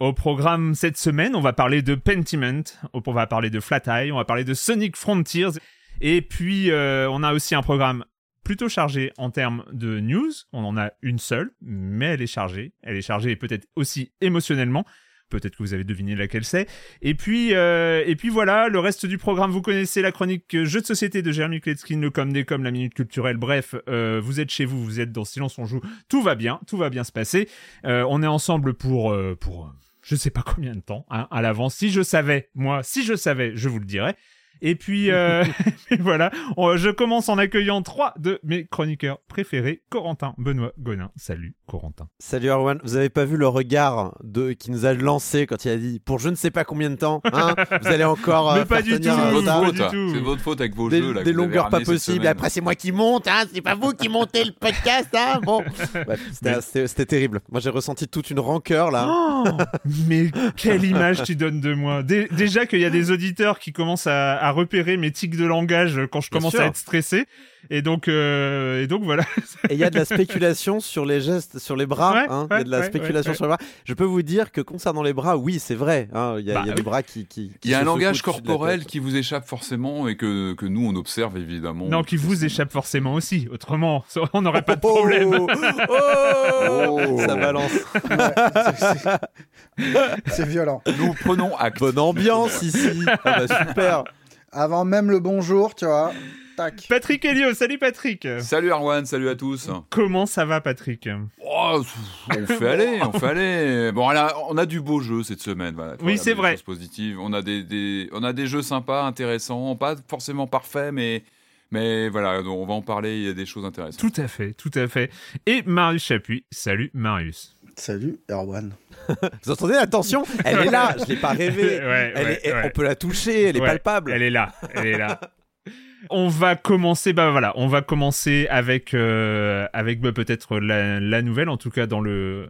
Au programme cette semaine, on va parler de Pentiment, on va parler de Flat Eye, on va parler de Sonic Frontiers, et puis euh, on a aussi un programme plutôt chargé en termes de news. On en a une seule, mais elle est chargée. Elle est chargée peut-être aussi émotionnellement. Peut-être que vous avez deviné laquelle c'est. Et puis, euh, et puis voilà, le reste du programme, vous connaissez la chronique jeux de société de Jérémy Kletskin, le com des la minute culturelle. Bref, euh, vous êtes chez vous, vous êtes dans Silence on joue. Tout va bien, tout va bien se passer. on est ensemble pour pour je sais pas combien de temps hein, à l'avance. Si je savais, moi, si je savais, je vous le dirais. Et puis, euh, voilà, je commence en accueillant trois de mes chroniqueurs préférés, Corentin, Benoît, Gonin. Salut, Corentin. Salut, Erwan. Vous avez pas vu le regard de qui nous a lancé quand il a dit pour je ne sais pas combien de temps, hein, vous allez encore. Mais euh, pas, du tout, C'est votre faute avec vos des, jeux. Là, des longueurs pas possibles. Après, c'est moi qui monte, hein, c'est pas vous qui montez le podcast, hein. Bon, c'était terrible. Moi, j'ai ressenti toute une rancœur là. Oh, mais quelle image tu donnes de moi. déjà qu'il y a des auditeurs qui commencent à à repérer mes tics de langage quand je commence à être stressé. Et donc, euh, et donc voilà. et il y a de la spéculation sur les gestes, sur les bras. Hein. il y a de la spéculation sur les bras. Je peux vous dire que concernant les bras, oui, c'est vrai. Hein. Il y a, bah des bras qui. qui, il y a un langage corporel qui vous échappe forcément et que, que nous on observe évidemment. Non, qui vous échappe forcément aussi. Autrement, on n'aurait pas de problème. Oh, oh, oh Ça balance. c'est violent. Nous prenons acte. Bonne ambiance ici. Ah bah, super. Avant même le bonjour, tu vois. Tac. Patrick Elio, salut Patrick. Salut Arwan, salut à tous. Comment ça va Patrick oh, On fait aller, on fait aller. Bon, on a du beau jeu cette semaine. oui, c'est vrai. Positive. On a des, on a des jeux sympas, intéressants, pas forcément parfaits, mais mais voilà, on va en parler. Il y a des choses intéressantes. Tout à fait, tout à fait. Et Marius Chapuis, salut Marius. Salut Erwan. Vous entendez Attention, elle est là, je l'ai pas rêvé. On peut la toucher, elle est palpable. Elle est là, elle est là. on va commencer, bah voilà, on va commencer avec euh, avec bah, peut-être la, nouvelle, en tout cas dans le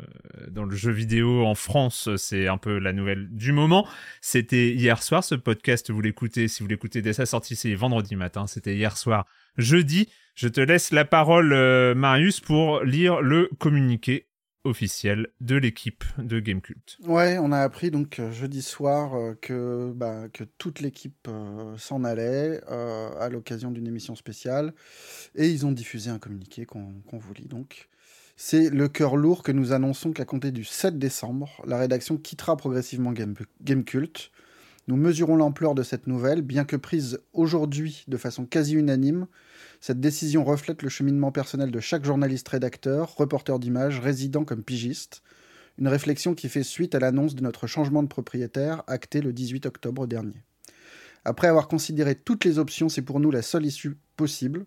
dans le jeu vidéo en France, c'est un peu la nouvelle du moment. C'était hier soir, ce podcast, vous l'écoutez, si vous l'écoutez dès sa sortie, c'est vendredi matin. C'était hier soir, jeudi. Je te laisse la parole, euh, Marius, pour lire le communiqué officiel de l'équipe de Gamecult. Ouais, on a appris donc euh, jeudi soir euh, que, bah, que toute l'équipe euh, s'en allait à l'occasion d'une émission spéciale et ils ont diffusé un communiqué qu'on vous lit donc. C'est le cœur lourd que nous annonçons qu'à compter du 7 décembre, la rédaction quittera progressivement Game, Gamecult. Nous mesurons l'ampleur de cette nouvelle, bien que prise aujourd'hui de façon quasi unanime, cette décision reflète le cheminement personnel de chaque journaliste-rédacteur, reporter d'images, résident comme pigiste. Une réflexion qui fait suite à l'annonce de notre changement de propriétaire acté le 18 octobre dernier. Après avoir considéré toutes les options, c'est pour nous la seule issue possible.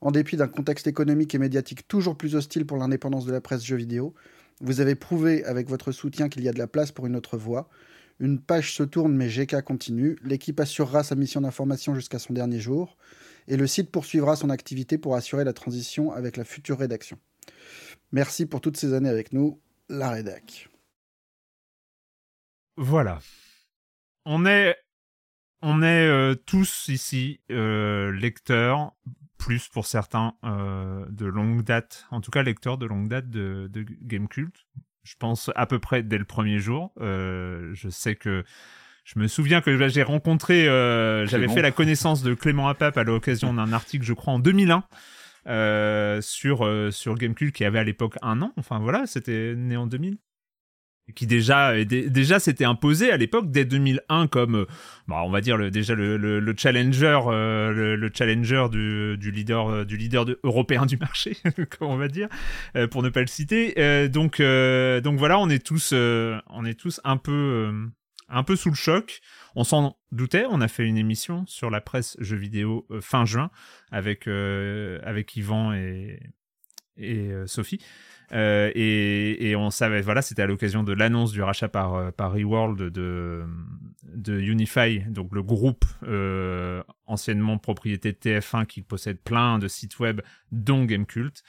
En dépit d'un contexte économique et médiatique toujours plus hostile pour l'indépendance de la presse jeux vidéo, vous avez prouvé avec votre soutien qu'il y a de la place pour une autre voie. Une page se tourne, mais GK continue. L'équipe assurera sa mission d'information jusqu'à son dernier jour. Et le site poursuivra son activité pour assurer la transition avec la future rédaction. Merci pour toutes ces années avec nous, la rédac. Voilà. On est, euh, tous ici euh, lecteurs, plus pour certains euh, de longue date, en tout cas lecteurs de longue date de, de Game Cult. Je pense à peu près dès le premier jour. je sais que je me souviens que j'ai rencontré, j'avais fait la connaissance de Clément Apap à l'occasion d'un article, je crois, en 2001. Euh, sur euh, sur Gamecube qui avait à l'époque un an. Enfin voilà, c'était né en 2000 qui déjà déjà s'était imposé à l'époque dès 2001 comme euh, bah, on va dire le, déjà le, le, challenger le, challenger du, du leader du leader européen du marché comme on va dire pour ne pas le citer. Donc donc voilà on est tous on est tous un peu un peu sous le choc. On s'en doutait, on a fait une émission sur la presse jeux vidéo euh, fin juin avec, euh, avec Yvan et, et euh, Sophie. et, on savait, voilà, c'était à l'occasion de l'annonce du rachat par, par Reworld de, de Unify, donc le groupe anciennement propriété de TF1 qui possède plein de sites web, dont Gamecult.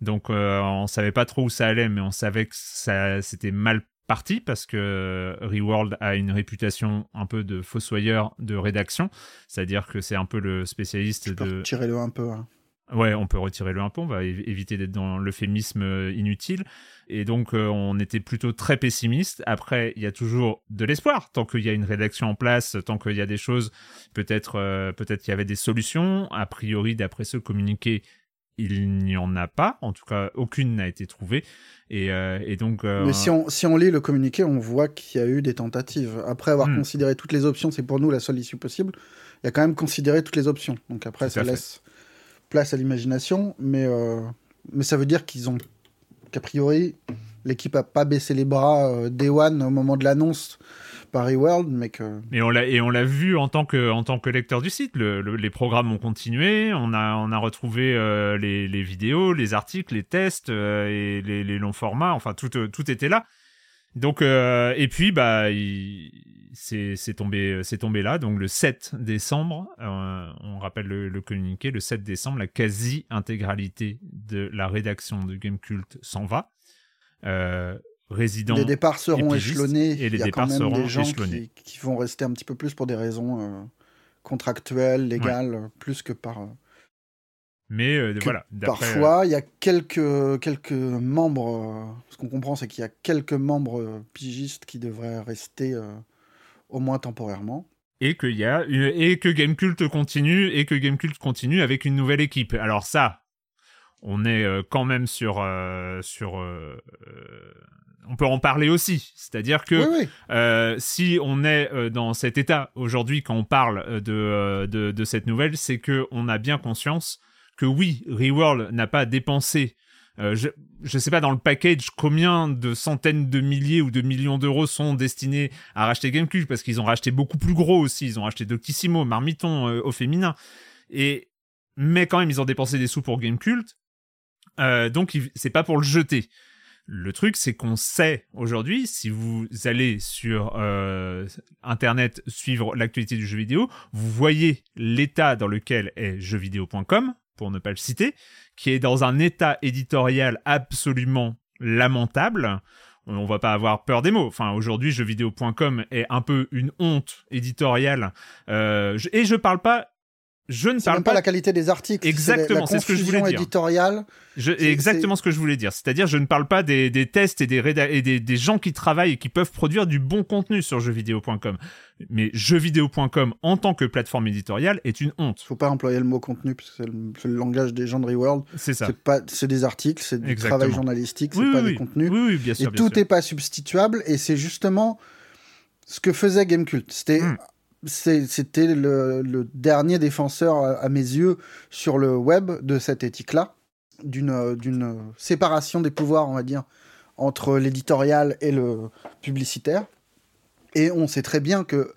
Donc on savait pas trop où ça allait, mais on savait que ça c'était mal partie parce que Reworld a une réputation un peu de fossoyeur de rédaction, c'est-à-dire que c'est un peu le spécialiste de. Retirer-le un peu. Hein. Ouais, on peut retirer le un peu, on va éviter d'être dans l'euphémisme euh, inutile. Et donc, euh, on était plutôt très pessimiste. Après, il y a toujours de l'espoir. Tant qu'il y a une rédaction en place, tant qu'il y a des choses, peut-être euh, peut-être qu'il y avait des solutions. A priori, d'après ce communiqué, il n'y en a pas. En tout cas, aucune n'a été trouvée. Et, euh, donc. Mais si on, si on lit le communiqué, on voit qu'il y a eu des tentatives. Après avoir hmm. considéré toutes les options, c'est pour nous la seule issue possible. Il y a quand même considéré toutes les options. Donc après, ça laisse place à l'imagination. Mais, euh, mais ça veut dire qu'ils ont. qu'a priori, l'équipe a pas baissé les bras day one au moment de l'annonce Paris World, mais que. Et on l'a et on l'a vu en tant que en tant que lecteur du site. les programmes ont continué. On a on a retrouvé euh, les, vidéos, les articles, les tests euh, et les, longs formats. Enfin tout euh, tout était là. Donc et puis bah c'est tombé tombé là. Donc le 7 décembre, on rappelle le, le, communiqué. Le 7 décembre, la quasi intégralité de la rédaction de Gamecult s'en va. Euh, résidents. Les départs seront échelonnés. Et les Il y a départs quand même des gens qui, vont rester un petit peu plus pour des raisons euh, contractuelles, légales, plus que par. Euh, mais euh, voilà. Parfois, il y a quelques, quelques membres. ce qu'on comprend, c'est qu'il y a quelques membres pigistes qui devraient rester au moins temporairement. Et que, y a, et que Gamecult continue, et que Gamecult continue avec une nouvelle équipe. Alors ça, on est quand même sur, sur on peut en parler aussi. C'est-à-dire que euh, si on est euh, dans cet état aujourd'hui quand on parle euh, de, de, cette nouvelle, c'est que on a bien conscience que oui, Reworld n'a pas dépensé. je ne sais pas dans le package combien de centaines de milliers ou de millions d'euros sont destinés à racheter Gamecube parce qu'ils ont racheté beaucoup plus gros aussi. Ils ont racheté Doctissimo, Marmiton au féminin. Et mais quand même ils ont dépensé des sous pour Gamecult. donc c'est pas pour le jeter. Le truc, c'est qu'on sait aujourd'hui, si vous allez sur euh, Internet suivre l'actualité du jeu vidéo, vous voyez l'état dans lequel est jeuxvideo.com, pour ne pas le citer, qui est dans un état éditorial absolument lamentable. On va pas avoir peur des mots. Enfin, aujourd'hui, jeuxvideo.com est un peu une honte éditoriale. Euh, et je parle pas je ne parle même pas, la qualité des articles. Exactement, c'est ce que je voulais dire. éditoriale. Je, exactement ce que je voulais dire. C'est-à-dire, je ne parle pas des, des tests et, des, et des, des, gens qui travaillent et qui peuvent produire du bon contenu sur jeuxvideo.com. Mais jeuxvideo.com en tant que plateforme éditoriale est une honte. Faut pas employer le mot contenu parce que c'est le, langage des gens de Reworld. C'est ça. C'est pas, c'est des articles, c'est du travail journalistique, c'est pas des contenus. Oui, oui, bien sûr. Et tout n'est pas substituable et c'est justement ce que faisait Gamecult. C'était hmm c'était le, dernier défenseur, à, mes yeux, sur le web de cette éthique-là, d'une séparation des pouvoirs, on va dire, entre l'éditorial et le publicitaire. Et on sait très bien que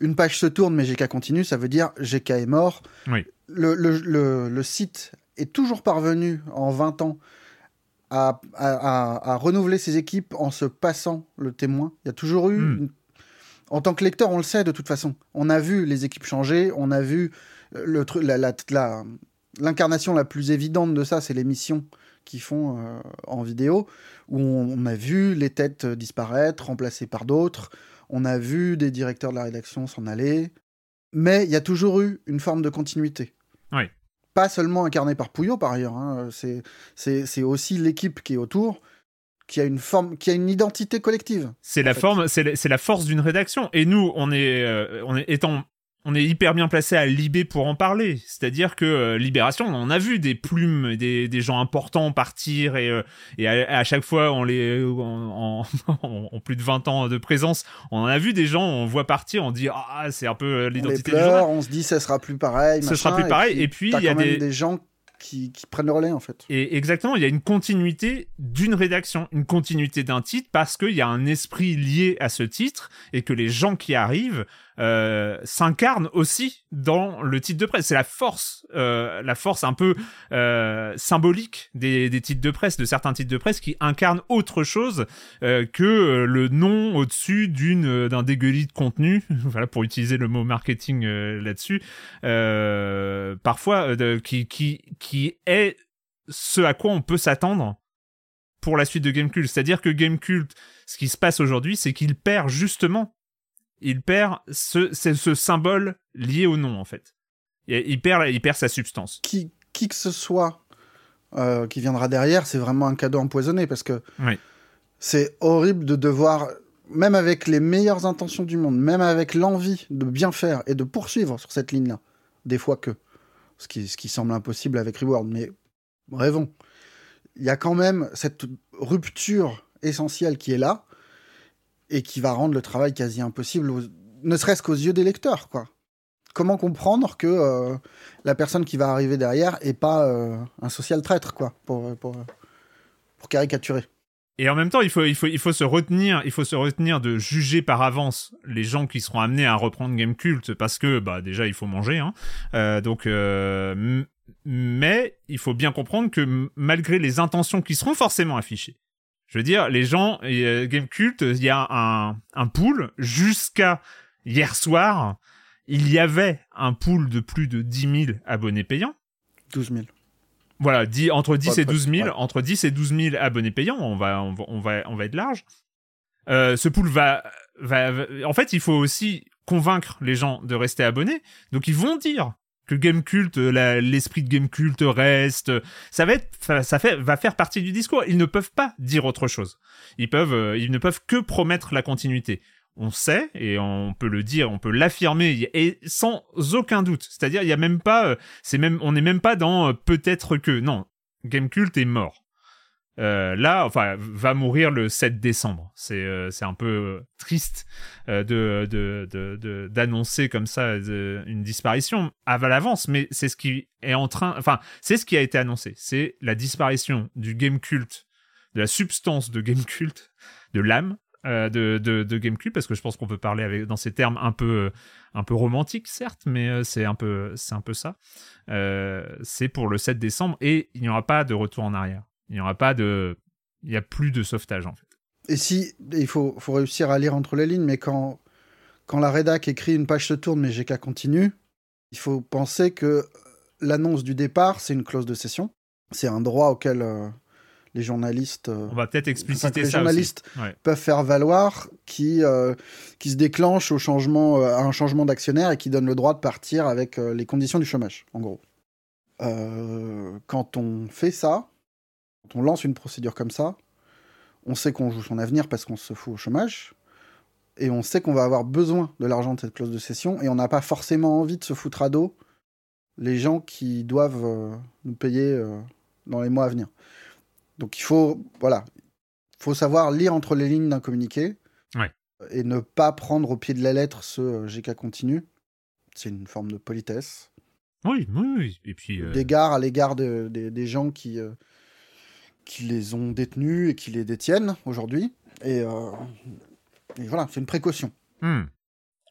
une page se tourne mais GK continue, ça veut dire GK est mort. Oui. Le, le, le, le site est toujours parvenu en 20 ans à, à, à, renouveler ses équipes en se passant le témoin. Il y a toujours eu, Hmm. En tant que lecteur, on le sait de toute façon. On a vu les équipes changer, on a vu euh, le la, la, la- l'incarnation la plus évidente de ça, c'est les missions qu'ils font euh, en vidéo, où on, on a vu les têtes disparaître, remplacées par d'autres. On a vu des directeurs de la rédaction s'en aller. Mais il y a toujours eu une forme de continuité. Oui. Pas seulement incarnée par Pouillot, par ailleurs. hein. C'est, c'est, c'est aussi l'équipe qui est autour, qui a une forme, qui a une identité collective. C'est la fait. forme, c'est la, la force d'une rédaction. Et nous, on est, euh, on est étant, on est hyper bien placé à Libé pour en parler. C'est-à-dire que euh, Libération, on a vu des plumes, des, des gens importants partir et, euh, et à, à chaque fois, on les, en, en- en plus de 20 ans de présence, on en a vu des gens, on voit partir, on dit ah c'est un peu l'identité du journal. on se dit ça sera plus pareil. Ce machin, sera plus pareil, et puis, il y a des gens qui, prennent le relais en fait. Et exactement, il y a une continuité d'une rédaction, une continuité d'un titre parce qu'il y a un esprit lié à ce titre et que les gens qui arrivent euh, s'incarnent aussi dans le titre de presse. C'est la force, euh, la force un peu euh, symbolique des, des titres de presse, de certains titres de presse qui incarnent autre chose euh, que euh, le nom au-dessus d'une d'un dégueulis de contenu. voilà pour utiliser le mot marketing là-dessus. Parfois qui qui qui est ce à quoi on peut s'attendre pour la suite de Gamecult. C'est-à-dire que Gamecult, ce qui se passe aujourd'hui, c'est qu'il perd justement, il perd ce, symbole lié au nom en fait. Il, il perd, il perd sa substance. Qui, qui que ce soit euh, qui viendra derrière, c'est vraiment un cadeau empoisonné parce que Oui. c'est horrible de devoir, même avec les meilleures intentions du monde, même avec l'envie de bien faire et de poursuivre sur cette ligne-là, des fois que, ce qui, ce qui semble impossible avec Reward, mais rêvons. Il y a quand même cette rupture essentielle qui est là et qui va rendre le travail quasi impossible, ne serait-ce qu'aux yeux des lecteurs, quoi. Comment comprendre que euh, la personne qui va arriver derrière est pas euh, un social traître, quoi, pour, pour, pour caricaturer? Et en même temps, il faut, il faut, il faut se retenir, il faut se retenir de juger par avance les gens qui seront amenés à reprendre Gamecult parce que, bah, déjà, il faut manger, hein. Euh, donc, mais il faut bien comprendre que malgré les intentions qui seront forcément affichées, je veux dire, les gens, euh, Gamecult, il y a un, un pool jusqu'à hier soir, il y avait un pool de plus de 10 000 abonnés payants. 12 000. Voilà, 10, entre 10 Ouais, et 12 000, ouais. entre 10 et 12 000 abonnés payants, on va, on va, on va, on va être large. Euh, ce pool va, va, va- en fait, il faut aussi convaincre les gens de rester abonnés. Donc, ils vont dire que Gamecult, euh, la- l'esprit de Gamecult reste. Ça va être, ça, fait, va faire partie du discours. Ils ne peuvent pas dire autre chose. Ils peuvent, euh, ils ne peuvent que promettre la continuité. On sait et on peut le dire, on peut l'affirmer et sans aucun doute. C'est-à-dire, il y a même pas, euh, c'est même, on n'est même pas dans euh, peut-être que. Non, Gamecult est mort. Euh, là, enfin, va mourir le 7 décembre. C'est euh, c'est un peu euh, triste euh, de de- d'annoncer comme ça une disparition à l'avance, mais c'est ce qui est en train, enfin, c'est ce qui a été annoncé. C'est la disparition du game culte, de la substance de game culte, de l'âme de, de, de game cult, parce que je pense qu'on peut parler dans ces termes un peu, un peu romantiques, certes, mais c'est un peu, c'est un peu ça. C'est pour le 7 décembre et il n'y aura pas de retour en arrière. Il n'y aura pas de, il n'y a plus de sauvetage en fait. Et si, il faut, faut réussir à lire entre les lignes, mais quand, quand la rédac écrit une page se tourne, mais GK continue, il faut penser que l'annonce du départ, c'est une clause de cession. C'est un droit auquel euh, les journalistes, euh, On va peut-être enfin, expliciter les ça journalistes aussi. Ouais. peuvent faire valoir, qui, euh, qui se déclenche au changement, euh, à un changement d'actionnaire et qui donne le droit de partir avec euh, les conditions du chômage, en gros. Euh, quand on fait ça, quand on lance une procédure comme ça, on sait qu'on joue son avenir parce qu'on se fout au chômage, et on sait qu'on va avoir besoin de l'argent de cette clause de cession, et on n'a pas forcément envie de se foutre à dos les gens qui doivent euh, nous payer euh, dans les mois à venir. Donc il faut, voilà, faut savoir lire entre les lignes d'un communiqué Ouais. et ne pas prendre au pied de la lettre ce euh, GK continu. C'est une forme de politesse, Oui, oui, oui. Et puis, euh, d'égard à l'égard de- des- des gens qui, euh, qui les ont détenus et qui les détiennent aujourd'hui. Et, euh, et voilà, c'est une précaution. hmm.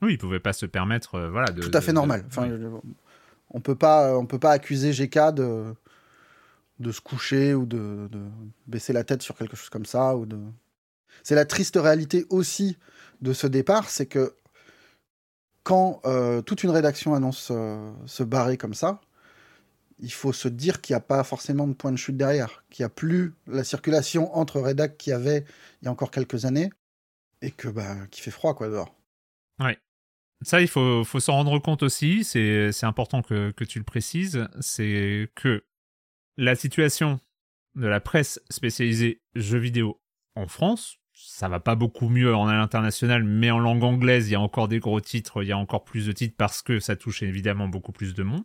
Oui, ils pouvaient pas se permettre, voilà, de, tout à fait normal. Enfin, on peut pas, on peut pas accuser GK de de se coucher ou de, baisser la tête sur quelque chose comme ça ou de. C'est la triste réalité aussi de ce départ, c'est que quand euh, toute une rédaction annonce euh, se barrer comme ça, il faut se dire qu'il n'y a pas forcément de point de chute derrière, qu'il n'y a plus la circulation entre rédac qu'il y avait il y a encore quelques années, et que bah qu'il fait froid quoi dehors. Ouais. Ça, il faut, s'en rendre compte aussi, c'est important que, que tu le précises, c'est que la situation de la presse spécialisée jeux vidéo en France, ça va pas beaucoup mieux en international, mais en langue anglaise, il y a encore des gros titres, il y a encore plus de titres parce que ça touche évidemment beaucoup plus de monde.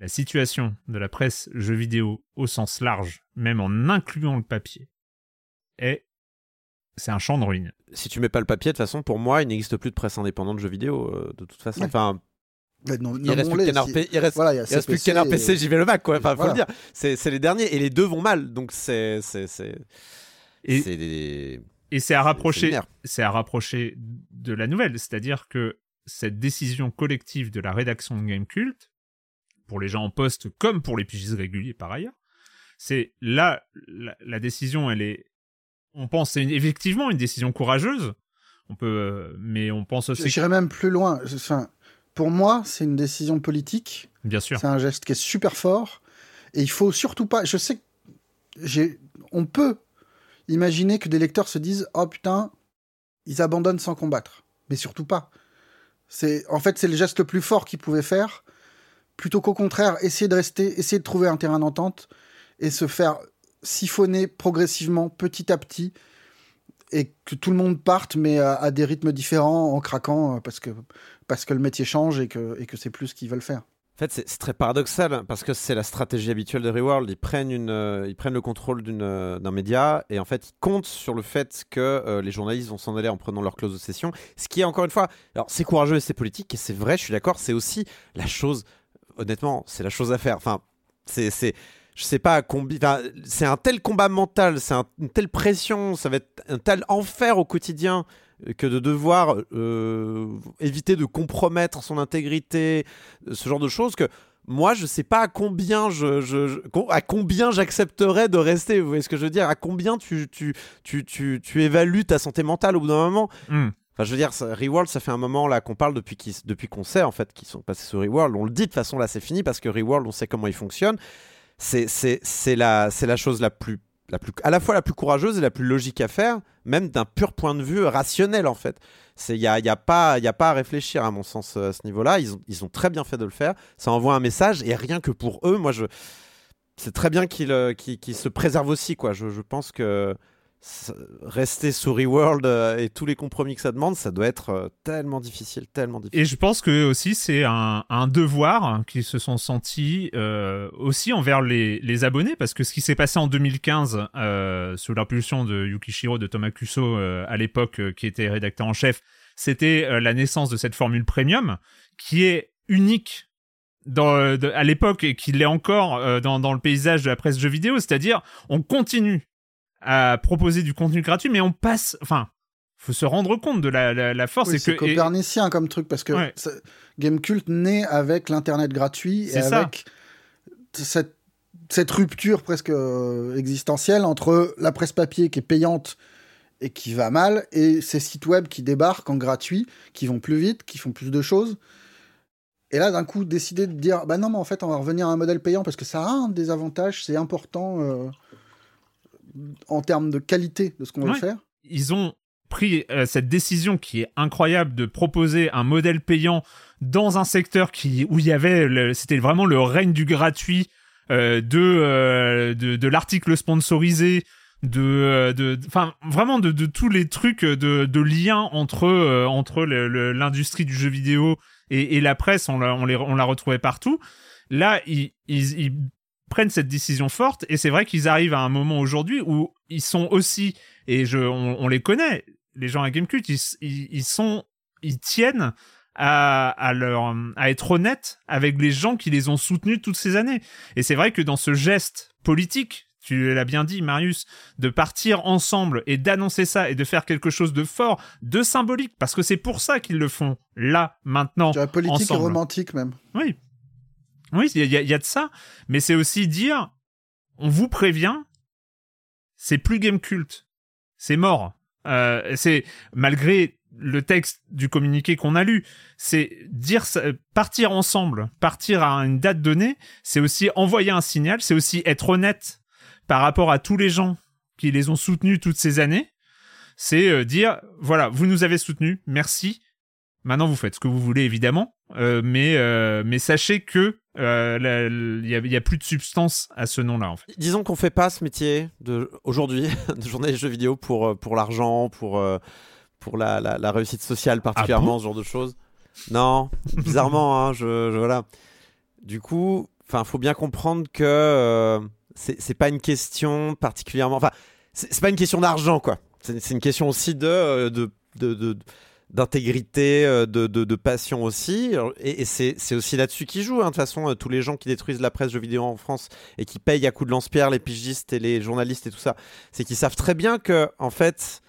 La situation de la presse jeux vidéo au sens large, même en incluant le papier, est c'est un champ de ruines. Si tu mets pas le papier, de toute façon, pour moi, il n'existe plus de presse indépendante de jeux vidéo, euh, de toute façon. Enfin, il, reste plus il reste, reste plus que Canard PC, j'y vais le Mac, quoi. Enfin, faut le dire. C'est les derniers et les deux vont mal, donc c'est et c'est à rapprocher c'est à rapprocher de la nouvelle, c'est-à-dire que cette décision collective de la rédaction de Game Cult pour les gens en poste comme pour les pigistes réguliers par ailleurs, c'est là la, décision, elle est on pense c'est effectivement une décision courageuse. On peut, mais on pense aussi. J'irais même plus loin. Enfin, pour moi, c'est une décision politique. Bien sûr. C'est un geste qui est super fort. Et il faut surtout pas. Je sais que on peut imaginer que des lecteurs se disent Oh putain, ils abandonnent sans combattre. Mais surtout pas. C'est En fait, c'est le geste le plus fort qu'ils pouvaient faire. Plutôt qu'au contraire, essayer de rester, essayer de trouver un terrain d'entente et se faire siphonner progressivement, petit à petit, et que tout le monde parte, mais à, des rythmes différents, en craquant, euh, parce que, parce que le métier change et que, et que c'est plus ce qu'ils veulent faire. En fait, c'est très paradoxal parce que c'est la stratégie habituelle de Reworld. Ils prennent, une, euh, ils prennent le contrôle euh, d'un média et en fait, ils comptent sur le fait que les journalistes vont s'en aller en prenant leur clause de session. Ce qui est encore une fois, alors c'est courageux et c'est politique et c'est vrai, je suis d'accord, c'est aussi la chose, honnêtement, c'est la chose à faire. Enfin, c'est je sais pas combien. c'est un tel combat mental, c'est une telle pression, ça va être un tel enfer au quotidien que de devoir euh, éviter de compromettre son intégrité, ce genre de choses que moi je sais pas à combien je, à combien j'accepterais de rester vous voyez ce que je veux dire? À combien tu tu, tu, tu, tu évalues ta santé mentale au bout d'un moment? Hmm. Je veux dire, Reworld, ça fait un moment là qu'on parle depuis qu'on sait en fait qu'ils sont passés sur Reworld. On le dit de façon là, c'est fini parce que Reworld, on sait comment il fonctionne c'est la, la chose la plus, la plus, à la fois la plus courageuse et la plus logique à faire, même d'un pur point de vue rationnel en fait. Il n'y a, y a, pas, a pas à réfléchir à mon sens à ce niveau-là. Ils ont, ils ont très bien fait de le faire. Ça envoie un message et rien que pour eux, moi je. C'est très bien qu'ils euh, se préservent aussi. Quoi. Je, je pense que rester sous Reworld euh, et tous les compromis que ça demande, ça doit être euh, tellement difficile, tellement difficile. Et je pense que aussi c'est un, devoir qu'ils se sont sentis euh, aussi envers les, abonnés, parce que ce qui s'est passé en 2015 sous l'impulsion de Yukishiro de Thomas Kuso à l'époque, qui était rédacteur en chef, c'était la naissance de cette formule premium qui est unique à l'époque et qui l'est encore dans, dans le paysage de la presse jeux vidéo, c'est-à-dire on continue à proposer du contenu gratuit, mais on passe, enfin, faut se rendre compte de la, la, force. c'est copernicien comme truc parce que Gamecult naît avec l'internet gratuit et avec cette, cette rupture presque euh, existentielle entre la presse papier qui est payante et qui va mal et ces sites web qui débarquent en gratuit, qui vont plus vite, qui font plus de choses. Et là, d'un coup, décider de dire, bah non, mais en fait, on va revenir à un modèle payant parce que ça a un des avantages, c'est important. Euh, en termes de qualité de ce qu'on veut faire. Ils ont pris euh, cette décision qui est incroyable de proposer un modèle payant dans un secteur qui où il y avait c'était vraiment le règne du gratuit euh, euh, de, de, l'article sponsorisé de de enfin vraiment de, de, tous les trucs de, de lien entre entre l'industrie du jeu vidéo et, et la presse. On la on, les, on la retrouvait partout. Là ils, ils, ils prennent cette décision forte et c'est vrai qu'ils arrivent à un moment aujourd'hui où ils sont aussi et je on, les connaît les gens à Gamecult ils, ils, sont ils tiennent à, à leur à être honnêtes avec les gens qui les ont soutenus toutes ces années et c'est vrai que dans ce geste politique tu l'as bien dit, Marius, de partir ensemble et d'annoncer ça et de faire quelque chose de fort, de symbolique, parce que c'est pour ça qu'ils le font là, maintenant. Vois, politique ensemble. et romantique même. Oui. Oui, il y, y a de ça, mais c'est aussi dire, on vous prévient, c'est plus game culte, c'est mort. Euh, c'est malgré le texte du communiqué qu'on a lu, c'est dire partir ensemble, partir à une date donnée, c'est aussi envoyer un signal, c'est aussi être honnête par rapport à tous les gens qui les ont soutenus toutes ces années. C'est euh, dire voilà, vous nous avez soutenus, merci. Maintenant, vous faites ce que vous voulez, évidemment, euh, mais euh, mais sachez que euh, il y, a, il y a plus de substance à ce nom-là, en fait. Disons qu'on fait pas ce métier de aujourd'hui de journaliste jeux vidéo pour euh, pour l'argent, pour euh, pour la, la, la réussite sociale particulièrement, ce genre de choses. Non, bizarrement, hein, je, je- voilà. Du coup, enfin, faut bien comprendre que euh, c'est pas une question particulièrement. Enfin, c'est pas une question d'argent, quoi. C'est une question aussi de euh, de de, de- d'intégrité, euh, de, de, de passion aussi. Et, c'est aussi là-dessus qu'ils jouent. hein. De toute façon, euh, tous les gens qui détruisent la presse jeux vidéo en France et qui payent à coups de lance-pierre les pigistes et les journalistes et tout ça, c'est qu'ils savent très bien que, en fait,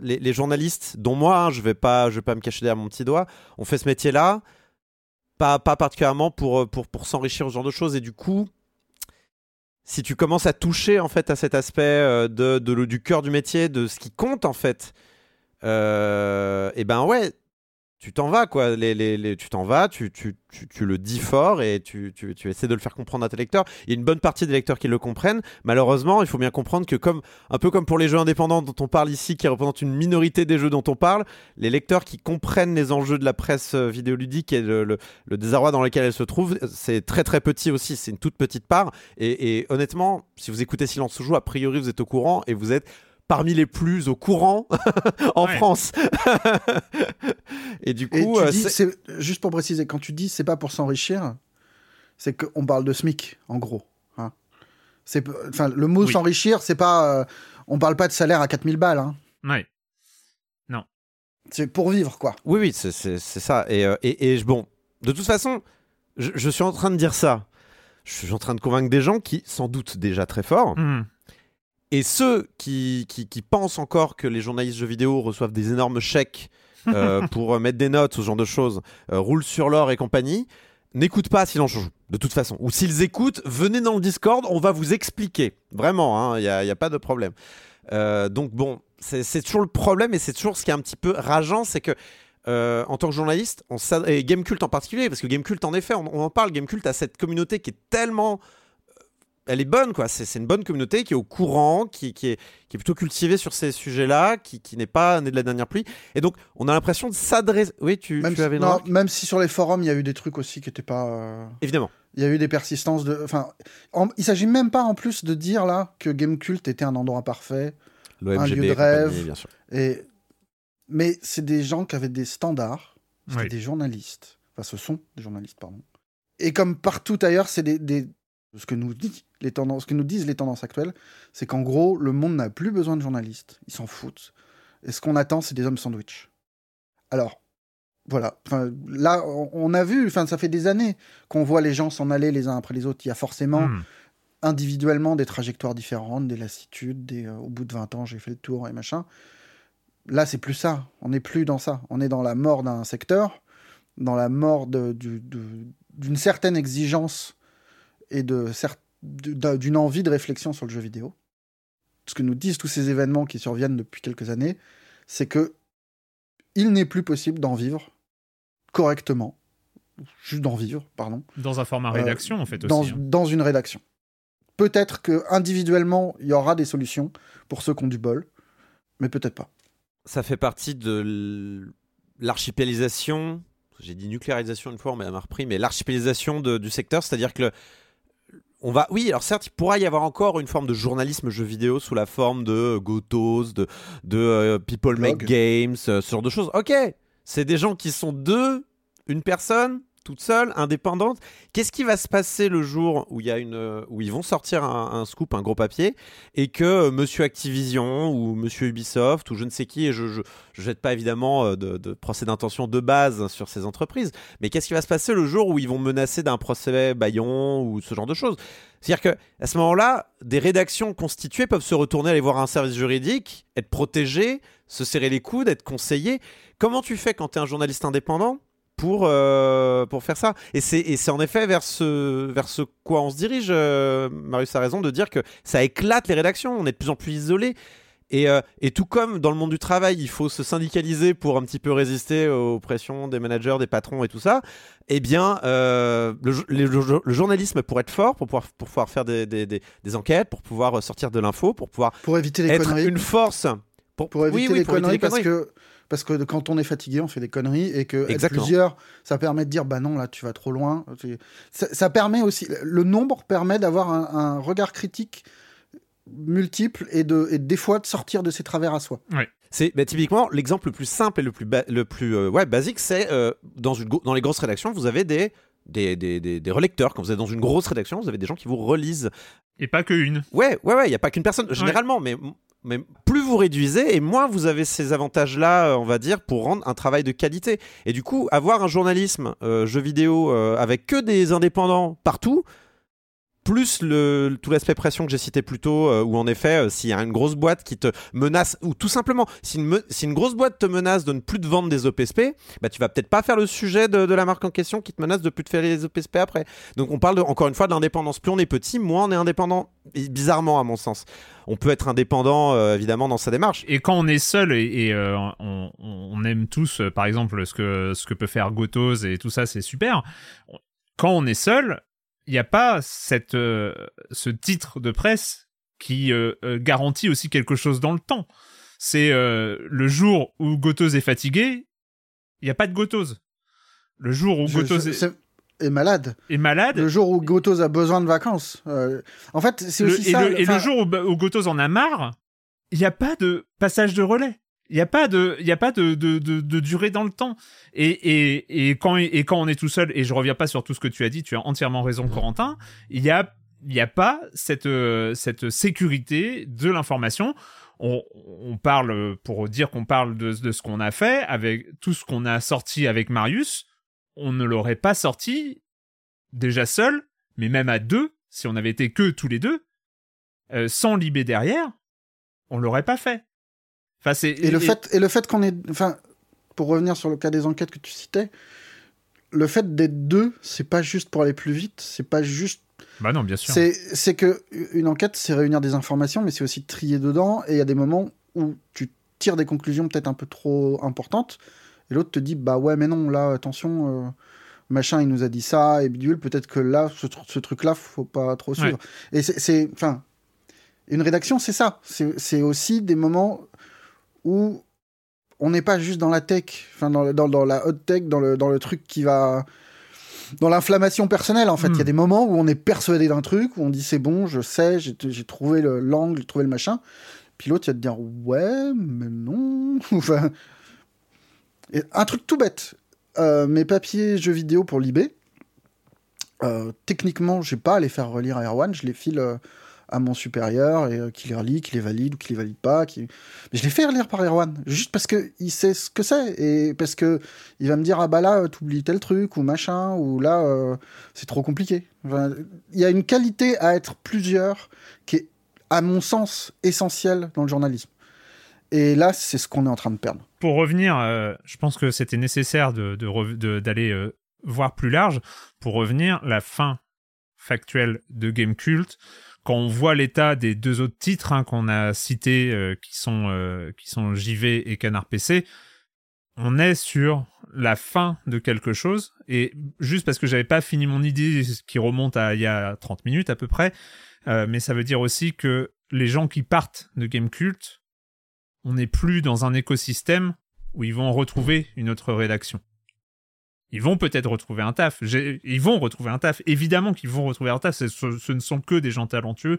les, journalistes, dont moi, hein, je vais pas, je vais pas me cacher derrière mon petit doigt, on fait ce métier-là, pas, pas particulièrement pour, euh, pour, pour s'enrichir ce genre de choses. Et du coup, si tu commences à toucher en fait à cet aspect de, de le- du cœur du métier, de ce qui compte en fait, et ben ouais, tu t'en vas quoi. Les, les, les- tu t'en vas, tu, tu, tu, tu le dis fort et tu, essaies de le faire comprendre à tes lecteurs. Il y a une bonne partie des lecteurs qui le comprennent. Malheureusement, il faut bien comprendre que comme un peu comme pour les jeux indépendants dont on parle ici, qui représentent une minorité des jeux dont on parle, les lecteurs qui comprennent les enjeux de la presse euh, vidéoludique et le, désarroi dans lequel elle se trouve, c'est très très petit aussi. C'est une toute petite part. Et, et honnêtement, si vous écoutez Silence se joue, a priori vous êtes au courant et vous êtes parmi les plus au courant en Ouais. France. et du Et coup, tu euh, dis, c'est- c'est- juste pour préciser, quand tu dis c'est pas pour s'enrichir, c'est qu'on parle de SMIC, en gros. hein. C'est, enfin, le mot Oui. s'enrichir, c'est pas, euh, on parle pas de salaire à 4000 balles. hein. Ouais. C'est pour vivre, quoi. Oui, oui, c'est c'est- c'est ça. Et, euh, et, et je- bon, de toute façon, je, je suis en train de dire ça. Je suis en train de convaincre des gens qui s'en doutent déjà très fort. Mhm. Et ceux qui, qui, qui pensent encore que les journalistes jeux vidéo reçoivent des énormes chèques euh, pour euh, mettre des notes, ce genre de choses, euh, roulent sur l'or et compagnie, n'écoutent pas Silence on joue, de toute façon. Ou s'ils écoutent, venez dans le Discord, on va vous expliquer. Vraiment, il n'y a, y a pas de problème. Euh, donc bon, c'est toujours le problème et c'est toujours ce qui est un petit peu rageant, c'est que euh, en tant que journaliste, on et Gamecult en particulier, parce que Gamecult en effet, on, on en parle, Gamecult a cette communauté qui est tellement... Elle est bonne, quoi. C'est une bonne communauté qui est au courant, qui, qui est, qui est plutôt cultivée sur ces sujets-là, qui, qui n'est pas née de la dernière pluie. Et donc, on a l'impression de s'adresser... Oui, tu, Même, tu si, avais une non, même si sur les forums, il y a eu des trucs aussi qui étaient pas. euh, Évidemment. Il y a eu des persistances de. Enfin, en- il s'agit même pas en plus de dire là que Gamecult était un endroit parfait. L'OMGB lieu de rêve. bien sûr. Et... Mais c'est des gens qui avaient des standards. C'était Oui. des journalistes. Enfin, ce sont des journalistes, pardon. Et comme partout ailleurs, c'est des, des- Ce, que nous dit les tendances... ce que nous disent les tendances actuelles, c'est qu'en gros, le monde n'a plus besoin de journalistes. Ils s'en foutent. Et ce qu'on attend, c'est des hommes sandwich. Alors, voilà. Enfin, là, on- a vu, enfin, ça fait des années qu'on voit les gens s'en aller les uns après les autres. Il y a forcément Mhm. individuellement des trajectoires différentes, des lassitudes, des, euh, au bout de 20 ans, j'ai fait le tour et machin. Là, c'est plus ça. On n'est plus dans ça. On est dans la mort d'un secteur, dans la mort du- d'une certaine exigence et de d'une envie de réflexion sur le jeu vidéo. Ce que nous disent tous ces événements qui surviennent depuis quelques années, c'est que il n'est plus possible d'en vivre correctement, juste d'en vivre, pardon, Dans un format Euh, rédaction, en fait, dans, aussi. hein. dans une rédaction. Peut-être que individuellement, il y aura des solutions pour ceux qui ont du bol, mais peut-être pas. ça fait partie de l'archipélisation. J'ai dit nucléarisation une fois, on m'a repris, mais l'archipélisation du secteur, c'est-à-dire que le- on va, oui, alors certes, il pourra y avoir encore une forme de journalisme jeu vidéo sous la forme de Gotos, de, de euh, People Make. Games, euh, ce genre de choses. Ok, c'est des gens qui sont deux, une personne toute seule, indépendante. Qu'est-ce qui va se passer le jour où y a une, ils vont sortir un, scoop, un gros papier, et que euh, Monsieur Activision ou Monsieur Ubisoft ou je ne sais qui, et je, je jette pas évidemment euh, de, de procès d'intention de base sur ces entreprises, mais qu'est-ce qui va se passer le jour où ils vont menacer d'un procès Bayon ou ce genre de choses? C'est-à-dire que à ce moment-là, des rédactions constituées peuvent se retourner aller voir un service juridique, être protégées, se serrer les coudes, être conseillées. Comment tu fais quand tu es un journaliste indépendant? Pour, euh, pour faire ça. Et c'est en effet vers ce, vers ce quoi on se dirige. Euh, Marius a raison de dire que ça éclate les rédactions, on est de plus en plus isolés. Et, euh, et, tout comme dans le monde du travail, il faut se syndicaliser pour un petit peu résister aux pressions des managers, des patrons et tout ça, eh bien, euh, le, le, le, journalisme, pour être fort, pour pouvoir, pour pouvoir faire des, des, des, des enquêtes, pour pouvoir sortir de l'info, pour pouvoir pour éviter les être conneries. une force. Pour, pour éviter, oui, oui, les, pour conneries éviter les parce conneries. que parce que quand on est fatigué, on fait des conneries et que être plusieurs, ça permet de dire bah non là tu vas trop loin. Ça, ça permet aussi le nombre permet d'avoir un, un, regard critique multiple et de et des fois de sortir de ses travers à soi. Ouais. C'est bah, typiquement l'exemple le plus simple et le plus le plus euh, ouais basique, c'est euh, dans une dans les grosses rédactions, vous avez des des, des, des, des, relecteurs. Quand vous êtes dans une grosse rédaction, vous avez des gens qui vous relisent. Et pas que une. Ouais, ouais, ouais. Il n'y a pas qu'une personne, généralement, ouais. mais mais plus vous réduisez et moins vous avez ces avantages-là, on va dire, pour rendre un travail de qualité. Et du coup, avoir un journalisme euh, jeu vidéo euh, avec que des indépendants partout, plus le, tout l'aspect pression que j'ai cité plus tôt, euh, où en effet, euh, s'il y a une grosse boîte qui te menace, ou tout simplement, si une, si une grosse boîte te menace de ne plus te vendre des OPSP, bah, tu vas peut-être pas faire le sujet de, la marque en question qui te menace de plus te faire les OPSP après. Donc on parle encore une fois de l'indépendance. Plus on est petit, moins on est indépendant, bizarrement à mon sens. On peut être indépendant, euh, évidemment, dans sa démarche. Et quand on est seul et, on, aime tous, par exemple, ce que, ce que peut faire Gotos et tout ça, c'est super. Quand on est seul, il n'y a pas cette, euh, ce titre de presse qui euh, euh, garantit aussi quelque chose dans le temps. C'est le jour où Gotos est fatigué, il n'y a pas de Gotos. Le jour où Gotos est, malade. est malade, Le jour où Gotos a besoin de vacances. En fait, c'est le- aussi et, ça. le, et le jour où, où Gotos en a marre, il n'y a pas de passage de relais. Il n'y a pas de, il y a pas de, de, de, de durée dans le temps. Et, et, et, quand, et quand on est tout seul, et je reviens pas sur tout ce que tu as dit, tu as entièrement raison, Corentin, il y a, il y a pas cette, euh, cette sécurité de l'information. On, on parle, pour dire qu'on parle de, de ce qu'on a fait, avec tout ce qu'on a sorti avec Marius, on ne l'aurait pas sorti déjà seul, mais même à deux, si on avait été que tous les deux, euh, sans Libé derrière, on l'aurait pas fait. Enfin, c'est Et le fait, et le fait qu'on est, enfin, pour revenir sur le cas des enquêtes que tu citais, le fait d'être deux, c'est pas juste pour aller plus vite, c'est pas juste, Bah non, bien sûr. c'est, c'est que une enquête, c'est réunir des informations, mais c'est aussi trier dedans, et il y a des moments où tu tires des conclusions peut-être un peu trop importantes, et l'autre te dit, bah ouais, mais non, là, attention, euh, machin, il nous a dit ça, et bidule, peut-être que là, ce, tr- ce truc-là, faut pas trop suivre. Et c'est- c'est, enfin, une rédaction, c'est ça, c'est c'est aussi des moments où on n'est pas juste dans la tech, enfin dans, le- dans, dans la hot tech, dans le, dans le truc qui va. dans l'inflammation personnelle, en fait. Il Hmm. y a des moments où on est persuadé d'un truc, où on dit c'est bon, je sais, j'ai j'ai trouvé le- l'angle, j'ai trouvé le machin. Puis l'autre, il va te dire ouais, mais non. enfin. Et un truc tout bête. Euh, mes papiers jeux vidéo pour l'IB, euh, techniquement, j'ai pas à les faire relire à Erwan, je les file euh, à mon supérieur et euh, qui les relit, qui les valide ou qui les valide pas. Mais je les fais relire par Erwan, juste parce que il sait ce que c'est et parce que il va me dire ah bah là t'oublies tel truc ou machin ou là euh, c'est trop compliqué. Il y a une qualité à être plusieurs qui est à mon sens essentielle dans le journalisme. Et là c'est ce qu'on est en train de perdre. Pour revenir, euh, je pense que c'était nécessaire de, de de- d'aller euh, voir plus large. Pour revenir, la fin factuelle de Game Cult, quand on voit l'état des deux autres titres hein, qu'on a cités, euh, qui sont euh, qui sont JV et Canard PC, on est sur la fin de quelque chose. Et juste parce que j'avais pas fini mon idée, qui remonte à il y a 30 minutes à peu près, euh, mais ça veut dire aussi que les gens qui partent de Game Cult, on n'est plus dans un écosystème où ils vont retrouver une autre rédaction. Ils vont peut-être retrouver un taf. Ils vont retrouver un taf. Évidemment qu'ils vont retrouver un taf. Ce, ne sont que des gens talentueux.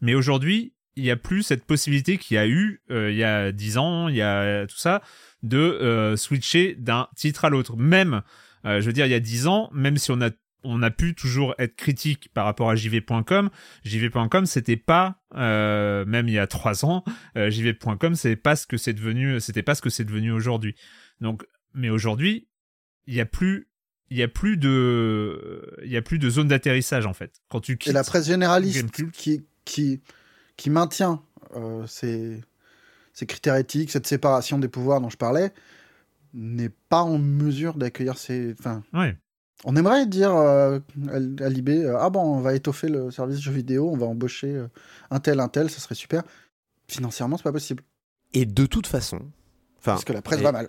Mais aujourd'hui, il n'y a plus cette possibilité qu'il y a eu euh, il y a 10 ans, il y a tout ça, de euh, switcher d'un titre à l'autre. Même Euh, je veux dire, il y a 10 ans, même si on a on a pu toujours être critique par rapport à JV.com. JV.com, c'était pas, euh, même il y a trois ans, euh, JV.com, c'est pas ce que c'est devenu, c'était pas ce que c'est devenu aujourd'hui. Donc, mais aujourd'hui, il y a plus, il y a plus de, il y a plus de zone d'atterrissage en fait. Quand tu quittes Et la presse généraliste qui, qui, qui maintient euh, ces, ces critères éthiques, cette séparation des pouvoirs dont je parlais, n'est pas en mesure d'accueillir ces. Enfin, Ouais. on aimerait dire euh, à à l'IB euh, Ah bon, on va étoffer le service jeux vidéo, on va embaucher euh, un tel, un tel, ça serait super. Financièrement, c'est pas possible. Et de toute façon, enfin, Parce que la presse et- va mal.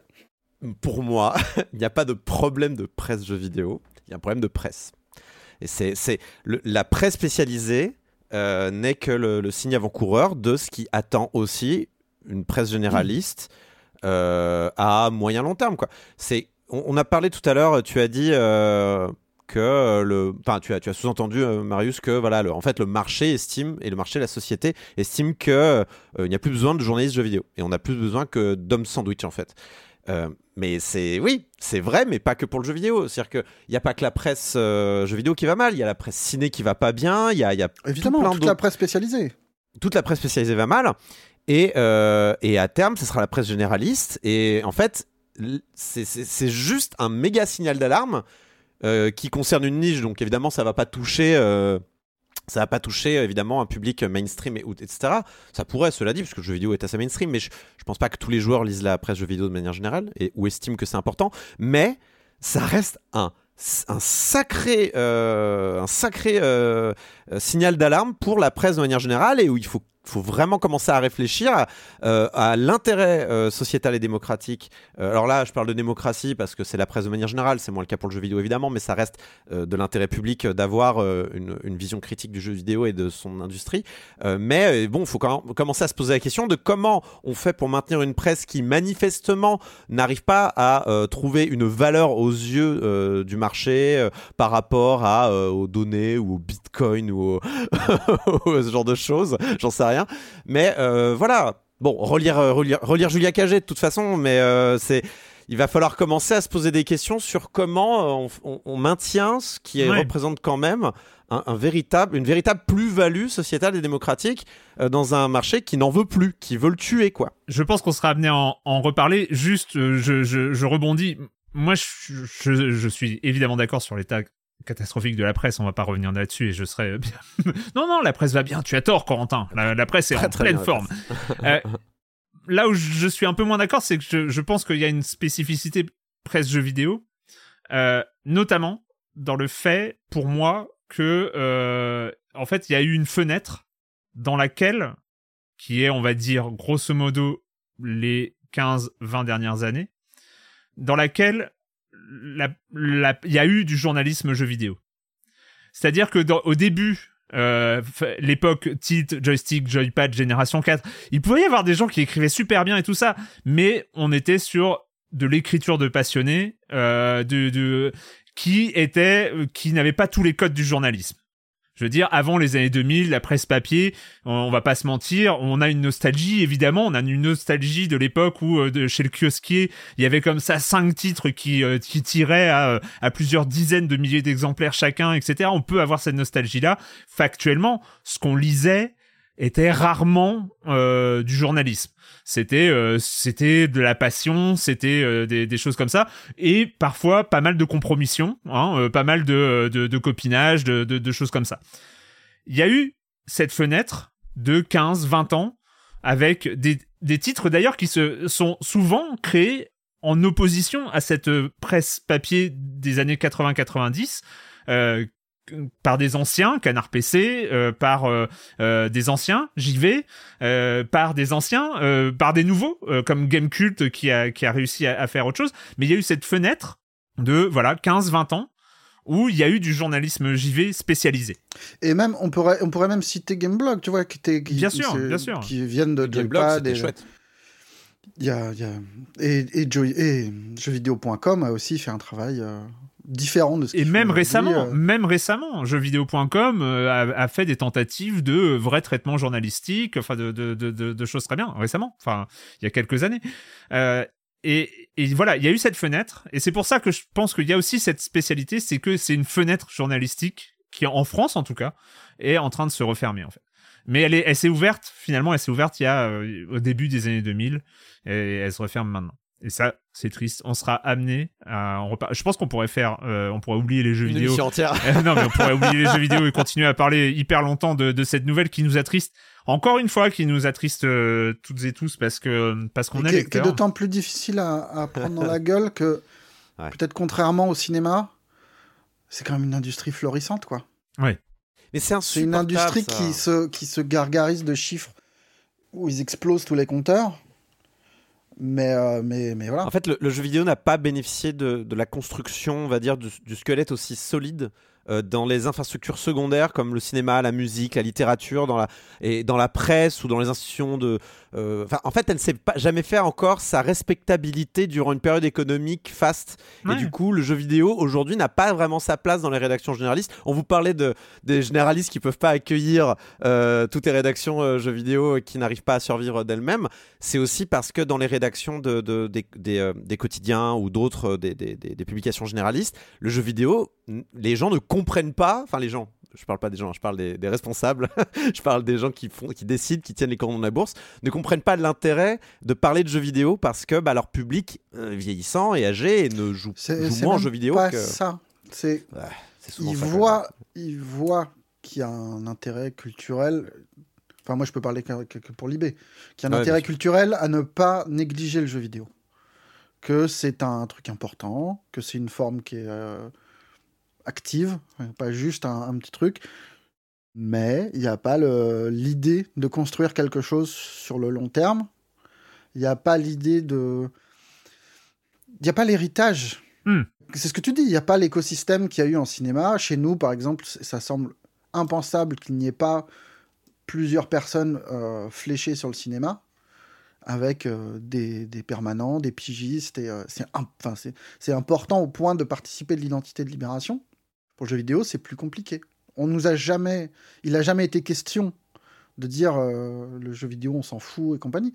Pour moi, il n'y a pas de problème de presse jeux vidéo, il y a un problème de presse. Et c'est, la presse spécialisée euh, n'est que le, signe avant-coureur de ce qui attend aussi une presse généraliste euh, à moyen long terme. Quoi. C'est, on, a parlé tout à l'heure, tu as dit euh, que le, enfin, tu as, tu as sous-entendu Marius que voilà, le, en fait, le marché estime et le marché, la société estime que il n'y a plus besoin de journalistes jeux vidéo et on a plus besoin que d'hommes sandwich en fait. Euh, mais c'est oui, c'est vrai, mais pas que pour le jeu vidéo. C'est-à-dire qu'il n'y a pas que la presse euh, jeu vidéo qui va mal, il y a la presse ciné qui va pas bien, il y a, y Évidemment, plein toute la presse spécialisée. toute la presse spécialisée va mal. Et, euh, et à terme, ce sera la presse généraliste. Et en fait, c'est- juste un méga signal d'alarme qui concerne une niche. Donc évidemment, ça va pas toucher. Euh, ça va pas toucher évidemment un public mainstream et, ou- etc. Ça pourrait, cela dit, parce que le jeu vidéo est assez mainstream, mais je, je pense pas que tous les joueurs lisent la presse jeu vidéo de manière générale et ou estiment que c'est important. Mais ça reste un un sacré, euh, un sacré euh, euh, signal d'alarme pour la presse de manière générale et où il faut, faut vraiment commencer à réfléchir à, euh, l'intérêt euh, sociétal et démocratique. Euh, alors là, je parle de démocratie parce que c'est la presse de manière générale, c'est moins le cas pour le jeu vidéo évidemment, mais ça reste de l'intérêt public d'avoir une, vision critique du jeu vidéo et de son industrie. Mais bon, il faut quand même commencer à se poser la question de comment on fait pour maintenir une presse qui manifestement n'arrive pas à trouver une valeur aux yeux du marché par rapport aux données ou au bitcoin ou au- ce genre de choses, j'en sais rien. Mais euh, voilà, bon, relire, euh, relire, relire Julia Cagé de toute façon, mais euh, c'est. Il va falloir commencer à se poser des questions sur comment on, on- on maintient ce qui Ouais. représente quand même un, un véritable, une véritable plus-value sociétale et démocratique euh, dans un marché qui n'en veut plus, qui veut le tuer, quoi. Je pense qu'on sera amené à en, en reparler. Juste, euh, je, je, je rebondis. Moi, je, je, je suis évidemment d'accord sur l'état catastrophique de la presse. On va pas revenir là-dessus et je serai bien. non, non, la presse va bien. Tu as tort, Corentin. La, la presse est en pleine bien, forme. Euh, là où je suis un peu moins d'accord, c'est que je, je pense qu'il y a une spécificité presse jeux vidéo, euh, notamment dans le fait, pour moi, que euh, en fait, il y a eu une fenêtre dans laquelle, qui est, on va dire, grosso modo, les 15-20 dernières années, dans laquelle la- la- il y a eu du journalisme jeu vidéo. C'est-à-dire que au début, euh, l'époque tilt, joystick, joypad, génération 4, il pouvait y avoir des gens qui écrivaient super bien et tout ça, mais on était sur de l'écriture de passionnés, euh, qui était, qui n'avait pas tous les codes du journalisme. Je veux dire, avant les années 2000, la presse papier, on, va pas se mentir, on a une nostalgie, évidemment, on a une nostalgie de l'époque où, euh, de, chez le kiosquier, il y avait comme ça cinq titres qui, euh, qui tiraient à, euh, à plusieurs dizaines de milliers d'exemplaires chacun, etc. On peut avoir cette nostalgie-là. Factuellement, ce qu'on lisait était rarement euh, du journalisme. C'était euh, c'était de la passion, c'était euh, des, choses comme ça, et parfois pas mal de compromissions, hein, pas mal de, de, de copinage, de, choses comme ça. Il y a eu cette fenêtre de 15-20 ans avec des, titres d'ailleurs qui se sont souvent créés en opposition à cette presse papier des années 80-90 euh, par des anciens, Canard PC, euh, par euh, euh, des anciens, JV, euh, par des anciens, euh, par des nouveaux, euh, comme Gamecult qui a, qui a réussi à, à faire autre chose. Mais il y a eu cette fenêtre de voilà 15-20 ans où il y a eu du journalisme JV spécialisé. Et même, on pourrait, on pourrait même citer Gameblog, tu vois, qui, était, qui, Bien sûr, c'est- bien sûr. qui viennent de Gameblog, c'était et- chouette. Il y a, il y a- et, et, Joy, et jeuxvideo.com a aussi fait un travail euh, différent de ce Et même récemment, aujourd'hui, euh. même récemment, jeuxvideo.com euh, a, a fait des tentatives de vrais traitements journalistiques, enfin de, de, de, de, de choses très bien récemment, enfin il y a quelques années. Euh, et, et voilà, il y a eu cette fenêtre, et c'est pour ça que je pense qu'il y a aussi cette spécialité, c'est que c'est une fenêtre journalistique qui, en France en tout cas, est en train de se refermer en fait. Mais elle est, elle s'est ouverte finalement, elle s'est ouverte il y a euh, au début des années 2000, et elle se referme maintenant. Et ça, c'est triste. On sera amené à Je pense qu'on pourrait faire, euh, on pourrait oublier les jeux Une vidéo. émission entière. Euh, non, mais on pourrait oublier les jeux vidéo et continuer à parler hyper longtemps de, de cette nouvelle qui nous attriste. Encore une fois, qui nous attriste euh, toutes et tous parce que parce qu'on est qui, est- d'autant plus difficile à, à prendre dans la gueule que, Ouais. peut-être contrairement au cinéma, c'est quand même une industrie florissante, quoi. Mais c'est C'est une industrie qui se, qui se gargarise de chiffres où ils explosent tous les compteurs. Mais, euh, mais, mais voilà. En fait, le, jeu vidéo n'a pas bénéficié de, la construction, on va dire, du, du squelette aussi solide euh, dans les infrastructures secondaires comme le cinéma, la musique, la littérature, dans la, et dans la presse ou dans les institutions de. Euh, en fait, elle ne sait pas jamais faire encore sa respectabilité durant une période économique faste. Ouais. Et du coup, le jeu vidéo aujourd'hui n'a pas vraiment sa place dans les rédactions généralistes. On vous parlait de, des généralistes qui peuvent pas accueillir euh, toutes les rédactions euh, jeux vidéo et qui n'arrivent pas à survivre d'elles-mêmes. C'est aussi parce que dans les rédactions de, de- des, des, euh, des quotidiens ou d'autres des, des- publications généralistes, le jeu vidéo, les gens ne comprennent pas. Enfin, les gens. Je parle pas des gens, je parle des, des responsables. je parle des gens qui font, qui décident, qui tiennent les cordons de la bourse, ne comprennent pas l'intérêt de parler de jeux vidéo parce que bah, leur public euh, vieillissant et âgé et ne joue, joue moins en même jeux vidéo pas que. ça. C'est souvent ils voient, ils voient qu'il y a un intérêt culturel. Enfin, moi, je peux parler que, pour l'IB. Qu'il y a un Ouais, intérêt culturel à ne pas négliger le jeu vidéo. Que c'est un truc important, que c'est une forme qui est euh, active, hein, pas juste un, un petit truc. Mais il n'y a pas l'idée de construire quelque chose sur le long terme. Il n'y a pas l'idée de. Il n'y a pas l'héritage. Hmm. C'est ce que tu dis, il n'y a pas l'écosystème qu'il y a eu en cinéma. Chez nous, par exemple, ça semble impensable qu'il n'y ait pas plusieurs personnes euh, fléchées sur le cinéma, avec euh, des, des permanents, des pigistes. euh, c'est important au point de participer de l'identité de libération. Pour le jeu vidéo, c'est plus compliqué. On nous a jamais, il n'a jamais été question de dire euh, le jeu vidéo, on s'en fout et compagnie.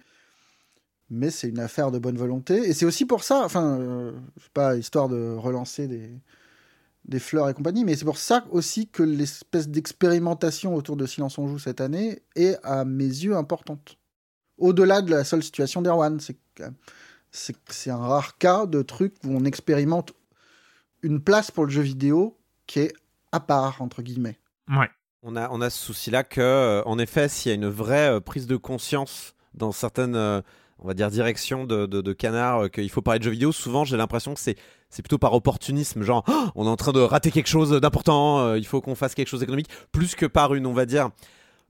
Mais c'est une affaire de bonne volonté. Et c'est aussi pour ça, enfin, euh, pas histoire de relancer des, fleurs et compagnie, mais c'est pour ça aussi que l'espèce d'expérimentation autour de Silence on joue cette année est, à mes yeux, importante. Au-delà de la seule situation d'Erwan, c'est un rare cas de truc où on expérimente une place pour le jeu vidéo qui est à part, entre guillemets. Ouais. On a, on a ce souci-là que, euh, en effet, s'il y a une vraie euh, prise de conscience dans certaines, euh, on va dire, directions de, de, de canard, qu'il faut parler de jeux vidéo, souvent j'ai l'impression que c'est, c'est plutôt par opportunisme, genre Oh, on est en train de rater quelque chose d'important, euh, il faut qu'on fasse quelque chose d'économique, plus que par une, on va dire,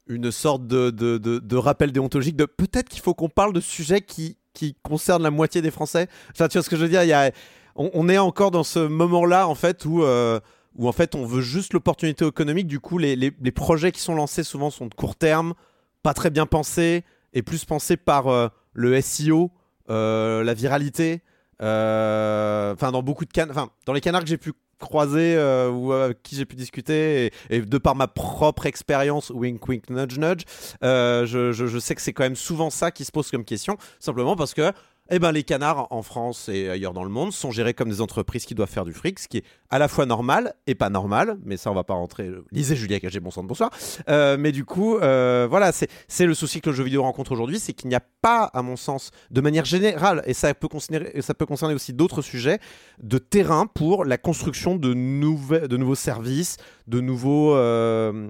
une sorte de, de, de, de rappel déontologique de peut-être qu'il faut qu'on parle de sujets qui, qui concernent la moitié des Français. Enfin, tu vois ce que je veux dire il y a, on, on est encore dans ce moment-là, en fait, où. euh, où en fait on veut juste l'opportunité économique. Du coup, les, projets qui sont lancés souvent sont de court terme, pas très bien pensés, et plus pensés par euh, le SEO, euh, la viralité. euh, Enfin, dans beaucoup de enfin, dans les canards que j'ai pu croiser ou avec qui j'ai pu discuter, et, de par ma propre expérience, wink wink nudge nudge, je sais que c'est quand même souvent ça qui se pose comme question, simplement parce que eh ben, les canards en France et ailleurs dans le monde sont gérés comme des entreprises qui doivent faire du fric, ce qui est à la fois normal et pas normal, mais ça on va pas rentrer. Lisez Julia Cagé, bon sang bonsoir. Euh, mais du coup, euh, voilà, c'est le souci que le jeu vidéo rencontre aujourd'hui, c'est qu'il n'y a pas, à mon sens, de manière générale, et ça peut, et ça peut concerner aussi d'autres sujets, de terrain pour la construction de, de nouveaux services, de, nouveaux, euh,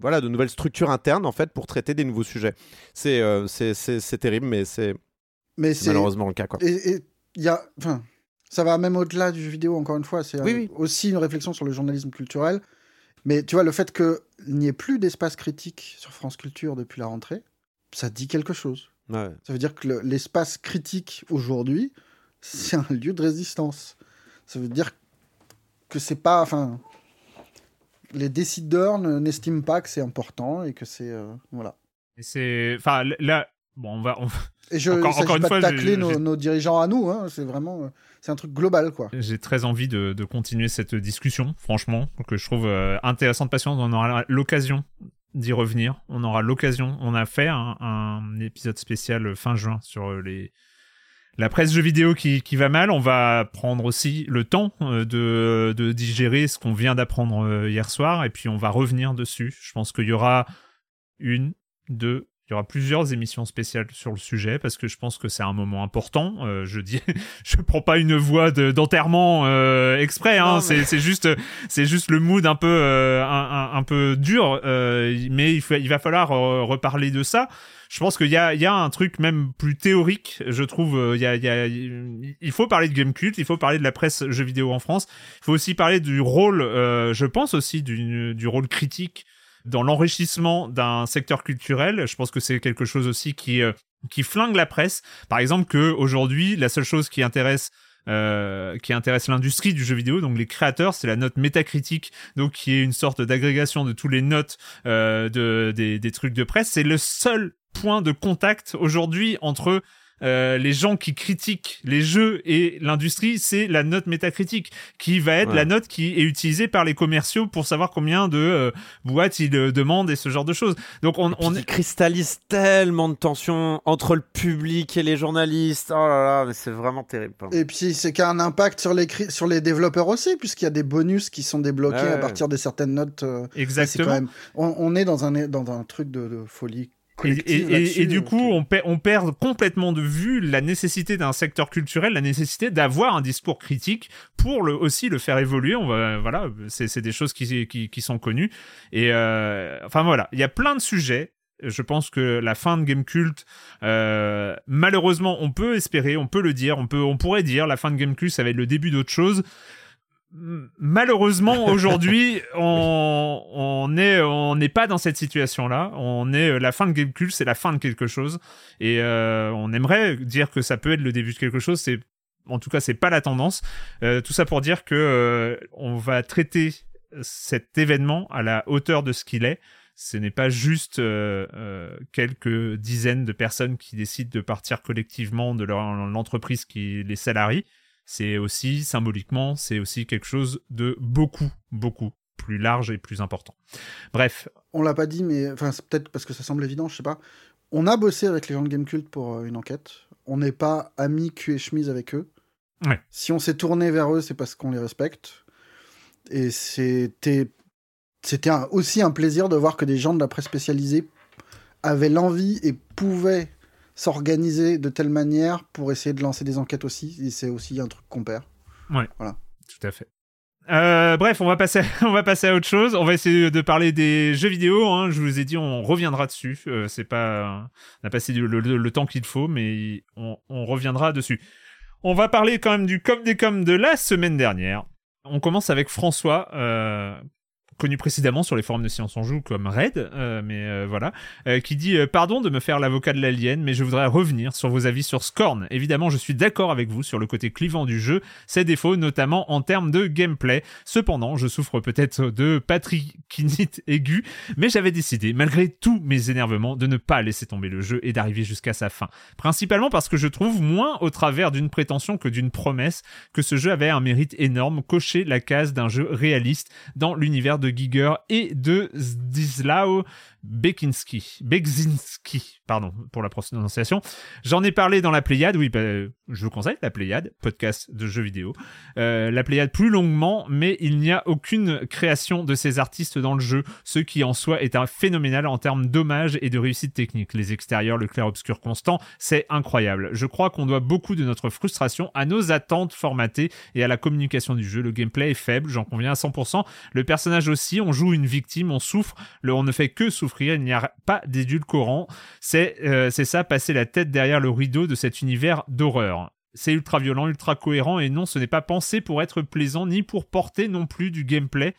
voilà, de nouvelles structures internes en fait pour traiter des nouveaux sujets. Euh, c'est terrible, mais c'est Mais c'est malheureusement le cas. Quoi. Et il y a, enfin, ça va même au-delà du jeu vidéo. Encore une fois, c'est Oui, euh, oui. aussi une réflexion sur le journalisme culturel. Mais tu vois, le fait qu'il n'y ait plus d'espace critique sur France Culture depuis la rentrée, ça dit quelque chose. Ouais. Ça veut dire que le- l'espace critique aujourd'hui, c'est un lieu de résistance. Ça veut dire que c'est pas, enfin, les décideurs ne- n'estiment pas que c'est important et que c'est, euh, voilà. Et c'est, enfin là, bon, on va, on- Et je, Encore- encore une pas fois, de tacler nos, nos dirigeants à nous. Hein, c'est vraiment, euh, c'est un truc global, quoi. j'ai très envie de, de continuer cette discussion, franchement, que je trouve euh, intéressante, passionnante. On aura l'occasion d'y revenir. On aura l'occasion. On a fait un, un épisode spécial fin juin sur les la presse jeux vidéo qui, qui va mal. On va prendre aussi le temps euh, de, de digérer ce qu'on vient d'apprendre hier soir et puis on va revenir dessus. Je pense qu'il y aura une, deux, il y aura plusieurs émissions spéciales sur le sujet parce que je pense que c'est un moment important. Euh, je dis, je prends pas une voix de- d'enterrement euh, exprès. Hein, mais- c'est juste, c'est juste le mood un peu, euh, un, un- un peu dur. euh, mais il, faut- il va falloir euh, reparler de ça. Je pense qu'il y a, il y a un truc même plus théorique. Je trouve, euh, il y a, il y a, il faut parler de Game Cult, il faut parler de la presse jeux vidéo en France. Il faut aussi parler du rôle, euh, je pense aussi du, du rôle critique dans l'enrichissement d'un secteur culturel. Je pense que c'est quelque chose aussi qui euh, flingue la presse. Par exemple, que aujourd'hui, la seule chose qui intéresse euh, qui intéresse l'industrie du jeu vidéo, donc les créateurs, c'est la note métacritique, donc qui est une sorte d'agrégation de tous les notes euh, de, des, des trucs de presse. C'est le seul point de contact aujourd'hui entre euh, les gens qui critiquent les jeux et l'industrie, c'est la note métacritique qui va être Ouais. la note qui est utilisée par les commerciaux pour savoir combien de euh, boîtes ils euh, demandent et ce genre de choses. Donc on, On on cristallise tellement de tensions entre le public et les journalistes. Oh là là, mais c'est vraiment terrible. pardon. Et puis c'est qu'il y a un impact sur les, cri- sur les développeurs aussi, puisqu'il y a des bonus qui sont débloqués Ouais. à partir de certaines notes. euh, exactement. quand même, on, on est dans un, dans un truc de, de folie Et, du coup, euh, on, per- on perd complètement de vue la nécessité d'un secteur culturel, la nécessité d'avoir un discours critique pour le, aussi le faire évoluer. On va, voilà, c'est c'est des choses qui, qui, qui sont connues. Et euh, enfin voilà, il y a plein de sujets. Je pense que la fin de Game Cult, euh, malheureusement, on peut espérer, on peut le dire, on peut, on pourrait dire, la fin de Game Cult, ça va être le début d'autre chose. Malheureusement, aujourd'hui, on, on est, on n'est pas dans cette situation-là. On est euh, la fin de Game Cult, c'est la fin de quelque chose, et euh, on aimerait dire que ça peut être le début de quelque chose. C'est, en tout cas, c'est pas la tendance. Euh, tout ça pour dire que euh, on va traiter cet événement à la hauteur de ce qu'il est. Ce n'est pas juste euh, euh, quelques dizaines de personnes qui décident de partir collectivement de leur, l'entreprise qui les salarie. C'est aussi symboliquement, c'est aussi quelque chose de beaucoup, beaucoup plus large et plus important. Bref, On l'a pas dit, mais enfin, c'est peut-être parce que ça semble évident, je sais pas. On a bossé avec les gens de Gamecult pour euh, une enquête. On n'est pas amis cul et chemise avec eux. Ouais. Si on s'est tourné vers eux, c'est parce qu'on les respecte. Et c'était c'était aussi un plaisir de voir que des gens de la presse spécialisée avaient l'envie et pouvaient s'organiser de telle manière pour essayer de lancer des enquêtes aussi. C'est aussi un truc qu'on perd. Tout à fait. Euh, bref, on va passer, on va passer à autre chose. On va essayer de parler des jeux vidéo. hein. Je vous ai dit, on reviendra dessus. Euh, c'est pas, on a passé le, le- le temps qu'il faut, mais on, on reviendra dessus. On va parler quand même du com des com de la semaine dernière. On commence avec François, euh, connu précédemment sur les forums de Science en Joue comme Red, euh, mais euh, voilà, euh, qui dit Pardon de me faire l'avocat de l'alien, mais je voudrais revenir sur vos avis sur Scorn. Évidemment, je suis d'accord avec vous sur le côté clivant du jeu, ses défauts notamment en termes de gameplay. Cependant, je souffre peut-être de patricinite aiguë, mais j'avais décidé, malgré tous mes énervements, de ne pas laisser tomber le jeu et d'arriver jusqu'à sa fin. Principalement parce que je trouve moins au travers d'une prétention que d'une promesse que ce jeu avait un mérite énorme, cocher la case d'un jeu réaliste dans l'univers de Giger et de Zdislaw Bekinski. Bekzinski, pardon pour la prononciation. J'en ai parlé dans la Pléiade, oui, bah, je vous conseille la Pléiade, podcast de jeux vidéo. Euh, la Pléiade plus longuement, mais il n'y a aucune création de ces artistes dans le jeu, ce qui en soi est un phénoménal en termes d'hommage et de réussite technique. Les extérieurs, le clair-obscur constant, c'est incroyable. Je crois qu'on doit beaucoup de notre frustration à nos attentes formatées et à la communication du jeu. Le gameplay est faible, j'en conviens à 100%. Le personnage aussi, on joue une victime, on souffre, le, on ne fait que souffrir, il n'y a pas d'édulcorant. C'est euh, c'est ça, passer la tête derrière le rideau de cet univers d'horreur. C'est ultra violent, ultra cohérent, et non, ce n'est pas pensé pour être plaisant, ni pour porter non plus du gameplay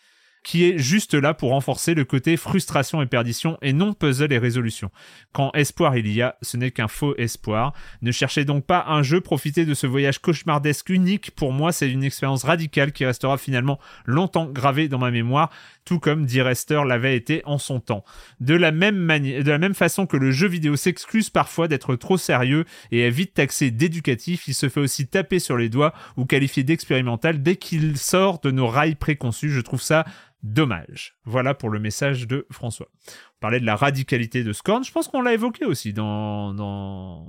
qui est juste là pour renforcer le côté frustration et perdition et non puzzle et résolution. Quand espoir il y a, ce n'est qu'un faux espoir. Ne cherchez donc pas un jeu, profitez de ce voyage cauchemardesque unique. Pour moi, c'est une expérience radicale qui restera finalement longtemps gravée dans ma mémoire, tout comme dit Rester l'avait été en son temps. De la même manière, de la même façon que le jeu vidéo s'excuse parfois d'être trop sérieux et est vite taxé d'éducatif, il se fait aussi taper sur les doigts ou qualifier d'expérimental dès qu'il sort de nos rails préconçus. Je trouve ça dommage. Voilà pour le message de François. On parlait de la radicalité de Scorn. Je pense qu'on l'a évoqué aussi dans, dans,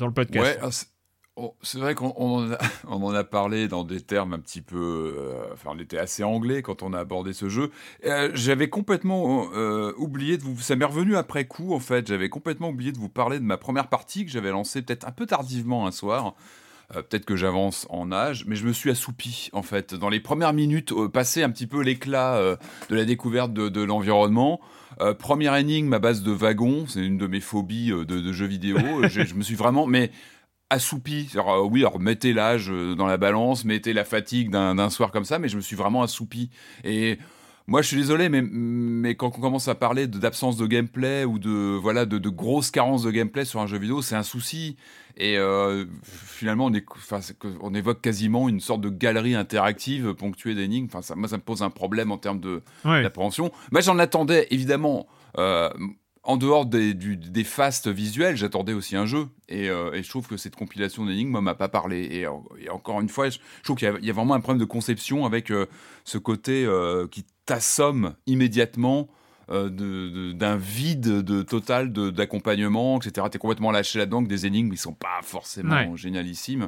le podcast. Ouais, ah, c'est- vrai qu'on en a parlé dans des termes un petit peu. euh, enfin, on était assez anglais quand on a abordé ce jeu. Euh, j'avais complètement euh, oublié de vous. Ça m'est revenu après coup, en fait. J'avais complètement oublié de vous parler de ma première partie que j'avais lancée peut-être un peu tardivement un soir. Euh, peut-être que j'avance en âge, mais je me suis assoupi, en fait. Dans les premières minutes, euh, passé un petit peu l'éclat euh, de la découverte de, de l'environnement. Euh, première énigme à base de wagons, c'est une de mes phobies de, de jeux vidéo. Je me suis vraiment. Mais assoupi. Alors, oui, alors mettez l'âge dans la balance, mettez la fatigue d'un d'un soir comme ça, mais je me suis vraiment assoupi. Et moi, je suis désolé, mais, mais quand on commence à parler d'absence de gameplay ou de, voilà, de, de grosses carences de gameplay sur un jeu vidéo, c'est un souci. Et euh, finalement, on, est, enfin, c'est que- on évoque quasiment une sorte de galerie interactive ponctuée d'énigmes. Enfin, ça, moi, ça me pose un problème en termes de, Ouais. d'appréhension. Moi, j'en attendais évidemment. euh, en dehors des, du- des fastes visuels, j'attendais aussi un jeu. Et, euh, et je trouve que cette compilation d'énigmes, m'a pas parlé. Et, et encore une fois, je, je trouve qu'il y, a- il y a vraiment un problème de conception avec euh, ce côté euh, qui t'assomme immédiatement euh, de- de- d'un vide de, total de- d'accompagnement, etc. T'es complètement lâché là-dedans, que des énigmes qui sont pas forcément Ouais. génialissimes.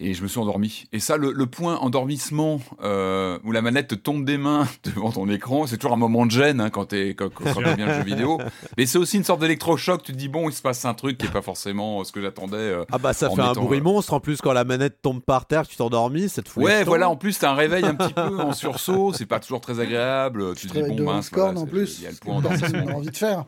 Et je me suis endormi. Et ça, le, le point endormissement euh, où la manette te tombe des mains devant ton écran, c'est toujours un moment de gêne hein, quand t'es quand, quand t'aimes bien le jeu vidéo. Mais c'est aussi une sorte d'électrochoc. Tu te dis bon, il se passe un truc qui est pas forcément euh, ce que j'attendais. euh. Ah bah ça fait un bruit euh, monstre en plus quand la manette tombe par terre, que tu t'endormis, cette foule. Ouais, voilà. En plus, t'as un réveil un petit peu en sursaut. C'est pas toujours très agréable. Tu Tu te dis bon mince. Voilà, en plus. Il y a le point pas ce qu'on endormissement. a envie de faire.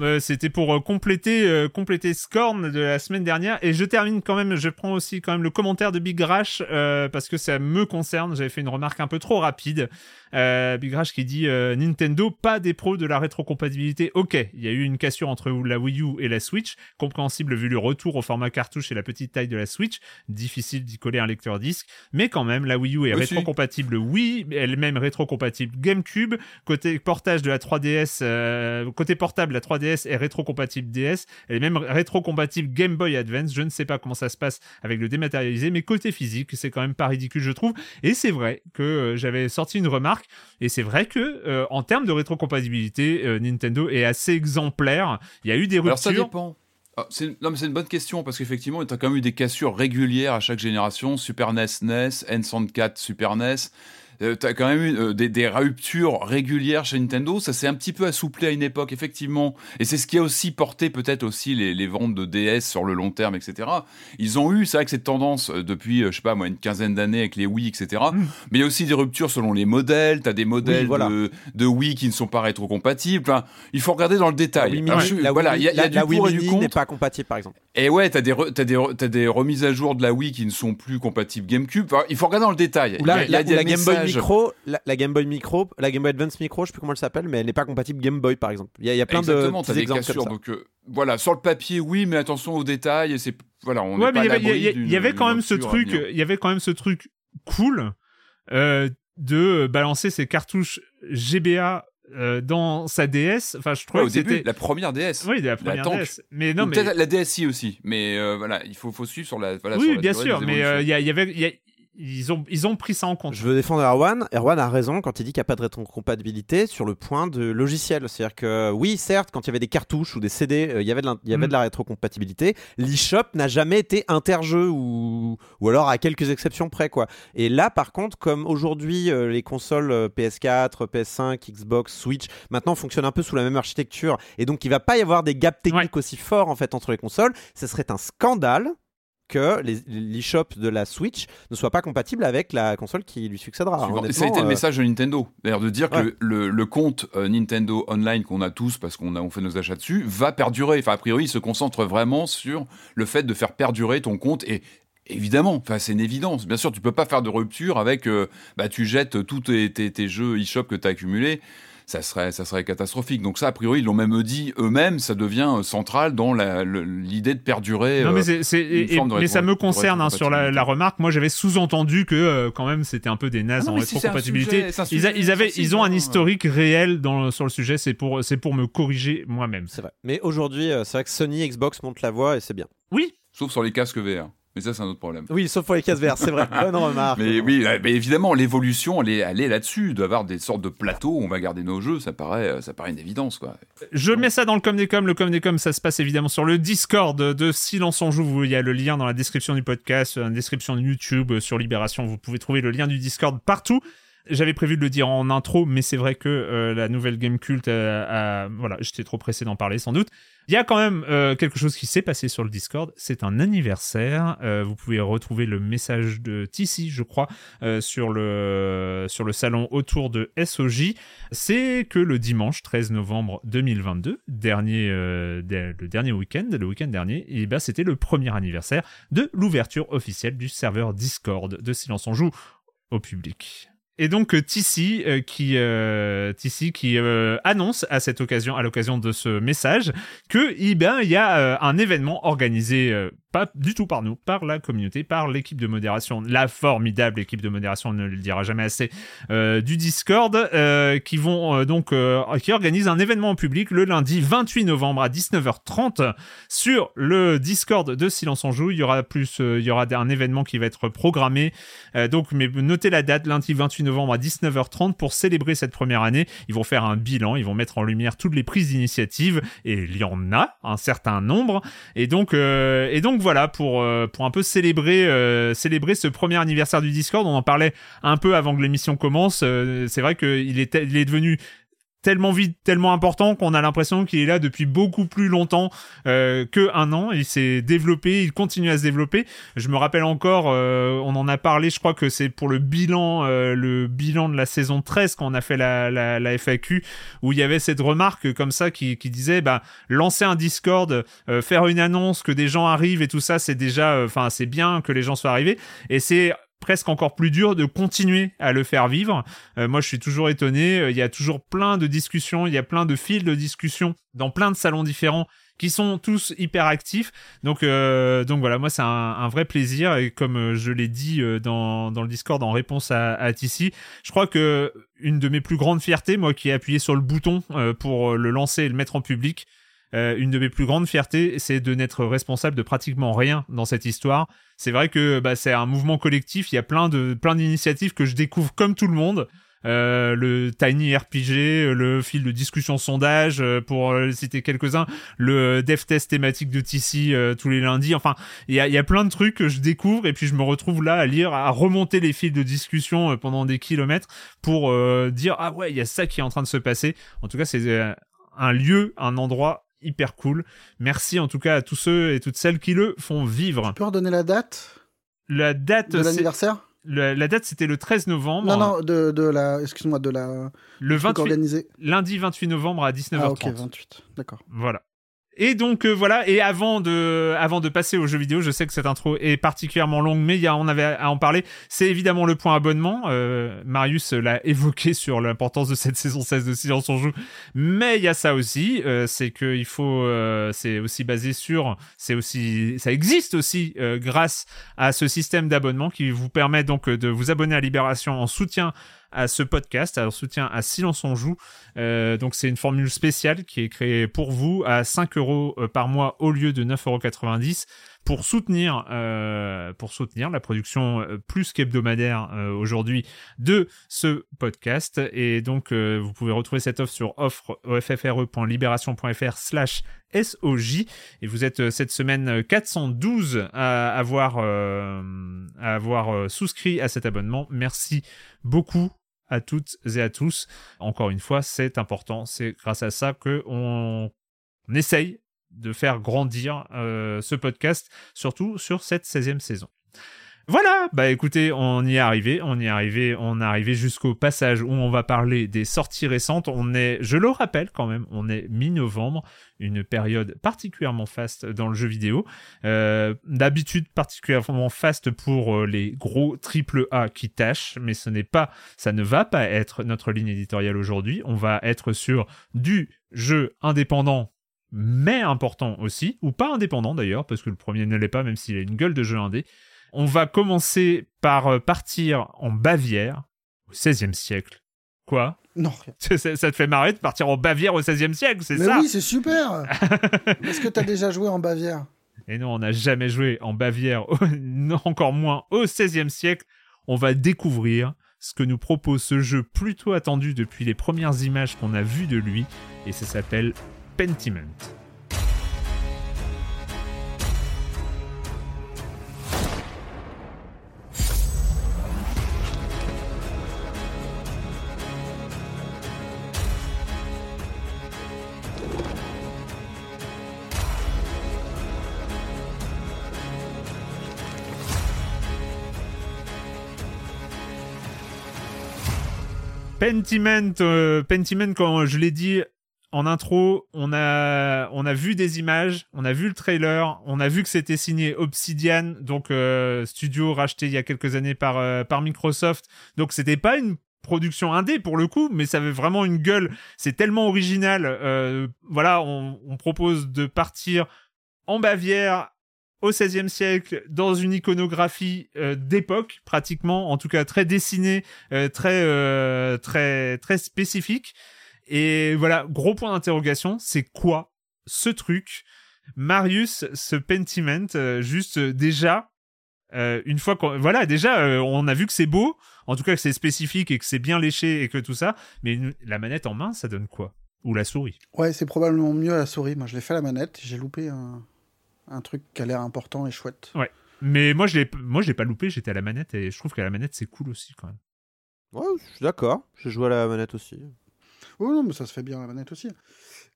Euh, C'était pour euh, compléter, euh, compléter Scorn de la semaine dernière. Et je termine quand même, je prends aussi quand même le commentaire de Big Rash, euh, parce que ça me concerne. J'avais fait une remarque un peu trop rapide. Euh, Big Rash qui dit euh, Nintendo, pas des pros de la rétrocompatibilité. Ok, il y a eu une cassure entre la Wii U et la Switch. Compréhensible vu le retour au format cartouche et la petite taille de la Switch. Difficile d'y coller un lecteur disque. Mais quand même, la Wii U est Oui, rétrocompatible Wii, elle-même rétrocompatible GameCube. Côté portage de la 3DS, euh, côté portable, la 3DS est rétrocompatible DS. Elle est même rétrocompatible Game Boy Advance. Je ne sais pas comment ça se passe avec le dématérialisé, mais côté physique, c'est quand même pas ridicule, je trouve. Et c'est vrai que euh, j'avais sorti une remarque, et c'est vrai que euh, en termes de rétrocompatibilité, euh, Nintendo est assez exemplaire. Il y a eu des Alors ça ruptures. dépend. Ah, c'est- non mais c'est une bonne question parce qu'effectivement tu as quand même eu des cassures régulières à chaque génération, Super NES, NES, N64, Super NES. Euh, tu as quand même eu euh, des, des ruptures régulières chez Nintendo, ça s'est un petit peu assouplé à une époque effectivement, et c'est ce qui a aussi porté peut-être aussi les, les ventes de DS sur le long terme, etc. Ils ont eu, c'est vrai que cette tendance euh, depuis, euh, je sais pas moi, une quinzaine d'années avec les Wii, etc. Mm. Mais il y a aussi des ruptures selon les modèles, tu as des modèles Oui, voilà. de, de Wii qui ne sont pas rétrocompatibles, enfin, il faut regarder dans le détail. La Wii la voilà, Wii- il y a, il y a la- du la Wii pour et du Mini contre. n'est pas compatible par exemple. Et ouais, t'as des, re- t'as des, re- t'as des remises à jour de la Wii qui ne sont plus compatibles GameCube. Enfin, il faut regarder dans le détail. La, Il y a- il y a la- des la Game Boy messages. Micro, la, la Game Boy Micro, la Game Boy Advance Micro, je sais plus comment elle s'appelle, mais elle n'est pas compatible Game Boy par exemple. Il y y a plein Exactement, de petits des exemples cassures. comme ça. Donc euh, voilà, sur le papier, oui, mais attention aux détails. et C'est voilà, on Ouais, n'est mais pas il y avait- il y, y avait quand même ce truc, il y avait quand même ce truc cool euh, de balancer ses cartouches GBA euh, dans sa DS. Enfin, je trouvais au que début, c'était. la première DS. Oui, la première tank. DS. Mais non, mais. Peut-être la DSi aussi, mais euh, voilà, il faut, faut suivre sur la. Voilà, oui, sur la bien sûr, mais euh, il y, il y avait. il y a- ils ont, ils ont pris ça en compte. Je veux défendre Erwan. Erwan a raison quand il dit qu'il n'y a pas de rétrocompatibilité sur le point de logiciel. C'est-à-dire que oui, certes, quand il y avait des cartouches ou des CD, euh, il y avait de, l'in- il y avait Mm. de la rétrocompatibilité. L'eShop n'a jamais été interjeu ou, ou alors à quelques exceptions près. quoi. Et là, par contre, comme aujourd'hui euh, les consoles euh, PS4, PS5, Xbox, Switch, maintenant fonctionnent un peu sous la même architecture, et donc il va pas y avoir des gaps techniques aussi forts en fait entre les consoles, ce serait un scandale que les- l'eShop de la Switch ne soit pas compatible avec la console qui lui succédera. Honnêtement, ça a été le euh, message de Nintendo. D'ailleurs, de dire Ouais. que le, le compte euh, Nintendo Online qu'on a tous parce qu'on a on fait nos achats dessus va perdurer. Enfin, a priori, il se concentre vraiment sur le fait de faire perdurer ton compte et Évidemment, enfin c'est une évidence. Bien sûr, tu peux pas faire de rupture avec, euh, bah tu jettes tous tes, tes, tes jeux eShop que tu as accumulés. Ça serait, ça serait catastrophique. Donc ça, a priori, ils l'ont même dit eux-mêmes, ça devient euh, central dans l'idée de perdurer. Non, euh, mais, et- de mais ça me concerne hein, sur la, remarque. Moi, j'avais sous-entendu que euh, quand même c'était un peu des nazes Ah non, en si rétrocompatibilité. un ils, ils avaient, ils ont un hein. historique réel dans, sur le sujet. C'est pour, c'est pour me corriger moi-même. C'est vrai. Mais aujourd'hui, euh, c'est vrai que Sony, Xbox montent la voie et c'est bien. Oui, Sauf sur les casques VR. Mais ça, c'est un autre problème. Oui, sauf pour les cases vertes, c'est vrai. Bonne remarque. Mais oui, mais évidemment, l'évolution, elle est, elle est là-dessus. D'avoir des sortes de plateaux où on va garder nos jeux, ça paraît, ça paraît une évidence, quoi. Je mets ça dans le com des com. Le com des com, ça se passe évidemment sur le Discord de Silence en Joue. Il y a le lien dans la description du podcast, dans la description de YouTube, sur Libération. Vous pouvez trouver le lien du Discord partout. J'avais prévu de le dire en intro, mais c'est vrai que euh, la nouvelle Game Cult, a, voilà, j'étais trop pressé d'en parler sans doute. Il y a quand même euh, quelque chose qui s'est passé sur le Discord. C'est un anniversaire. Euh, vous pouvez retrouver le message de Tissi, je crois, sur le sur le salon autour de SOJ. C'est que le dimanche 13 novembre 2022, dernier le dernier week-end, le week-end dernier, ben c'était le premier anniversaire de l'ouverture officielle du serveur Discord de Silence on joue au public. Et donc euh, Tissi euh, qui euh, qui euh, annonce à cette occasion, à l'occasion de ce message, que eh ben il y a un événement organisé pas du tout par nous, par la communauté, par l'équipe de modération, la formidable équipe de modération, on ne le dira jamais assez, euh, du Discord, euh, qui vont euh, donc qui organise un événement en public le lundi 28 novembre à 19h30 sur le Discord de Silence en Joue. Il y aura plus, il y aura un événement qui va être programmé. donc, mais notez la date, lundi 28 novembre à 19h30 pour célébrer cette première année. Ils vont faire un bilan, ils vont mettre en lumière toutes les prises d'initiative et il y en a un certain nombre. Et donc, et donc voilà pour euh, pour un peu célébrer euh, célébrer ce premier anniversaire du Discord. On en parlait un peu avant que l'émission commence. Euh, c'est vrai qu'il est il est devenu tellement vite, tellement important qu'on a l'impression qu'il est là depuis beaucoup plus longtemps euh, que un an. Il s'est développé, il continue à se développer. Je me rappelle encore, euh, on en a parlé, je crois que c'est pour le bilan, euh, le bilan de la saison 13 quand on a fait la, la, la FAQ, où il y avait cette remarque comme ça qui, qui disait, bah, lancer un Discord, euh, faire une annonce que des gens arrivent et tout ça, c'est déjà, euh, enfin, c'est bien que les gens soient arrivés. Et c'est presque encore plus dur de continuer à le faire vivre. Euh, moi, je suis toujours étonné. Euh, il y a toujours plein de discussions, il y a plein de fils de discussion dans plein de salons différents qui sont tous hyper actifs. Donc, euh, donc voilà, moi c'est un, vrai plaisir et comme je l'ai dit dans, dans le Discord en réponse à, à je crois que une de mes plus grandes fiertés, moi qui ai appuyé sur le bouton pour le lancer et le mettre en public, euh, une de mes plus grandes fiertés, c'est de n'être responsable de pratiquement rien dans cette histoire. C'est vrai que bah, c'est un mouvement collectif. Il y a plein de plein d'initiatives que je découvre comme tout le monde. Euh, le Tiny RPG, le fil de discussion sondage, euh, pour citer quelques-uns, le dev test thématique de TC tous les lundis. Enfin, il y a, y a, plein de trucs que je découvre et puis je me retrouve là à lire, à remonter les fils de discussion pendant des kilomètres pour dire ah ouais, il y a ça qui est en train de se passer. En tout cas, c'est un lieu, un endroit hyper cool. Merci en tout cas à tous ceux et toutes celles qui le font vivre. Tu peux redonner la date La date de l'anniversaire la, date c'était le 13 novembre. Non non de, de la excuse-moi de la le 28 lundi 28 novembre à 19h30. Ah OK, 28. D'accord. Voilà. Et donc euh, voilà, et avant de, avant de passer aux jeux vidéo, je sais que cette intro est particulièrement longue, mais il y a, on avait à en parler. C'est évidemment le point abonnement. Euh, Marius l'a évoqué sur l'importance de cette saison 16 de Silence on joue, mais il y a ça aussi, euh, c'est que il faut, euh, c'est aussi basé sur, c'est aussi, ça existe aussi euh, grâce à ce système d'abonnement qui vous permet donc de vous abonner à Libération en soutien à ce podcast, à soutien à Silence on joue. Euh, donc c'est une formule spéciale qui est créée pour vous à 5 euros euh, par mois au lieu de 9,90 euros pour soutenir euh, pour soutenir la production plus qu'hebdomadaire aujourd'hui de ce podcast. Et donc vous pouvez retrouver cette offre sur offre offre.libération.fr slash SOJ et vous êtes cette semaine 412 à avoir à avoir souscrit à cet abonnement. Merci beaucoup à toutes et à tous. Encore une fois, c'est important. C'est grâce à ça que on, essaye de faire grandir euh, ce podcast, surtout sur cette 16e saison. Voilà, bah écoutez, on y est arrivé, on y est arrivé, on est arrivé jusqu'au passage où on va parler des sorties récentes. On est, je le rappelle quand même, on est mi-novembre, une période particulièrement faste dans le jeu vidéo. Euh, D'habitude particulièrement faste pour euh, les gros triple A qui tâchent, mais ce n'est pas, ça ne va pas être notre ligne éditoriale aujourd'hui. On va être sur du jeu indépendant mais important aussi, ou pas indépendant d'ailleurs, parce que le premier ne l'est pas, même s'il a une gueule de jeu indé. On va commencer par euh, partir en Bavière, au XVIe siècle. Quoi? Non. Ça, ça, te fait marrer de partir en Bavière au XVIe siècle, c'est ça? Mais oui, c'est super Est-ce que tu as déjà joué en Bavière? Et non, on n'a jamais joué en Bavière, encore moins au XVIe siècle. On va découvrir ce que nous propose ce jeu plutôt attendu depuis les premières images qu'on a vues de lui, et ça s'appelle Pentiment. Pentiment, euh, Pentiment, quand je l'ai dit en intro, on a, on a vu des images, on a vu le trailer, on a vu que c'était signé Obsidian, donc euh, studio racheté il y a quelques années par, euh, par Microsoft. Donc c'était pas une production indé pour le coup, mais ça avait vraiment une gueule. C'est tellement original. voilà, on, on propose de partir en Bavière au XVIe siècle dans une iconographie euh, d'époque pratiquement, en tout cas très dessinée, euh, très euh, très très spécifique. Et voilà, gros point d'interrogation, c'est quoi ce truc? Marius, ce Pentiment, juste déjà une fois qu'on voilà déjà on a vu que c'est beau, en tout cas que c'est spécifique et que c'est bien léché et que tout ça, mais la manette en main ça donne quoi? Ou la souris? Ouais, c'est probablement mieux la souris. Moi je l'ai fait la manette, j'ai loupé un un truc qui a l'air important et chouette. Ouais. Mais moi, je l'ai, moi, je l'ai pas loupé. J'étais à la manette et je trouve qu'à la manette, c'est cool aussi quand même. Ouais, je suis d'accord. J'ai joué à la manette aussi. Oui, non, mais ça se fait bien à la manette aussi.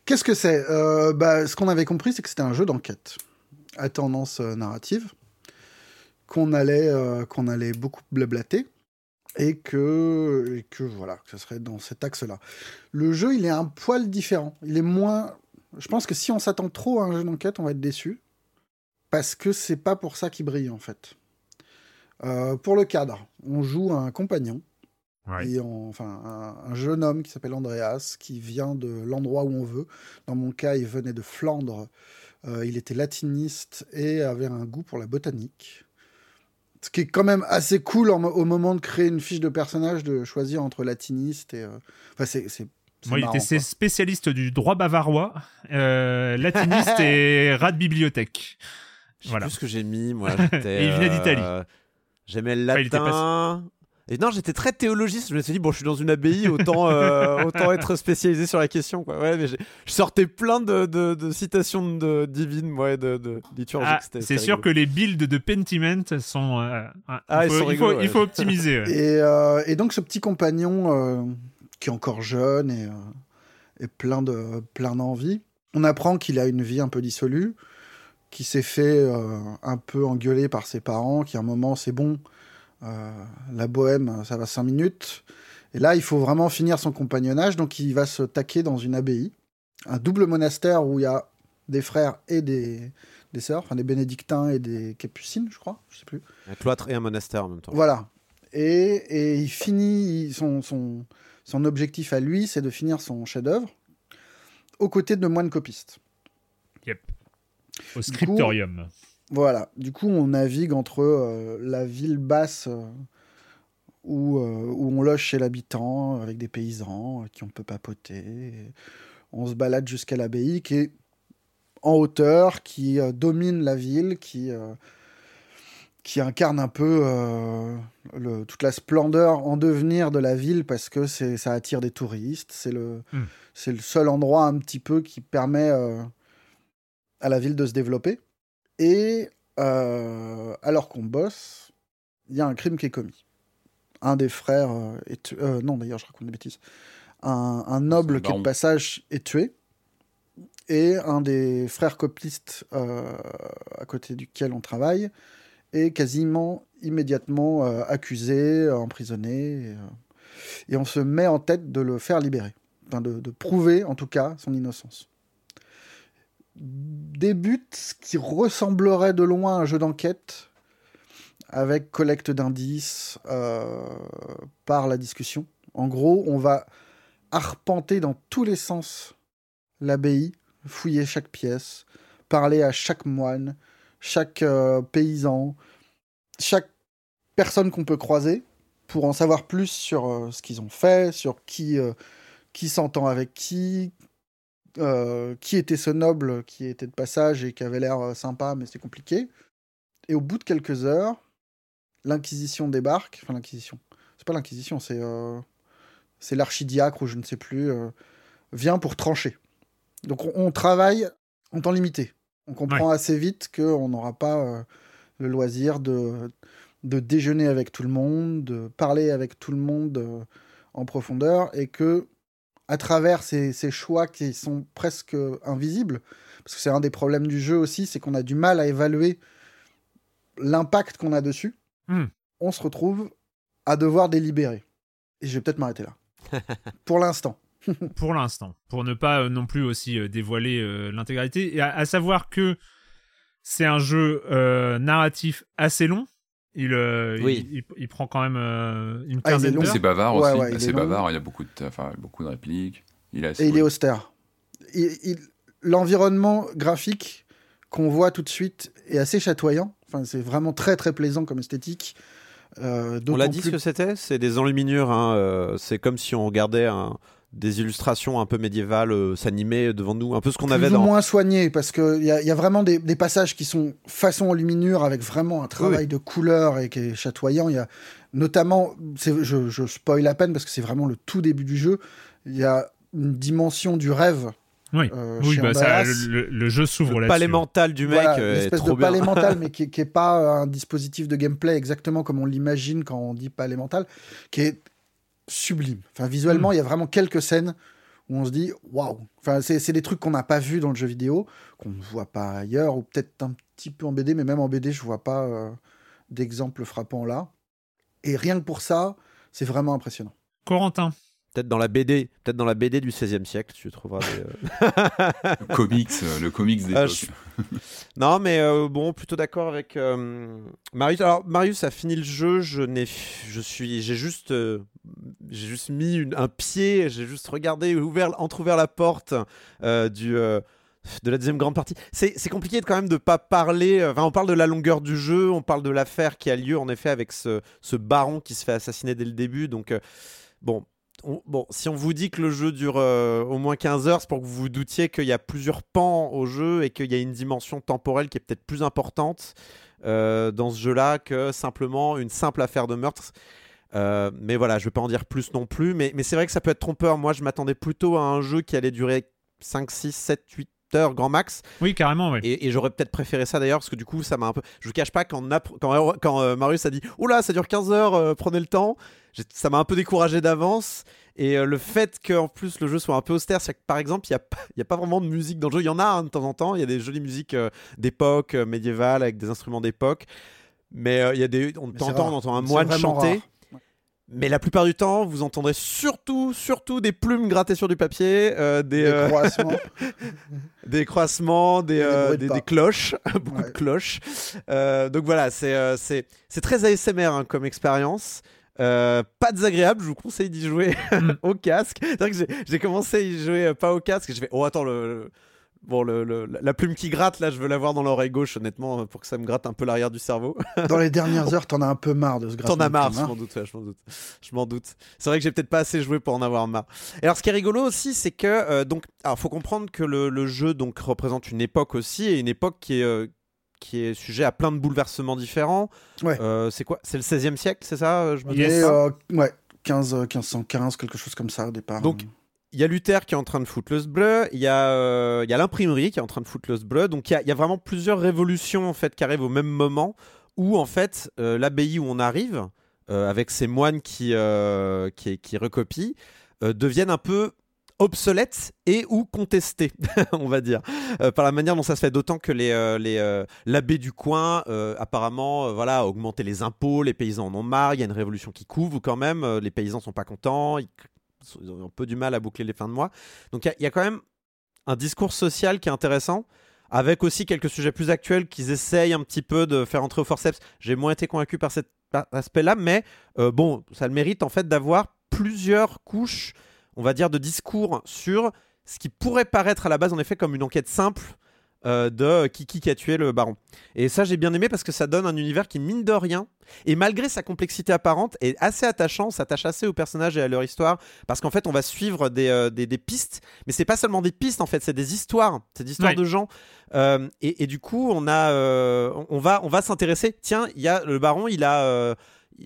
Qu'est-ce que c'est? Euh, bah, Ce qu'on avait compris, c'est que c'était un jeu d'enquête à tendance euh, narrative, qu'on allait, euh, qu'on allait beaucoup blablater, et que, et que voilà, que ce serait dans cet axe-là. Le jeu, il est un poil différent. Il est moins. Je pense que si on s'attend trop à un jeu d'enquête, on va être déçu parce que c'est pas pour ça qu'il brille en fait. Euh, pour le cadre, on joue un compagnon, et enfin un, jeune homme qui s'appelle Andreas, qui vient de l'endroit où on veut. Dans mon cas, il venait de Flandre. Euh, il était latiniste et avait un goût pour la botanique. Ce qui est quand même assez cool au moment de créer une fiche de personnage, de choisir entre latiniste et. Euh, enfin, c'est moi, il était spécialiste du droit bavarois, latiniste et rat de bibliothèque. Je voilà. plus ce que j'ai mis, moi. et il venait d'Italie. Euh, j'aimais le latin. Et non, j'étais très théologiste. Je me suis dit, bon, je suis dans une abbaye, autant, euh, autant être spécialisé sur la question. Quoi. Ouais, mais je sortais plein de, de, citations de, divines, moi, de, de liturgiques. Ah, c'est sûr que les builds de Pentiment sont. Euh, ah, il, faut, il, faut, il, faut, optimiser. et, et, donc, ce petit compagnon qui est encore jeune et, et plein d'envie, plein on apprend qu'il a une vie un peu dissolue qui s'est fait euh, un peu engueuler par ses parents, qui à un moment c'est bon, euh, la bohème, ça va cinq minutes. Et là, il faut vraiment finir son compagnonnage, donc il va se taquer dans une abbaye, un double monastère où il y a des frères et des, des sœurs, enfin des bénédictins et des capucines, je crois, je sais plus. Un cloître et un monastère en même temps. Voilà. Et, et il finit son, son, son objectif à lui, c'est de finir son chef-d'œuvre aux côtés de moines copistes. Au scriptorium. voilà. Du coup, on navigue entre euh, la ville basse euh, où, euh, où, on loge chez l'habitant avec des paysans qui on peut papoter. on se balade jusqu'à l'abbaye qui est en hauteur, qui domine la ville, qui qui incarne un peu le, toute la splendeur en devenir de la ville parce que ça attire des touristes. C'est le, hmm. c'est le seul endroit un petit peu qui permet à la ville de se développer. Et euh, alors qu'on bosse, il y a un crime qui est commis. Un des frères euh, est tué. Euh, non, d'ailleurs, je raconte des bêtises. Un, noble qui est de passage est tué. Et un des frères copistes à côté duquel on travaille est quasiment immédiatement accusé, emprisonné. Et, on se met en tête de le faire libérer. Enfin, de prouver, en tout cas, son innocence débute ce qui ressemblerait de loin à un jeu d'enquête avec collecte d'indices euh, par la discussion. En gros, on va arpenter dans tous les sens l'abbaye, fouiller chaque pièce, parler à chaque moine, chaque euh, paysan, chaque personne qu'on peut croiser pour en savoir plus sur euh, ce qu'ils ont fait, sur qui, qui s'entend avec qui, euh, qui était ce noble qui était de passage et qui avait l'air euh, sympa, mais c'était compliqué. Et au bout de quelques heures, l'Inquisition débarque. Enfin, l'Inquisition. C'est pas l'Inquisition, c'est euh, c'est l'archidiacre ou je ne sais plus. euh, vient pour trancher. Donc on, on travaille en temps limité. On comprend assez vite qu'on n'aura pas le loisir de, de déjeuner avec tout le monde, de parler avec tout le monde en profondeur et que à travers ces, ces choix qui sont presque invisibles, parce que c'est un des problèmes du jeu aussi, c'est qu'on a du mal à évaluer l'impact qu'on a dessus, Hmm. on se retrouve à devoir délibérer. Et je vais peut-être m'arrêter là. Pour l'instant. pour l'instant, pour ne pas euh, non plus aussi euh, dévoiler euh, l'intégralité. Et à, à savoir que c'est un jeu euh, narratif assez long. Il, euh, Oui. il, il- il prend quand même euh, une Ah, il est quinzaine d'heures. C'est bavard Ouais, aussi, ouais, il assez est long. bavard, il y a beaucoup de, enfin, beaucoup de répliques. Il est assez- Et il est oui. austère. L'environnement graphique qu'on voit tout de suite est assez chatoyant. Enfin, c'est vraiment très très plaisant comme esthétique. Euh, On l'a dit plus- ce que c'était? C'est des enluminures. hein, euh, c'est comme si on regardait un- des illustrations un peu médiévales euh, s'animer devant nous. Un peu ce qu'on avait dans. moins soigné parce qu'il y, a- y a vraiment des, des passages qui sont façon enluminure avec vraiment un travail Oui. de couleur et qui est chatoyant. Il y a notamment, je, je spoil à peine parce que c'est vraiment le tout début du jeu. Il y a une dimension du rêve. Oui, euh, oui bah, ça, le, le- le jeu s'ouvre Le là-dessus. palais mental du mec Voilà, euh, est l'espèce trop de bien. palais mental, mais qui, qui est pas euh, un dispositif de gameplay exactement comme on l'imagine quand on dit palais mental, qui est sublime. Enfin, Hmm. visuellement, il y a vraiment quelques scènes où on se dit waouh. Enfin, c'est c'est des trucs qu'on n'a pas vu dans le jeu vidéo, qu'on ne voit pas ailleurs, ou peut-être un petit peu en BD, mais même en BD, je vois pas euh, d'exemple frappant là. Et rien que pour ça, c'est vraiment impressionnant. Corentin, Peut-être dans la BD, peut-être dans la BD du XVIe siècle, tu trouveras. Des, euh, Le comics, euh, le comics Ah, d'époque. je- Non, mais euh, bon, plutôt d'accord avec Marius. Alors, Marius a fini le jeu. Je n'ai, je suis, j'ai juste, j'ai juste mis une- un pied. J'ai juste regardé, ouvert, entrouvert la porte du. de la deuxième grande partie. C'est compliqué de, quand même de pas parler. Enfin, on parle de la longueur du jeu, on parle de l'affaire qui a lieu en effet avec ce, ce baron qui se fait assassiner dès le début. Donc, euh, bon, on- bon, si on vous dit que le jeu dure euh, au moins 15 heures, c'est pour que vous vous doutiez qu'il y a plusieurs pans au jeu et qu'il y a une dimension temporelle qui est peut-être plus importante euh, dans ce jeu-là que simplement une simple affaire de meurtre. Euh, mais voilà, je vais pas en dire plus non plus. Mais, mais c'est vrai que ça peut être trompeur. Moi, je m'attendais plutôt à un jeu qui allait durer 5, 6, 7, 8 heures grand max. oui, carrément, oui. Et, et j'aurais peut-être préféré ça d'ailleurs, parce que du coup, ça m'a un peu. Je vous cache pas, quand, quand, quand euh, Marius a dit Oula, ça dure 15 heures, euh, prenez le temps, j'ai- ça m'a un peu découragé d'avance. Et euh, le fait qu'en plus le jeu soit un peu austère, c'est que par exemple, il n'y a, pas- il y a pas vraiment de musique dans le jeu. Il y en a hein, de temps en temps, il y a des jolies musiques euh, d'époque, euh, médiévales, avec des instruments d'époque. Mais euh, il y a des. On t'entend, on entend un moine chanter. rare. Mais la plupart du temps, vous entendrez surtout, surtout des plumes grattées sur du papier, euh, des, Des euh, croissements. des croissements, des, euh, de des, cloches, beaucoup de cloches. Euh, donc voilà, c'est euh, c'est c'est très ASMR hein, comme expérience. Euh, pas désagréable, je vous conseille d'y jouer Mm. au casque. C'est vrai que j'ai- commencé à y jouer euh, pas au casque. Je fais, oh attends, le, le- bon, le, le- la plume qui gratte, là, je veux l'avoir dans l'oreille gauche, honnêtement, pour que ça me gratte un peu l'arrière du cerveau. Dans les dernières heures, t'en as un peu marre de ce T'en grattement as de marre, je hein. m'en doute, ouais, je m'en doute. Je m'en doute. C'est vrai que j'ai peut-être pas assez joué pour en avoir marre. Et alors, ce qui est rigolo aussi, c'est que euh, donc, alors, faut comprendre que le, le jeu donc représente une époque aussi, et une époque qui est euh, qui est sujet à plein de bouleversements différents. Ouais. Euh, c'est quoi? C'est le 16e siècle, c'est ça euh, Je me pas? euh, ouais, 15, euh, 1515, quelque chose comme ça au départ. Donc, Il y a Luther qui est en train de foutre le bleu, il y a, euh, il y a l'imprimerie qui est en train de foutre le bleu, donc il y, a, vraiment plusieurs révolutions en fait qui arrivent au même moment où en fait euh, l'abbaye où on arrive euh, avec ces moines qui, qui, recopient deviennent un peu obsolètes et ou contestés, on va dire, par la manière dont ça se fait. D'autant que les, l'abbé du coin, apparemment, voilà, a augmenté les impôts, les paysans en ont marre, il y a une révolution qui couvre quand même, les paysans sont pas contents, ils ont un peu du mal à boucler les fins de mois. Donc il y a- quand même un discours social qui est intéressant. Avec aussi quelques sujets plus actuels qu'ils essayent un petit peu de faire entrer au forceps. J'ai moins été convaincu par cet aspect-là, mais euh, bon, ça le mérite en fait d'avoir plusieurs couches on va dire, de discours sur ce qui pourrait paraître à la base, en effet, comme une enquête simple, euh, de qui, qui a tué le baron. Et ça, j'ai bien aimé parce que ça donne un univers qui, mine de rien, et malgré sa complexité apparente, est assez attachant, s'attache assez aux personnages et à leur histoire, parce qu'en fait, on va suivre des, euh, des, des pistes, mais c'est pas seulement des pistes, en fait, c'est des histoires, c'est des histoires de gens. Euh, et, et du coup, on, a, on va, on va s'intéresser. Tiens, il y a le baron, il a.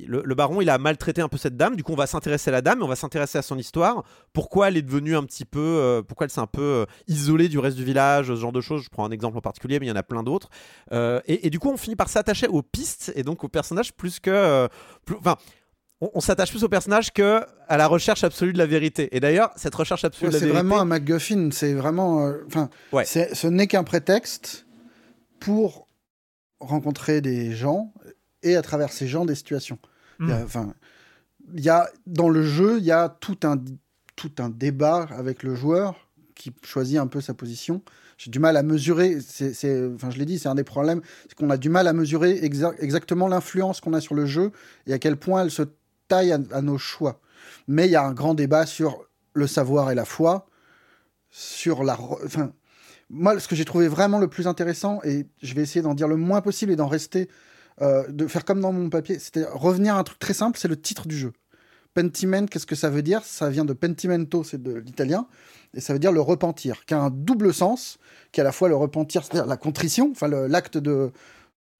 le, le baron, il a maltraité un peu cette dame. Du coup, on va s'intéresser à la dame, et on va s'intéresser à son histoire. Pourquoi elle est devenue un petit peu, euh, pourquoi elle s'est un peu euh, isolée du reste du village, ce genre de choses. Je prends un exemple en particulier, mais il y en a plein d'autres. Euh, et, et du coup, on finit par s'attacher aux pistes et donc aux personnages plus que, enfin. on, on s'attache plus aux personnages que à la recherche absolue de la vérité. Et d'ailleurs, cette recherche absolue Ouais, de la c'est vérité, vraiment un MacGuffin. C'est vraiment. Enfin, Ouais. c'est- ce n'est qu'un prétexte pour rencontrer des gens et à travers ces gens des situations. Il y a- Mm. Enfin, il y a dans le jeu, il y a tout un tout un débat avec le joueur qui choisit un peu sa position. J'ai du mal à mesurer. C'est, enfin, je l'ai dit, c'est un des problèmes, c'est qu'on a du mal à mesurer exa- exactement l'influence qu'on a sur le jeu et à quel point elle se taille à, à nos choix. Mais il y a un grand débat sur le savoir et la foi, sur la, enfin, moi, ce que j'ai trouvé vraiment le plus intéressant, et je vais essayer d'en dire le moins possible et d'en rester, euh, de faire comme dans mon papier, c'était revenir à un truc très simple, c'est le titre du jeu. Pentiment, qu'est-ce que ça veut dire? Ça vient de pentimento, c'est de l'italien, et ça veut dire le repentir, qui a un double sens, qui est à la fois le repentir, c'est-à-dire la contrition, enfin l'acte de,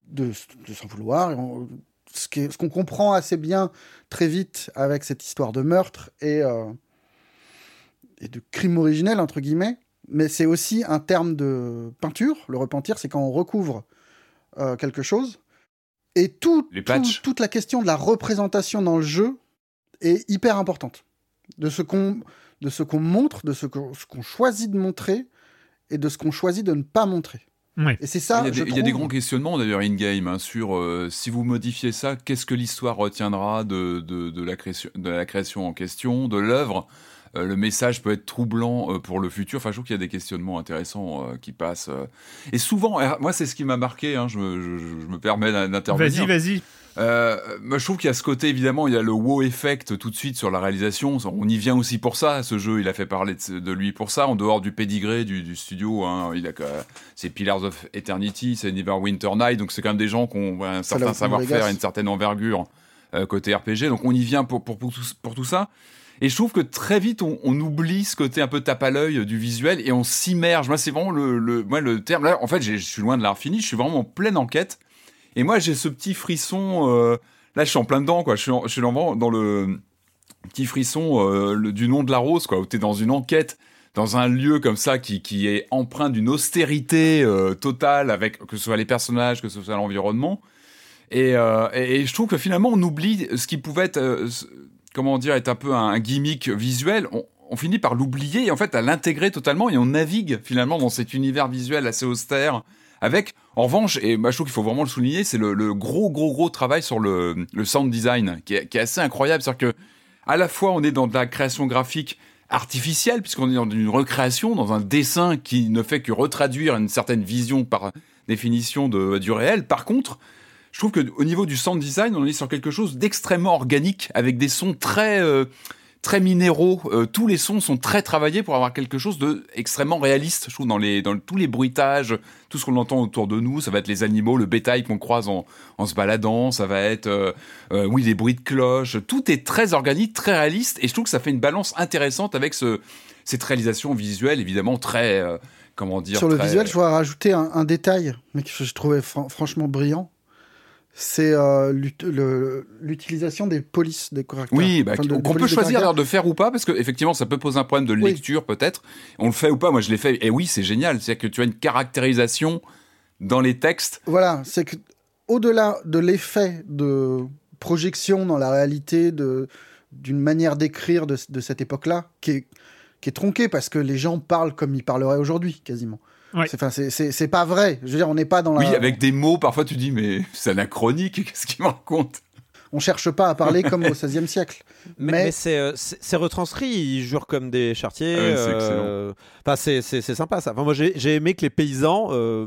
de, s'en vouloir, et on- ce qu'on comprend assez bien très vite avec cette histoire de meurtre et, euh, et de crime originel, entre guillemets, mais c'est aussi un terme de peinture. Le repentir, c'est quand on recouvre euh, quelque chose. Et tout, Les tout- patchs. toute la question de la représentation dans le jeu est hyper importante. De ce qu'on de ce qu'on montre, de ce qu'on choisit de montrer et de ce qu'on choisit de ne pas montrer. Et c'est ça. il, y a des, je il y a des trouve- grands questionnements d'ailleurs in-game hein, sur euh, si vous modifiez ça, qu'est-ce que l'histoire retiendra de, de, de la création, de la création en question, de l'œuvre? Euh, le message peut être troublant euh, pour le futur. Enfin, je trouve qu'il y a des questionnements intéressants euh, qui passent. euh. Et souvent, euh, moi, c'est ce qui m'a marqué. hein, je, me, je- je me permets d'in- d'intervenir. Vas-y, vas-y. Euh, moi, je trouve qu'il y a ce côté, évidemment, il y a le wow effect tout de suite sur la réalisation. On y vient aussi pour ça. Ce jeu, il a fait parler de, de lui pour ça, en dehors du pédigré du, du studio. Hein, il a que- c'est Pillars of Eternity, c'est Neverwinter Night, donc c'est quand même des gens qui ont un certain savoir-faire une certaine envergure euh, côté RPG. Donc on y vient pour, pour, pour, tout, pour tout ça. Et je trouve que très vite, on, oublie ce côté un peu tape à l'œil du visuel et on s'immerge. Moi, c'est vraiment le, moi, le terme. En fait, je suis loin de l'art fini. Je suis vraiment en pleine enquête. Et moi, j'ai ce petit frisson. euh, là, je suis en plein dedans, quoi. Je suis, je suis dans le petit frisson euh, du nom de la rose, quoi. Où t'es dans une enquête, dans un lieu comme ça qui, qui est empreint d'une austérité euh, totale, avec que ce soit les personnages, que ce soit l'environnement. Et, euh, et, je trouve que finalement, on oublie ce qui pouvait être, euh, comment dire, être un peu un, gimmick visuel. On, finit par l'oublier et en fait à l'intégrer totalement et on navigue finalement dans cet univers visuel assez austère. Avec, en revanche, et moi je trouve qu'il faut vraiment le souligner, c'est le, gros gros gros travail sur le, sound design qui est, est assez incroyable. C'est-à-dire que à la fois on est dans de la création graphique artificielle puisqu'on est dans une recréation, dans un dessin qui ne fait que retraduire une certaine vision par définition du réel. Par contre, je trouve que au niveau du sound design, on est sur quelque chose d'extrêmement organique, avec des sons très euh, très minéraux. Euh, tous les sons sont très travaillés pour avoir quelque chose de extrêmement réaliste. Je trouve dans les dans tous les bruitages, tout ce qu'on entend autour de nous, ça va être les animaux, le bétail qu'on croise en, en se baladant, ça va être euh, euh, oui les bruits de cloche. Tout est très organique, très réaliste, et je trouve que ça fait une balance intéressante avec ce cette réalisation visuelle, évidemment très euh, comment dire Sur le très- visuel, je voudrais rajouter un, un détail, mais que je trouvais fran- franchement brillant. C'est euh, l'utilisation des polices des caractères. Oui, bah, Enfin, de- qu'on peut choisir alors de faire ou pas, parce que effectivement, ça peut poser un problème de Oui. lecture peut-être. On le fait ou pas Moi, je l'ai fait. Et oui, c'est génial. C'est-à-dire que tu as une caractérisation dans les textes. Voilà, c'est que au-delà de l'effet de projection dans la réalité de d'une manière d'écrire de, de cette époque-là, qui est, qui est tronquée parce que les gens parlent comme ils parleraient aujourd'hui, quasiment. Ouais. C'est- pas vrai. Je veux dire, on n'est pas dans la. Oui, avec des mots, parfois tu dis, mais c'est anachronique, qu'est-ce qu'il me raconte? On cherche pas à parler comme au XVIe siècle. Mais, Mais- mais c'est, euh, c'est retranscrit, ils jurent comme des chartiers. Ah ouais, c'est euh, Enfin, c'est, sympa ça. Enfin, moi, j'ai, aimé que les paysans. euh,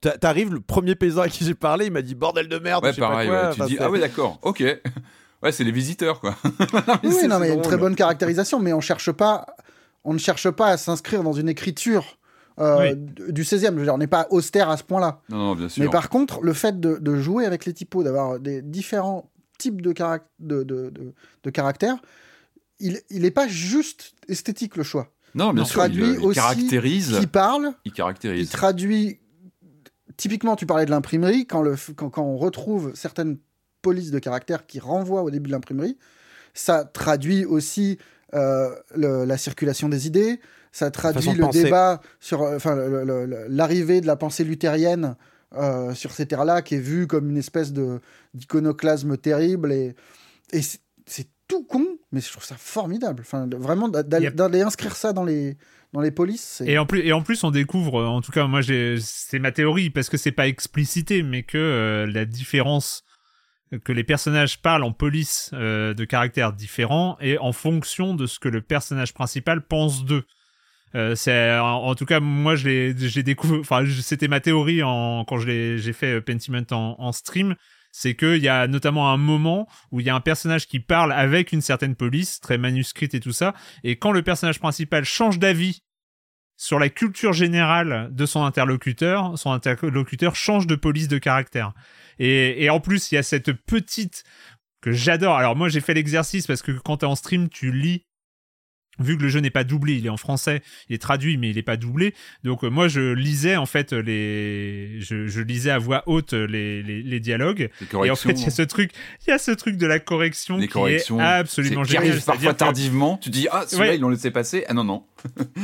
t'a- T'arrives, le premier paysan à qui j'ai parlé, il m'a dit bordel de merde. Ouais, je sais pas pareil. quoi. ouais, tu Enfin, dis, ah ouais, d'accord, ok. Ouais, c'est les visiteurs, quoi. Oui, c'est- non, mais il y a une très bonne caractérisation, mais on cherche pas, on ne cherche pas à s'inscrire dans une écriture euh, du 16e. Je veux dire, on n'est pas austère à ce point-là. Non, non, bien sûr. Mais par contre, le fait de, de jouer avec les typos, d'avoir des différents types de, carac- de, de, de- de caractères, il n'est pas juste esthétique le choix. non, bien il sûr, il, traduit il aussi caractérise. Qui parle, Il il caractérise. traduit. Typiquement, tu parlais de l'imprimerie, quand, le, quand, quand on retrouve certaines polices de caractère qui renvoient au début de l'imprimerie, ça traduit aussi euh, le- la circulation des idées, ça traduit le penser. débat sur euh, enfin, l'arrivée de la pensée luthérienne euh, sur ces terres-là, qui est vue comme une espèce d'iconoclasme terrible. Et, et c'est- tout con, mais je trouve ça formidable. Enfin, vraiment, d'a- d'aller inscrire ça dans les, dans les polices. Et en plus, et en plus, on découvre, en tout cas, moi, c'est ma théorie parce que c'est pas explicité, mais que euh, la différence que les personnages parlent en police euh, de caractères différents est en fonction de ce que le personnage principal pense d'eux. Euh, c'est en, tout cas moi je l'ai j'ai découvert enfin c'était ma théorie en quand je l'ai j'ai fait euh, Pentiment en, en stream c'est que il y a notamment un moment où il y a un personnage qui parle avec une certaine police très manuscrite et tout ça et quand le personnage principal change d'avis sur la culture générale de son interlocuteur, son interlocuteur change de police de caractère. Et, et en plus, il y a cette petite que j'adore. Alors moi, j'ai fait l'exercice parce que quand t'es en stream, tu lis. Vu que le jeu n'est pas doublé, il est en français, il est traduit, mais il n'est pas doublé. Donc euh, moi, je lisais en fait les, je, je lisais à voix haute les, les, les dialogues. Les Et en fait, il y a ce truc, il y a ce truc de la correction les qui corrections est absolument qui génial. arrivent parfois C'est-à-dire que- tardivement. Tu dis, ah, celui-là, Ouais. ils l'ont laissé passer. Ah non, non.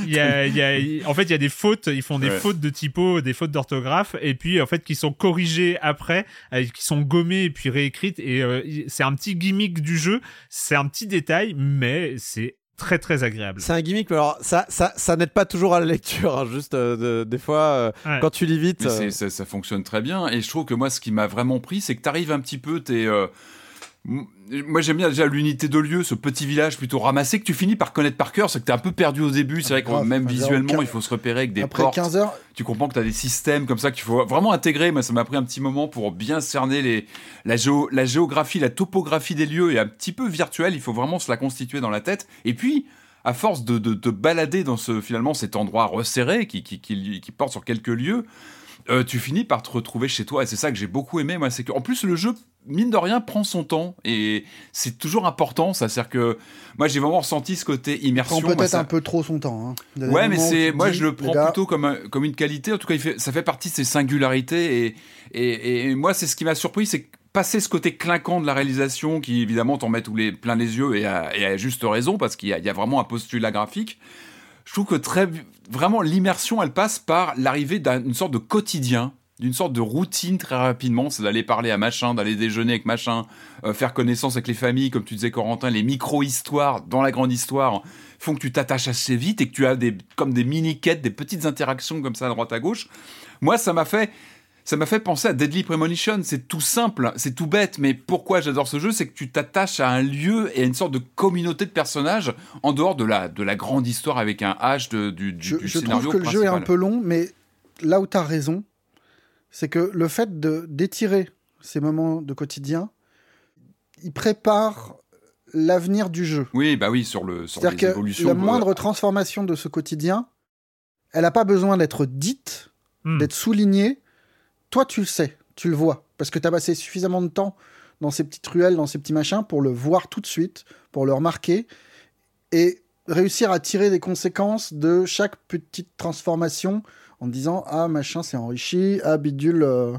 il y a, il y a- en fait, il y a des fautes, ils font des Ouais. fautes de typo, des fautes d'orthographe, et puis en fait, qui sont corrigées après, euh, qui sont gommées et puis réécrites. Et euh, c'est un petit gimmick du jeu, c'est un petit détail, mais c'est très très agréable. C'est un gimmick, mais alors ça, ça, ça n'aide pas toujours à la lecture. hein, juste euh, de- des fois, euh, Ouais. quand tu lis vite. Mais euh, ça, ça fonctionne très bien. Et je trouve que moi, ce qui m'a vraiment pris, c'est que tu arrives un petit peu, t'es. Moi, j'aime bien déjà l'unité de lieu, ce petit village plutôt ramassé que tu finis par connaître par cœur. C'est que t'es un peu perdu au début. C'est vrai que même visuellement, il faut se repérer avec des Après portes. 15 heures, Tu comprends que tu as des systèmes comme ça qu'il faut vraiment intégrer. Moi, ça m'a pris un petit moment pour bien cerner les, la, géo- la géographie, la topographie des lieux est un petit peu virtuelle. Il faut vraiment se la constituer dans la tête. Et puis, à force de te balader dans ce, finalement, cet endroit resserré qui, qui, qui, qui porte sur quelques lieux, euh, tu finis par te retrouver chez toi. Et c'est ça que j'ai beaucoup aimé. Moi, c'est que, en plus, le jeu, mine de rien, prend son temps. Et c'est toujours important. Ça sert que, moi, j'ai vraiment ressenti ce côté prend immersion. Moi, peut-être ça- un peu trop son temps. hein. Il Ouais, mais c'est moi je le prends gars, plutôt comme un- comme une qualité. En tout cas, il fait, ça fait partie de ses singularités et et, et moi c'est ce qui m'a surpris, c'est que passer ce côté clinquant de la réalisation qui évidemment t'en met tous les plein les yeux et à, et à juste raison parce qu'il y, a- il y a vraiment un postulat graphique. Je trouve que très vraiment l'immersion elle passe par l'arrivée d'une sorte de quotidien d'une sorte de routine très rapidement, c'est d'aller parler à machin, d'aller déjeuner avec machin, euh, faire connaissance avec les familles, comme tu disais Corentin, les micro-histoires dans la grande histoire font que tu t'attaches assez vite et que tu as des, comme des mini-quêtes, des petites interactions comme ça à droite à gauche. Moi, ça m'a fait, ça m'a fait penser à Deadly Premonition. C'est tout simple, c'est tout bête, mais pourquoi j'adore ce jeu, c'est que tu t'attaches à un lieu et à une sorte de communauté de personnages en dehors de la, de la grande histoire avec un H de, du, du, Je, du je scénario trouve que le jeu est un peu long, mais là où tu as raison, c'est que le fait de d'étirer ces moments de quotidien, il prépare l'avenir du jeu. Oui, bah oui, sur le sur les C'est-à-dire que évolutions. la moindre transformation de ce quotidien, elle n'a pas besoin d'être dite, Hmm. d'être soulignée. Toi, tu le sais, tu le vois, parce que tu as passé suffisamment de temps dans ces petites ruelles, dans ces petits machins, pour le voir tout de suite, pour le remarquer, et réussir à tirer des conséquences de chaque petite transformation en disant ah machin c'est enrichi, ah bidule. euh.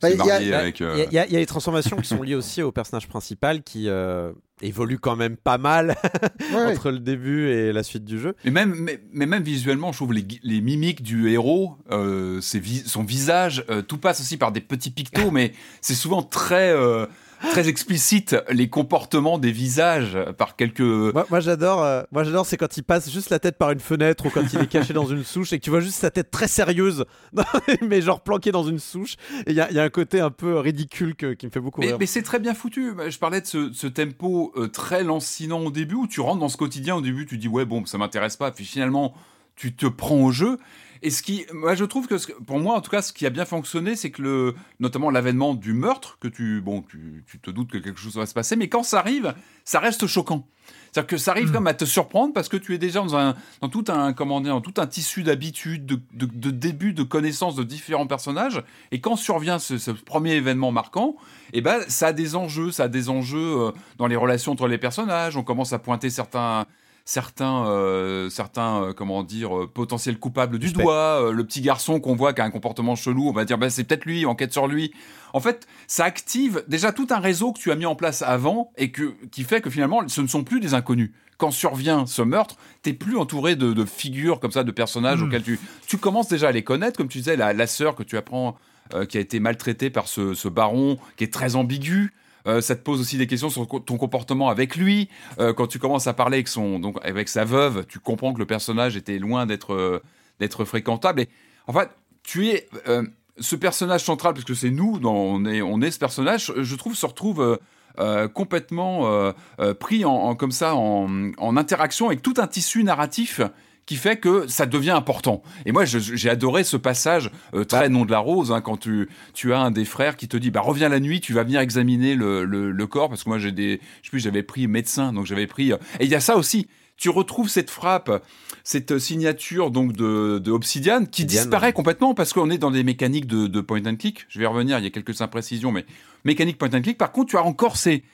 Bah, il y Il euh, y, y a- il y a les transformations qui sont liées aussi au personnage principal qui euh, évolue quand même pas mal ouais, ouais. entre le début et la suite du jeu. Mais même, mais, mais même visuellement, je trouve les, les mimiques du héros, euh, ses vi- son visage, euh, tout passe aussi par des petits pictos, mais c'est souvent très, euh, très explicite les comportements des visages par quelques. Moi, moi, j'adore, euh, moi j'adore, c'est quand il passe juste la tête par une fenêtre ou quand il est caché dans une souche et que tu vois juste sa tête très sérieuse, mais genre planquée dans une souche. Et il y a, il y a un côté un peu ridicule que- qui me fait beaucoup Mais, rire. mais c'est très bien foutu. Je parlais de ce, ce tempo euh, très lancinant au début où tu rentres dans ce quotidien. Au début, tu dis ouais bon, ça m'intéresse pas. Puis finalement, tu te prends au jeu. Et ce qui, moi, je trouve que pour moi, en tout cas, ce qui a bien fonctionné, c'est que le, notamment l'avènement du meurtre, que tu, bon, tu, tu, te doutes que quelque chose va se passer, mais quand ça arrive, ça reste choquant. C'est-à-dire que ça arrive hmm. comme à te surprendre parce que tu es déjà dans, un, dans tout un, comment dire, dans tout un tissu d'habitude, de, de, de, début, de connaissance de différents personnages. Et quand survient ce, ce premier événement marquant, eh ben, ça a des enjeux, ça a des enjeux euh, dans les relations entre les personnages. On commence à pointer certains, certains, euh, certains euh, comment dire, euh, potentiels coupables du doigt. le petit garçon qu'on voit qui a un comportement chelou, on va dire bah, c'est peut-être lui, enquête sur lui. En fait, ça active déjà tout un réseau que tu as mis en place avant et que, qui fait que finalement, ce ne sont plus des inconnus. Quand survient ce meurtre, t'es plus entouré de, figures comme ça, de personnages hmm. auxquels tu, tu commences déjà à les connaître, comme tu disais, la, la sœur que tu apprends qui a été maltraitée par ce, ce, baron, qui est très ambigu. Euh, ça te pose aussi des questions sur ton comportement avec lui. Euh, quand tu commences à parler avec, son, donc, avec sa veuve, tu comprends que le personnage était loin d'être euh, fréquentable. Et en fait, tu es ce personnage central, parce que c'est nous, on, est, on est ce personnage, je trouve, se retrouve complètement pris en, comme ça en, interaction avec tout un tissu narratif qui fait que ça devient important. Et moi, j'ai adoré ce passage euh, très bah. nom de la rose, hein, quand tu, tu as un des frères qui te dit, bah reviens la nuit, tu vas venir examiner le, le, corps, parce que moi j'ai des, je sais plus, j'avais pris médecin, donc j'avais pris. Euh, et il y a ça aussi. Tu retrouves cette frappe, cette signature donc de, de Obsidian qui disparaît complètement parce qu'on est dans des mécaniques de, de point and click. Je vais revenir, il y a quelques imprécisions, mais mécanique point and click. Par contre, tu as encore ces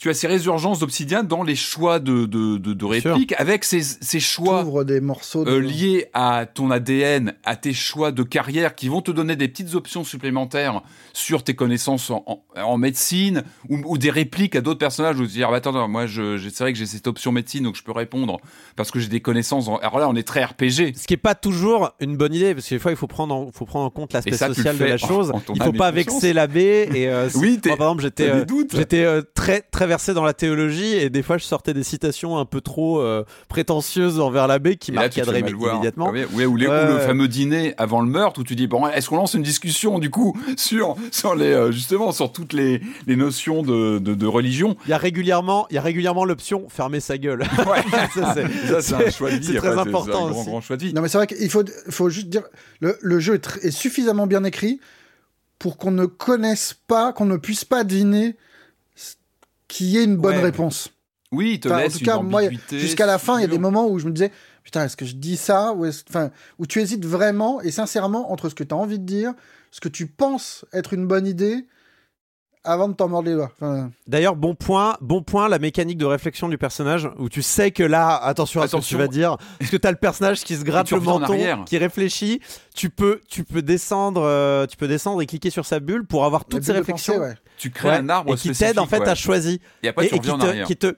tu as ces résurgences d'Obsidian dans les choix de, de, de, répliques, avec ces, ces choix des morceaux euh, liés à ton ADN, à tes choix de carrière qui vont te donner des petites options supplémentaires sur tes connaissances en, en, médecine ou, ou, des répliques à d'autres personnages où tu dis ah, bah, attends, moi c'est vrai que j'ai cette option médecine donc je peux répondre parce que j'ai des connaissances. Alors là, on est très RPG. Ce qui est pas toujours une bonne idée parce que des fois il faut prendre en, faut prendre en compte l'aspect social de la chose. il faut pas vexer l'abbé et euh, oui, moi, par exemple j'étais euh, j'étais très très versé dans la théologie et des fois je sortais des citations un peu trop euh, prétentieuses envers l'abbé qui m'encadrait immédiatement. Ah oui, ou, les, le fameux dîner avant le meurtre où tu dis bon est-ce qu'on lance une discussion du coup sur sur les euh, justement sur toutes les, les notions de, de, religion? Il y a régulièrement il y a régulièrement l'option fermer sa gueule. ça c'est un choix de vie. C'est très important. Un grand, grand, choix de vie. Non mais c'est vrai qu'il faut faut juste dire le, le jeu est, est suffisamment bien écrit pour qu'on ne connaisse pas, qu'on ne puisse pas deviner qui est une bonne réponse. Oui, il te laisse en tout cas, moi, jusqu'à la fin, il y a des moments où je me disais, putain, est-ce que je dis ça ou enfin, où tu hésites vraiment et sincèrement entre ce que tu as envie de dire, ce que tu penses être une bonne idée avant de t'en mordre les doigts. D'ailleurs, bon point, bon point, la mécanique de réflexion du personnage, où tu sais que là, attention à ce que tu vas dire, parce que tu as le personnage qui se gratte le menton, qui réfléchit, tu peux, tu peux descendre, euh, tu peux descendre et cliquer sur sa bulle pour avoir toutes ces réflexions. Tu crées un arbre et qui t'aide en fait à choisir. Et après, tu et, qui te qui te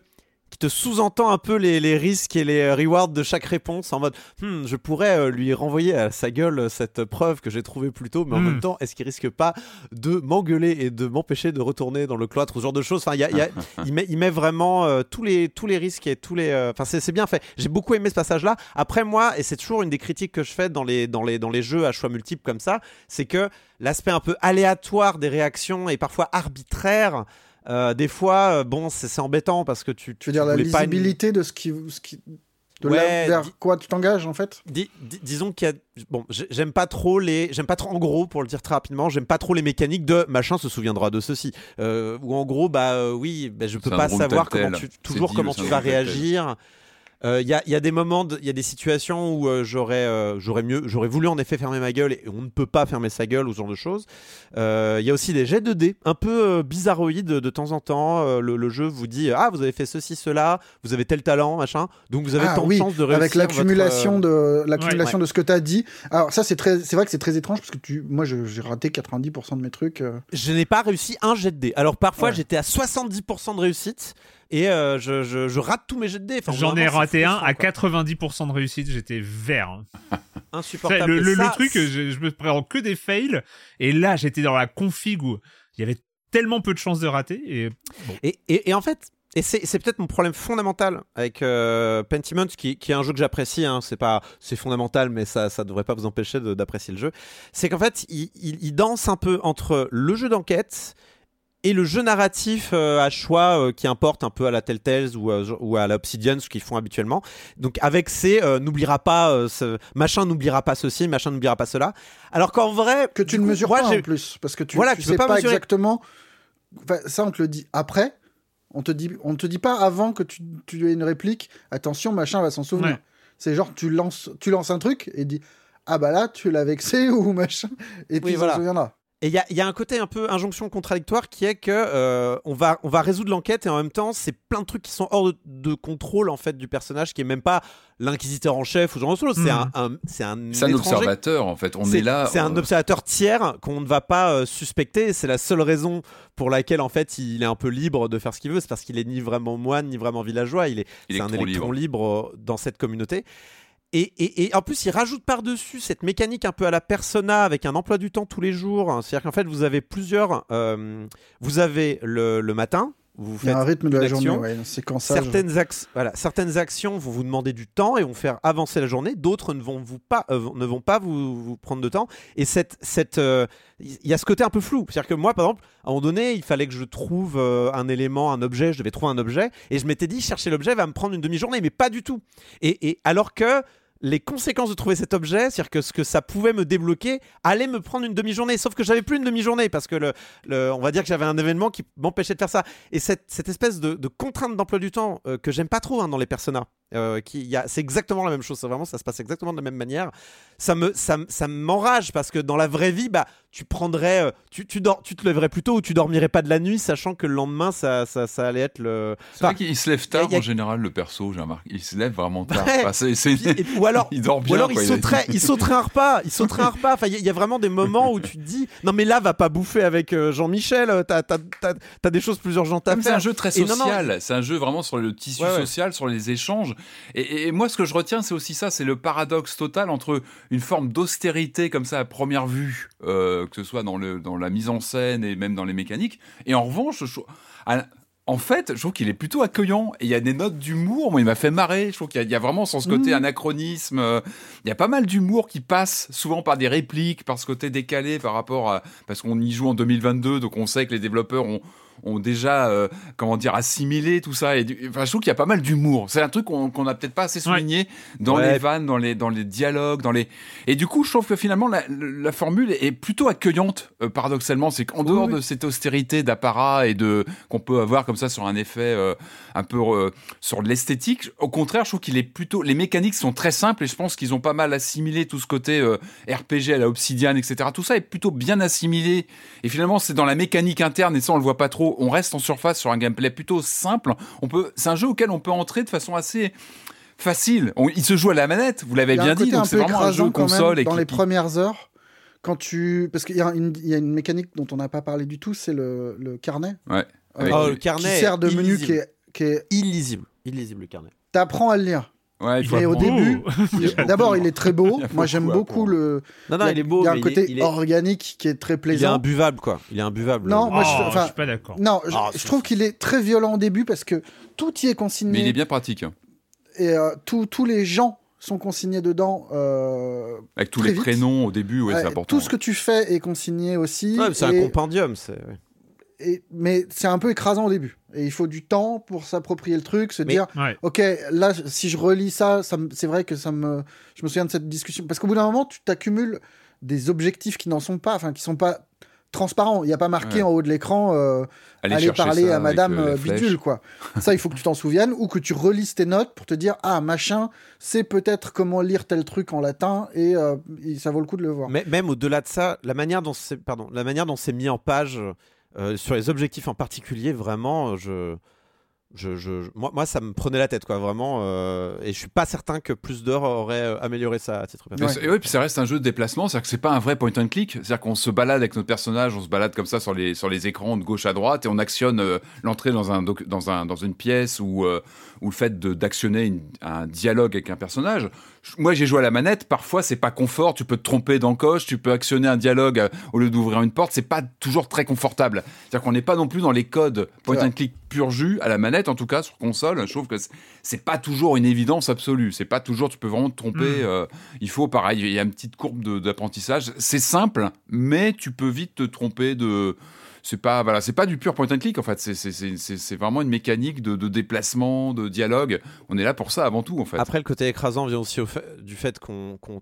sous-entend un peu les, les, risques et les euh, rewards de chaque réponse en mode hmm, je pourrais euh, lui renvoyer à sa gueule euh, cette preuve que j'ai trouvée plus tôt, mais en hmm. même temps, est-ce qu'il risque pas de m'engueuler et de m'empêcher de retourner dans le cloître, ce genre de choses? Enfin, y a, y a, il, met, il met vraiment tous, les, tous les risques et tous les. Enfin, c'est bien fait. J'ai beaucoup aimé ce passage-là. Après, moi, et c'est toujours une des critiques que je fais dans les, dans les, dans les jeux à choix multiples comme ça, c'est que l'aspect un peu aléatoire des réactions et parfois arbitraire. Euh, des fois, euh, bon, c'est embêtant parce que tu. Tu veux dire la lisibilité de ce qui, ce qui de vers quoi tu t'engages en fait? Disons qu'il y a bon, j'aime pas trop les, j'aime pas trop en gros pour le dire très rapidement, j'aime pas trop les mécaniques de machin se souviendra de ceci euh, ou en gros bah oui, bah, je peux pas savoir comment tu, toujours comment tu vas réagir. Il euh, y, a, y, a, des moments, il y a des situations où euh, j'aurais, euh, j'aurais mieux, j'aurais voulu en effet fermer ma gueule et on ne peut pas fermer sa gueule ou ce genre de choses. Il y a aussi des jets de dés un peu bizarroïdes de temps en temps. Le, jeu vous dit ah vous avez fait ceci cela, vous avez tel talent machin, donc vous avez ah tant de chances de réussir. Avec l'accumulation de l'accumulation de ce que tu as dit. Alors ça c'est très, c'est vrai que c'est très étrange parce que tu, moi j'ai raté 90% de mes trucs. Je n'ai pas réussi un jet de dés. Alors parfois j'étais à 70% de réussite et euh, je, je, rate tous mes jets de dés. J'en ai raté un à 90% de réussite, j'étais vert. Insupportable. Le, le, truc, je, je, me prends que des fails, et là j'étais dans la config où il y avait tellement peu de chances de rater. Et, et, et, en fait, et c'est peut-être mon problème fondamental avec euh, Pentiment, qui, qui, est un jeu que j'apprécie. Hein, c'est pas, c'est fondamental, mais ça, ça devrait pas vous empêcher d'apprécier le jeu. C'est qu'en fait, il, il, il, danse un peu entre le jeu d'enquête et le jeu narratif euh, à choix euh, qui importe un peu à la Telltales ou, à- ou à la Obsidian, ce qu'ils font habituellement. Donc avec ces euh, n'oubliera pas euh, ce machin n'oubliera pas ceci, machin n'oubliera pas cela. Alors qu'en vrai Que tu ne coup, mesures moi, pas en plus. Parce que tu, Voilà, tu tu sais pas exactement. Enfin, ça, on te le dit après. On te dit, on te dit pas avant que tu, tu aies une réplique. Attention, machin va s'en souvenir. Ouais. C'est genre, tu lances, tu lances un truc et dis Ah bah là, tu l'as vexé ou machin. Et puis Oui, il voilà. s'en souviendra. Et il y a, il y a un côté un peu injonction contradictoire qui est que euh, on, va, on va résoudre l'enquête et en même temps, c'est plein de trucs qui sont hors de, de contrôle en fait du personnage qui est même pas l'inquisiteur en chef ou genre de choses. C'est un, un- c'est un, observateur, en fait. On est là. C'est un observateur tiers qu'on ne va pas euh, suspecter. C'est la seule raison pour laquelle en fait il est un peu libre de faire ce qu'il veut. C'est parce qu'il est ni vraiment moine ni vraiment villageois. Il est, c'est un Électron électron libre. euh, dans cette communauté. Et, et- et en plus, il rajoute par-dessus cette mécanique un peu à la persona avec un emploi du temps tous les jours. C'est-à-dire qu'en fait, vous avez plusieurs. euh, vous avez le, le matin, vous Il y a faites un rythme de la journée, action. ouais, un séquençage. Certaines, ac- voilà, certaines actions vont vous demander du temps et vont faire avancer la journée, d'autres ne vont, vous pas, euh, ne vont pas vous, vous prendre de temps. Et cette, cette, euh, il y a ce côté un peu flou. C'est-à-dire que moi, par exemple, à un moment donné, il fallait que je trouve euh, un élément, un objet, je devais trouver un objet, et je m'étais dit, chercher l'objet va me prendre une demi-journée, mais pas du tout. Et, et alors que les conséquences de trouver cet objet, c'est-à-dire que ce que ça pouvait me débloquer, allait me prendre une demi-journée. Sauf que j'avais plus une demi-journée parce que le, on va dire que j'avais un événement qui m'empêchait de faire ça. Et cette, espèce de, de contrainte d'emploi du temps euh, que j'aime pas trop hein, dans les personas, euh, qui, il y a- c'est exactement la même chose. Vraiment, ça se passe exactement de la même manière. Ça me, ça, me- ça m'enrage parce que dans la vraie vie, bah, tu prendrais, euh, tu, tu, dors, tu te lèverais plus tôt ou tu dormirais pas de la nuit, sachant que le lendemain, ça, ça, ça allait être le. C'est vrai qu'il se lève tard a- en général, le perso, j'ai remarqué. Il se lève vraiment tard. Ouais. Enfin, c'est- c'est- et- ou alors, il dort bien. Ou alors il sauterait, il sauterait un repas, il sauterait un repas. Enfin, il y, a- il y a vraiment des moments où tu te dis, non mais là, va pas bouffer avec euh, Jean-Michel. T'as, t'as, t'as- t'as des choses plus urgentes à Comme c'est faire. un jeu très Et non, non, social, c'est un jeu vraiment sur le tissu Ouais, ouais. social, sur les échanges. Et, et moi, ce que je retiens, c'est aussi ça, c'est le paradoxe total entre une forme d'austérité comme ça à première vue, euh, que ce soit dans, le, dans la mise en scène et même dans les mécaniques. Et en revanche, je, à- en fait, je trouve qu'il est plutôt accueillant. Et il y a des notes d'humour. Moi, il m'a fait marrer. Je trouve qu'il y, a- il y a vraiment sans ce côté Mhm. anachronisme. euh, Il y a pas mal d'humour qui passe souvent par des répliques, par ce côté décalé par rapport à parce qu'on y joue en 2022, donc on sait que les développeurs ont ont déjà euh, comment dire assimilé tout ça et du- enfin, je trouve qu'il y a pas mal d'humour. C'est un truc qu'on qu'on a peut-être pas assez souligné dans Ouais. les vannes dans les dans les dialogues dans les et du coup je trouve que finalement la, la formule est plutôt accueillante euh, paradoxalement. C'est qu'en dehors oui. de cette austérité d'apparat et de qu'on peut avoir comme ça sur un effet euh, un peu euh, sur l'esthétique au contraire je trouve qu'il est plutôt les mécaniques sont très simples et je pense qu'ils ont pas mal assimilé tout ce côté euh, RPG à la Obsidian etc tout ça est plutôt bien assimilé et finalement c'est dans la mécanique interne et ça on le voit pas trop on reste en surface sur un gameplay plutôt simple on peut c'est un jeu auquel on peut entrer de façon assez facile On- il se joue à la manette vous l'avez bien dit donc c'est vraiment un jeu console et dans qui- les qui- premières heures. Quand tu... Parce qu'il y, a une- il y a une mécanique dont on n'a pas parlé du tout, c'est le, le carnet. Ouais. Euh, Oh, le qui carnet sert de menu qui est... Qui est... illisible, illisible le carnet. T'apprends à le lire. Ouais, il faut Mais au début, d'abord, il est très beau. Moi, j'aime beaucoup le. Non, non, il est beau. Il y a un côté il est, organique qui est très il est plaisant. imbuvable quoi. Il est imbuvable. Non, moi, Oh, je- enfin, je suis pas d'accord. Non, je, Ah, je trouve qu'il est très violent au début parce que tout y est consigné mais il est bien pratique hein. et euh, tous- tous les gens sont consignés dedans. euh, avec tous les vite. prénoms au début ouais, ouais, c'est important tout ce que tu fais est consigné aussi. Ouais, c'est un compendium. C'est... et- mais c'est un peu écrasant au début. Et il faut du temps pour s'approprier le truc, se Mais- dire, Ouais. ok, là, si je relis ça, c'est vrai que ça me, je me souviens de cette discussion, parce qu'au bout d'un moment, tu t'accumules des objectifs qui n'en sont pas, enfin, qui sont pas transparents. Il n'y a pas marqué Ouais. en haut de l'écran, euh, Allez aller parler à Madame euh, euh. Bidule, quoi. ça, il faut que tu t'en souviennes, ou que tu relises tes notes pour te dire, ah, machin, c'est peut-être comment lire tel truc en latin, et, euh, et ça vaut le coup de le voir. Mais même au-delà de ça, la manière dont c'est, pardon, la manière dont c'est mis en page euh, sur les objectifs en particulier, vraiment, je, je, je- moi, moi, ça me prenait la tête, quoi, vraiment. euh, et je suis pas certain que plus d'heures aurait euh, amélioré ça à titre personnel. c'est- ouais, puis ça reste un jeu de déplacement, c'est-à-dire que c'est pas un vrai point and click, c'est-à-dire qu'on se balade avec notre personnage, on se balade comme ça sur les, sur les écrans de gauche à droite et on actionne euh, l'entrée dans, un dans, un, dans une pièce ou, ou le fait d'actionner un dialogue avec un personnage. Moi j'ai joué à la manette, parfois c'est pas confort, tu peux te tromper dans le coche, tu peux actionner un dialogue euh, au lieu d'ouvrir une porte, c'est pas toujours très confortable. C'est-à-dire qu'on n'est pas non plus dans les codes point C'est and click pur jus, à la manette en tout cas, sur console, je trouve que c'est- pas toujours une évidence absolue, c'est pas toujours, tu peux vraiment te tromper. Mm. euh, il faut, pareil, il y a une petite courbe d'apprentissage. C'est simple, mais tu peux vite te tromper de c'est pas voilà, c'est pas du pur point and click en fait. C'est c'est c'est c'est c'est vraiment une mécanique de, de déplacement, de dialogue. On est là pour ça avant tout en fait. Après, le côté écrasant vient aussi au fait- du fait qu'on on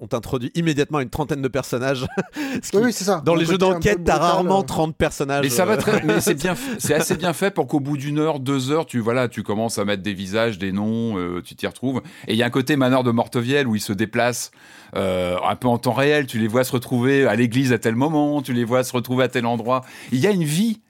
on t'introduit immédiatement une trentaine de personnages. Ce qui- Oui, c'est ça. Dans Le les jeux d'enquête, t'as rarement euh. 30 personnages. Mais ça va euh, très, mais c'est bien, c'est assez bien fait pour qu'au bout d'une heure, deux heures, tu voilà, tu commences à mettre des visages, des noms, euh, tu t'y retrouves. Et il y a un côté manoir de Mortevielle où ils se déplacent euh, un peu en temps réel. Tu les vois se retrouver à l'église à tel moment, tu les vois se retrouver à tel endroit. Il y a une vie.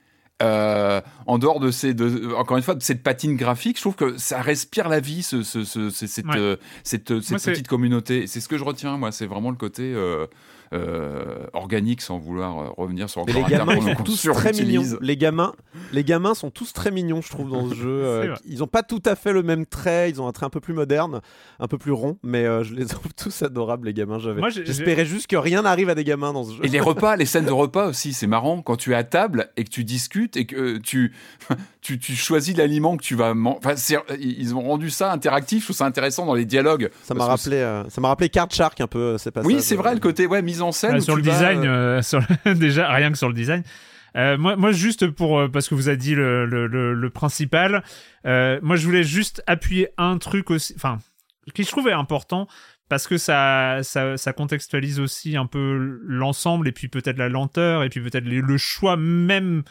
euh, en dehors de ces, de, encore une fois, de cette patine graphique, je trouve que ça respire la vie, ce, ce, ce- ce- cette, Ouais. euh, cette, cette Moi, c'est- petite communauté. C'est ce que je retiens, moi, c'est vraiment le côté euh, euh, organique, sans vouloir euh, revenir sur Mais les gamins, ils sont tous très mignons. Les gamins, les gamins sont tous très mignons, je trouve, dans ce jeu. Euh, ils ont pas tout à fait le même trait. Ils ont un trait un peu plus moderne, un peu plus rond, mais euh, je les trouve tous adorables, les gamins. J'espérais juste que rien n'arrive à des gamins dans ce jeu. Et les repas, les scènes de repas aussi, c'est marrant quand tu es à table et que tu discutes et que euh, tu, tu, tu choisis l'aliment que tu vas manger. Enfin, ils ont rendu ça interactif, je trouve ça intéressant dans les dialogues. Ça m'a rappelé, euh, ça m'a rappelé Card Shark un peu. ces passages. Oui, c'est vrai, le côté ouais, mise en scène. Ah, où sur le vas, design, euh, euh, sur le- déjà rien que sur le design. Euh, moi, moi, juste pour euh, parce que vous avez dit le, le, le, le principal, euh, moi je voulais juste appuyer un truc aussi, enfin, qui je trouvais important parce que ça, ça, ça contextualise aussi un peu l'ensemble et puis peut-être la lenteur et puis peut-être le choix même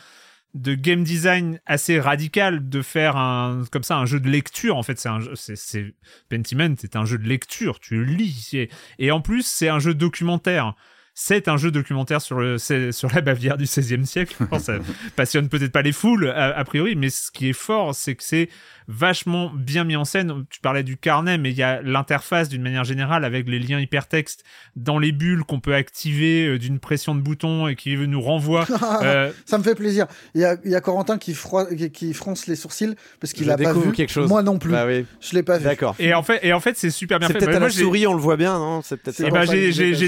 de game design assez radical de faire un comme ça un jeu de lecture en fait c'est un c'est Pentiment c'est un jeu de lecture tu lis et, et en plus c'est un jeu documentaire c'est un jeu documentaire sur, le, c'est- sur la Bavière du XVIe siècle. Bon, ça passionne peut-être pas les foules, a, a priori, mais ce qui est fort, c'est que c'est vachement bien mis en scène. Tu parlais du carnet, mais il y a l'interface d'une manière générale avec les liens hypertextes dans les bulles qu'on peut activer euh, d'une pression de bouton et qui nous renvoie. euh, Ça me fait plaisir. Il y a, il y a Corentin qui, froi- qui, qui fronce les sourcils parce qu'il a pas vu. quelque chose. Moi non plus. Bah oui, Je l'ai pas vu. d'accord. et en fait, et en fait, c'est super bien C'est fait. peut-être à Moi, la souris, on le voit bien, non? C'est peut-être. Eh ben, que j'ai j'ai-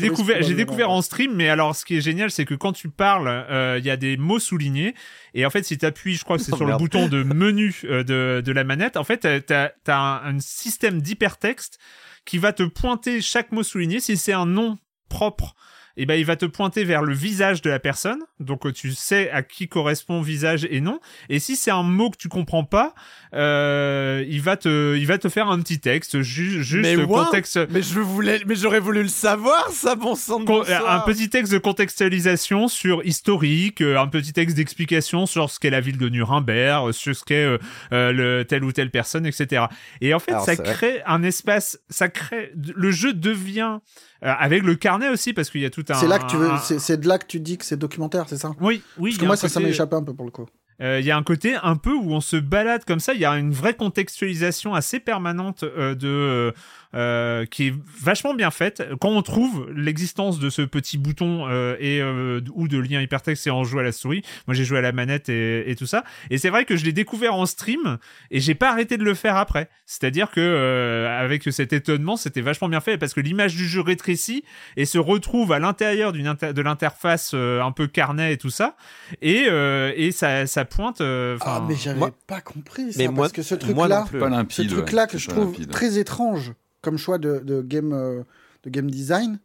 découvert en stream, mais alors ce qui est génial, c'est que quand tu parles, euh, il y a des mots soulignés, et en fait, si tu appuies, je crois que c'est Oh, sur le bouton de menu euh, de, de la manette, en fait, tu as, un, un système d'hypertexte qui va te pointer chaque mot souligné. Si c'est un nom propre, et ben, il va te pointer vers le visage de la personne, donc tu sais à qui correspond visage et nom. Et si c'est un mot que tu comprends pas, euh, il va te, il va te faire un petit texte, ju- juste Mais contexte. Mais je voulais, mais j'aurais voulu le savoir, ça, bon sang de Con- un petit texte de contextualisation sur historique, euh, un petit texte d'explication sur ce qu'est la ville de Nuremberg, euh, sur ce qu'est euh, euh, le, telle ou telle personne, etc. Et en fait, Alors, ça vrai. crée un espace, ça crée, le jeu devient euh, avec le carnet aussi parce qu'il y a tout un. C'est là que tu veux, un- c'est c'est de là que tu dis que c'est documentaire, c'est ça? Oui, oui. Parce que moi, ça, ça côté- m'a échappé un peu pour le coup. Euh, il y a un côté un peu où on se balade comme ça. Il y a une vraie contextualisation assez permanente euh, de euh, qui est vachement bien faite. Quand on trouve l'existence de ce petit bouton et ou de lien hypertexte et on joue à la souris. Moi, j'ai joué à la manette et, tout ça. Et c'est vrai que je l'ai découvert en stream et j'ai pas arrêté de le faire après. C'est-à-dire que avec cet étonnement, c'était vachement bien fait parce que l'image du jeu rétrécit et se retrouve à l'intérieur de l'interface un peu carnet et tout ça. Et, et ça, ça pointe. euh, Ah, mais j'avais moi- pas compris ça. Mais moi- parce que ce truc-là, ce truc-là que je trouve limpide. très étrange comme choix de, de game, euh, de game design,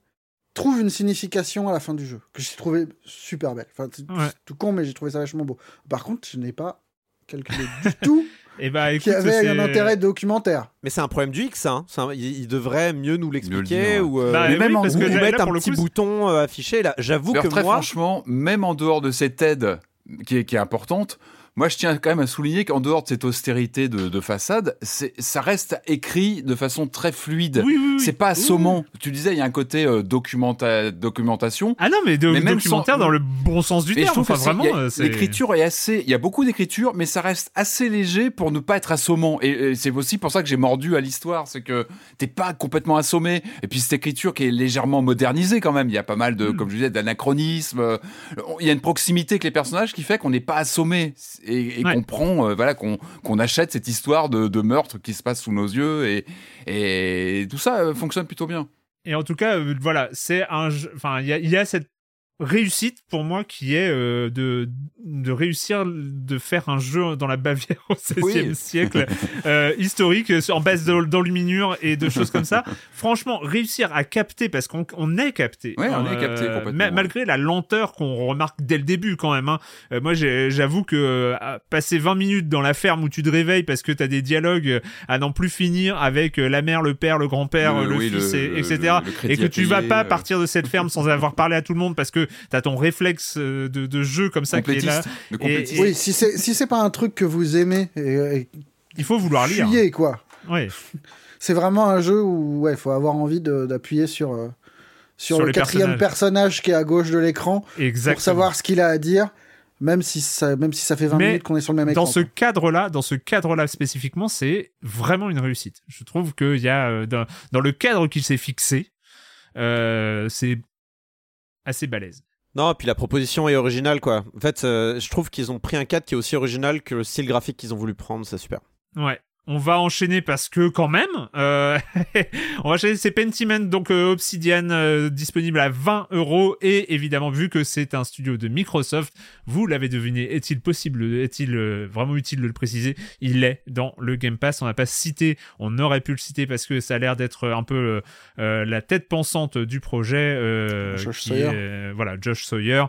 trouve une signification à la fin du jeu que j'ai trouvé super belle. Enfin, c'est Ouais. tout con, mais j'ai trouvé ça vachement beau. Par contre, je n'ai pas calculé du tout Et bah écoute, y avait un intérêt documentaire. Mais c'est un problème du X, hein. Un- il, devrait mieux nous l'expliquer ou, euh, Bah, oui, même en- parce ou que là- mettre là, un petit coup, bouton euh, affiché. Là, j'avoue que très moi, franchement, même en dehors de cette aide qui est, qui importante, moi je tiens quand même à souligner qu'en dehors de cette austérité de, de façade, ça reste écrit de façon très fluide. Oui, oui, oui. C'est pas assommant. Tu disais, il y a un côté euh, documenta- documentation. Ah non, mais, de, Mais même documentaire sans- dans le bon sens du terme. trouve Enfin, vraiment, euh, l'écriture est assez. Il y a beaucoup d'écriture, mais ça reste assez léger pour ne pas être assommant. Et, et c'est aussi pour ça que j'ai mordu à l'histoire, c'est que t'es pas complètement assommé. Et puis cette écriture qui est légèrement modernisée quand même. Il y a pas mal de, Mm. comme je disais, d'anachronismes. Euh, Il y a une proximité avec les personnages qui fait qu'on n'est pas assommé et, et Ouais. qu'on prend, euh, voilà, qu'on achète cette histoire de, de meurtre qui se passe sous nos yeux et, et tout ça euh, fonctionne plutôt bien. Et en tout cas, euh, voilà, c'est un. Enfin, il y a, il y a cette réussite pour moi qui est euh, de, de réussir de faire un jeu dans la Bavière au XVIe siècle euh, historique en base d'enluminure et de choses comme ça. Franchement, réussir à capter parce qu'on on est capté. Ouais, on est capté Euh, complètement. ma- malgré la lenteur qu'on remarque dès le début quand même. hein. Euh, moi, j'avoue que euh, passer 20 minutes dans la ferme où tu te réveilles parce que t'as des dialogues euh, à n'en plus finir avec euh, la mère, le père, le grand-père, Le- le, oui, fils, le- et- le- etc. et que tu vas pas euh. partir de cette ferme sans avoir parlé à tout le monde parce que t'as ton réflexe euh, de, de jeu comme ça qui est là. Complétiste. Le Et- Oui, si c'est si c'est pas un truc que vous aimez et, et Il faut vouloir lire. fuyez, quoi. Ouais. C'est vraiment un jeu où ouais, faut avoir envie de- d'appuyer sur euh, sur, Sur le quatrième personnage qui est à gauche de l'écran pour savoir ce qu'il a à dire, même si ça même si ça fait 20 Mais minutes qu'on est sur le même écran. dans ce cadre-là, dans ce cadre-là spécifiquement, c'est vraiment une réussite. Je trouve qu'il y a euh, dans, dans le cadre qu'il s'est fixé, euh, c'est assez balèze. Non, et puis la proposition est originale, quoi. En fait, euh, je trouve qu'ils ont pris un cadre qui est aussi original que le style graphique qu'ils ont voulu prendre, c'est super. Ouais. On va enchaîner parce que quand même, euh, on va enchaîner. C'est Pentiment, donc euh, Obsidian, euh, disponible à 20 euros et évidemment vu que c'est un studio de Microsoft, vous l'avez deviné, est-il possible, est-il vraiment utile de le préciser? Il est dans le Game Pass. On n'a pas cité, on aurait pu le citer parce que ça a l'air d'être un peu la tête pensante du projet. Josh qui Sawyer. est, voilà, Josh Sawyer,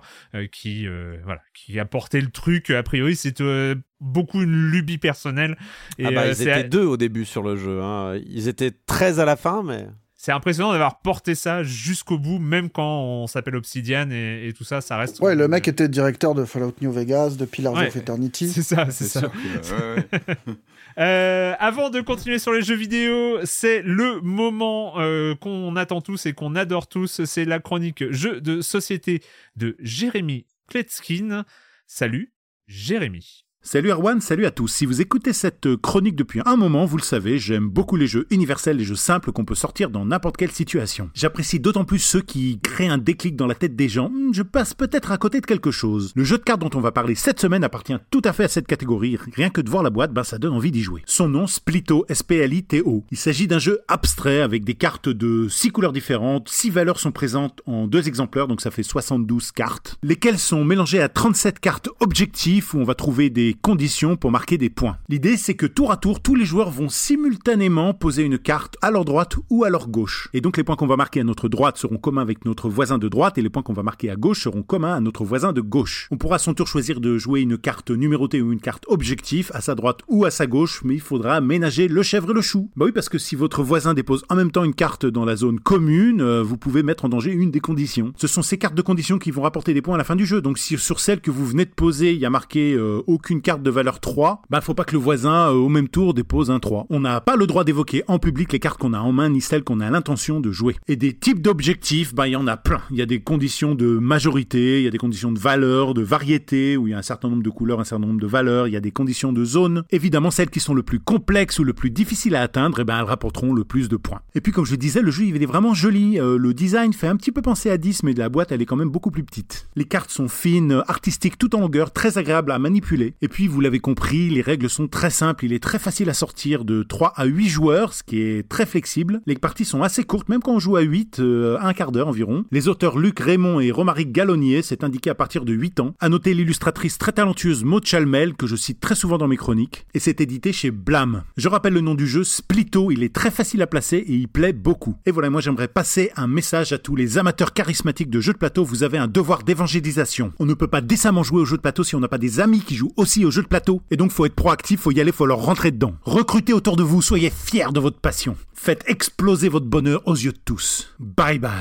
qui voilà, qui a porté le truc. A priori, c'est euh, beaucoup une lubie personnelle. Et, ah bah, euh, ils étaient deux au début sur le jeu. hein. Ils étaient 13 à la fin, mais. C'est impressionnant d'avoir porté ça jusqu'au bout, même quand on s'appelle Obsidian et, et tout ça, ça reste. Ouais, le mec était directeur de Fallout New Vegas, de Pillars Ouais. of Eternity. C'est ça, c'est ça. sûr que- ouais, ouais. Euh, avant de continuer sur les jeux vidéo, c'est le moment euh, qu'on attend tous et qu'on adore tous. C'est la chronique jeux de société de Jérémy Kletskin. Salut, Jérémy. Salut Erwan, salut à tous. Si vous écoutez cette chronique depuis un moment, vous le savez, j'aime beaucoup les jeux universels, les jeux simples qu'on peut sortir dans n'importe quelle situation. J'apprécie d'autant plus ceux qui créent un déclic dans la tête des gens. Hmm, Je passe peut-être à côté de quelque chose. Le jeu de cartes dont on va parler cette semaine appartient tout à fait à cette catégorie. Rien que de voir la boîte, ben ça donne envie d'y jouer. Son nom, Splito, S-P-L-I-T-O. Il s'agit d'un jeu abstrait avec des cartes de 6 couleurs différentes. 6 valeurs sont présentes en deux exemplaires, donc ça fait 72 cartes, lesquelles sont mélangées à 37 cartes objectifs où on va trouver des conditions pour marquer des points. L'idée, c'est que tour à tour, tous les joueurs vont simultanément poser une carte à leur droite ou à leur gauche. Et donc les points qu'on va marquer à notre droite seront communs avec notre voisin de droite et les points qu'on va marquer à gauche seront communs à notre voisin de gauche. On pourra à son tour choisir de jouer une carte numérotée ou une carte objectif à sa droite ou à sa gauche, mais il faudra ménager le chèvre et le chou. Bah oui, parce que si votre voisin dépose en même temps une carte dans la zone commune, euh, vous pouvez mettre en danger une des conditions. Ce sont ces cartes de conditions qui vont rapporter des points à la fin du jeu. Donc si sur celle que vous venez de poser, il y a marqué euh, aucune carte de valeur 3, bah faut pas que le voisin euh, au même tour dépose un 3. On n'a pas le droit d'évoquer en public les cartes qu'on a en main ni celles qu'on a l'intention de jouer. Et des types d'objectifs, bah il y en a plein. Il y a des conditions de majorité, il y a des conditions de valeur, de variété, où il y a un certain nombre de couleurs, un certain nombre de valeurs, il y a des conditions de zone. Évidemment, celles qui sont le plus complexes ou le plus difficiles à atteindre, eh ben, elles rapporteront le plus de points. Et puis, comme je disais, le jeu, il est vraiment joli. Euh, le design fait un petit peu penser à 10, mais la boîte, elle est quand même beaucoup plus petite. Les cartes sont fines, euh, artistiques, tout en longueur, très agréables à manipuler. Et puis, vous l'avez compris, les règles sont très simples. Il est très facile à sortir de 3 à 8 joueurs, ce qui est très flexible. Les parties sont assez courtes, même quand on joue à 8, euh, un quart d'heure environ. Les auteurs Luc Raymond et Romaric Gallonnier, c'est indiqué à partir de 8 ans. À noter l'illustratrice très talentueuse Maud Chalmel, que je cite très souvent dans mes chroniques. Et c'est édité chez Blam. Je rappelle le nom du jeu, Splito. Il est très facile à placer et il plaît beaucoup. Et voilà, moi j'aimerais passer un message à tous les amateurs charismatiques de jeux de plateau. Vous avez un devoir d'évangélisation. On ne peut pas décemment jouer aux jeux de plateau si on n'a pas des amis qui jouent aussi aux jeux de plateau. Et donc faut être proactif, faut y aller, faut leur rentrer dedans. Recrutez autour de vous, soyez fiers de votre passion. Faites exploser votre bonheur aux yeux de tous. Bye bye.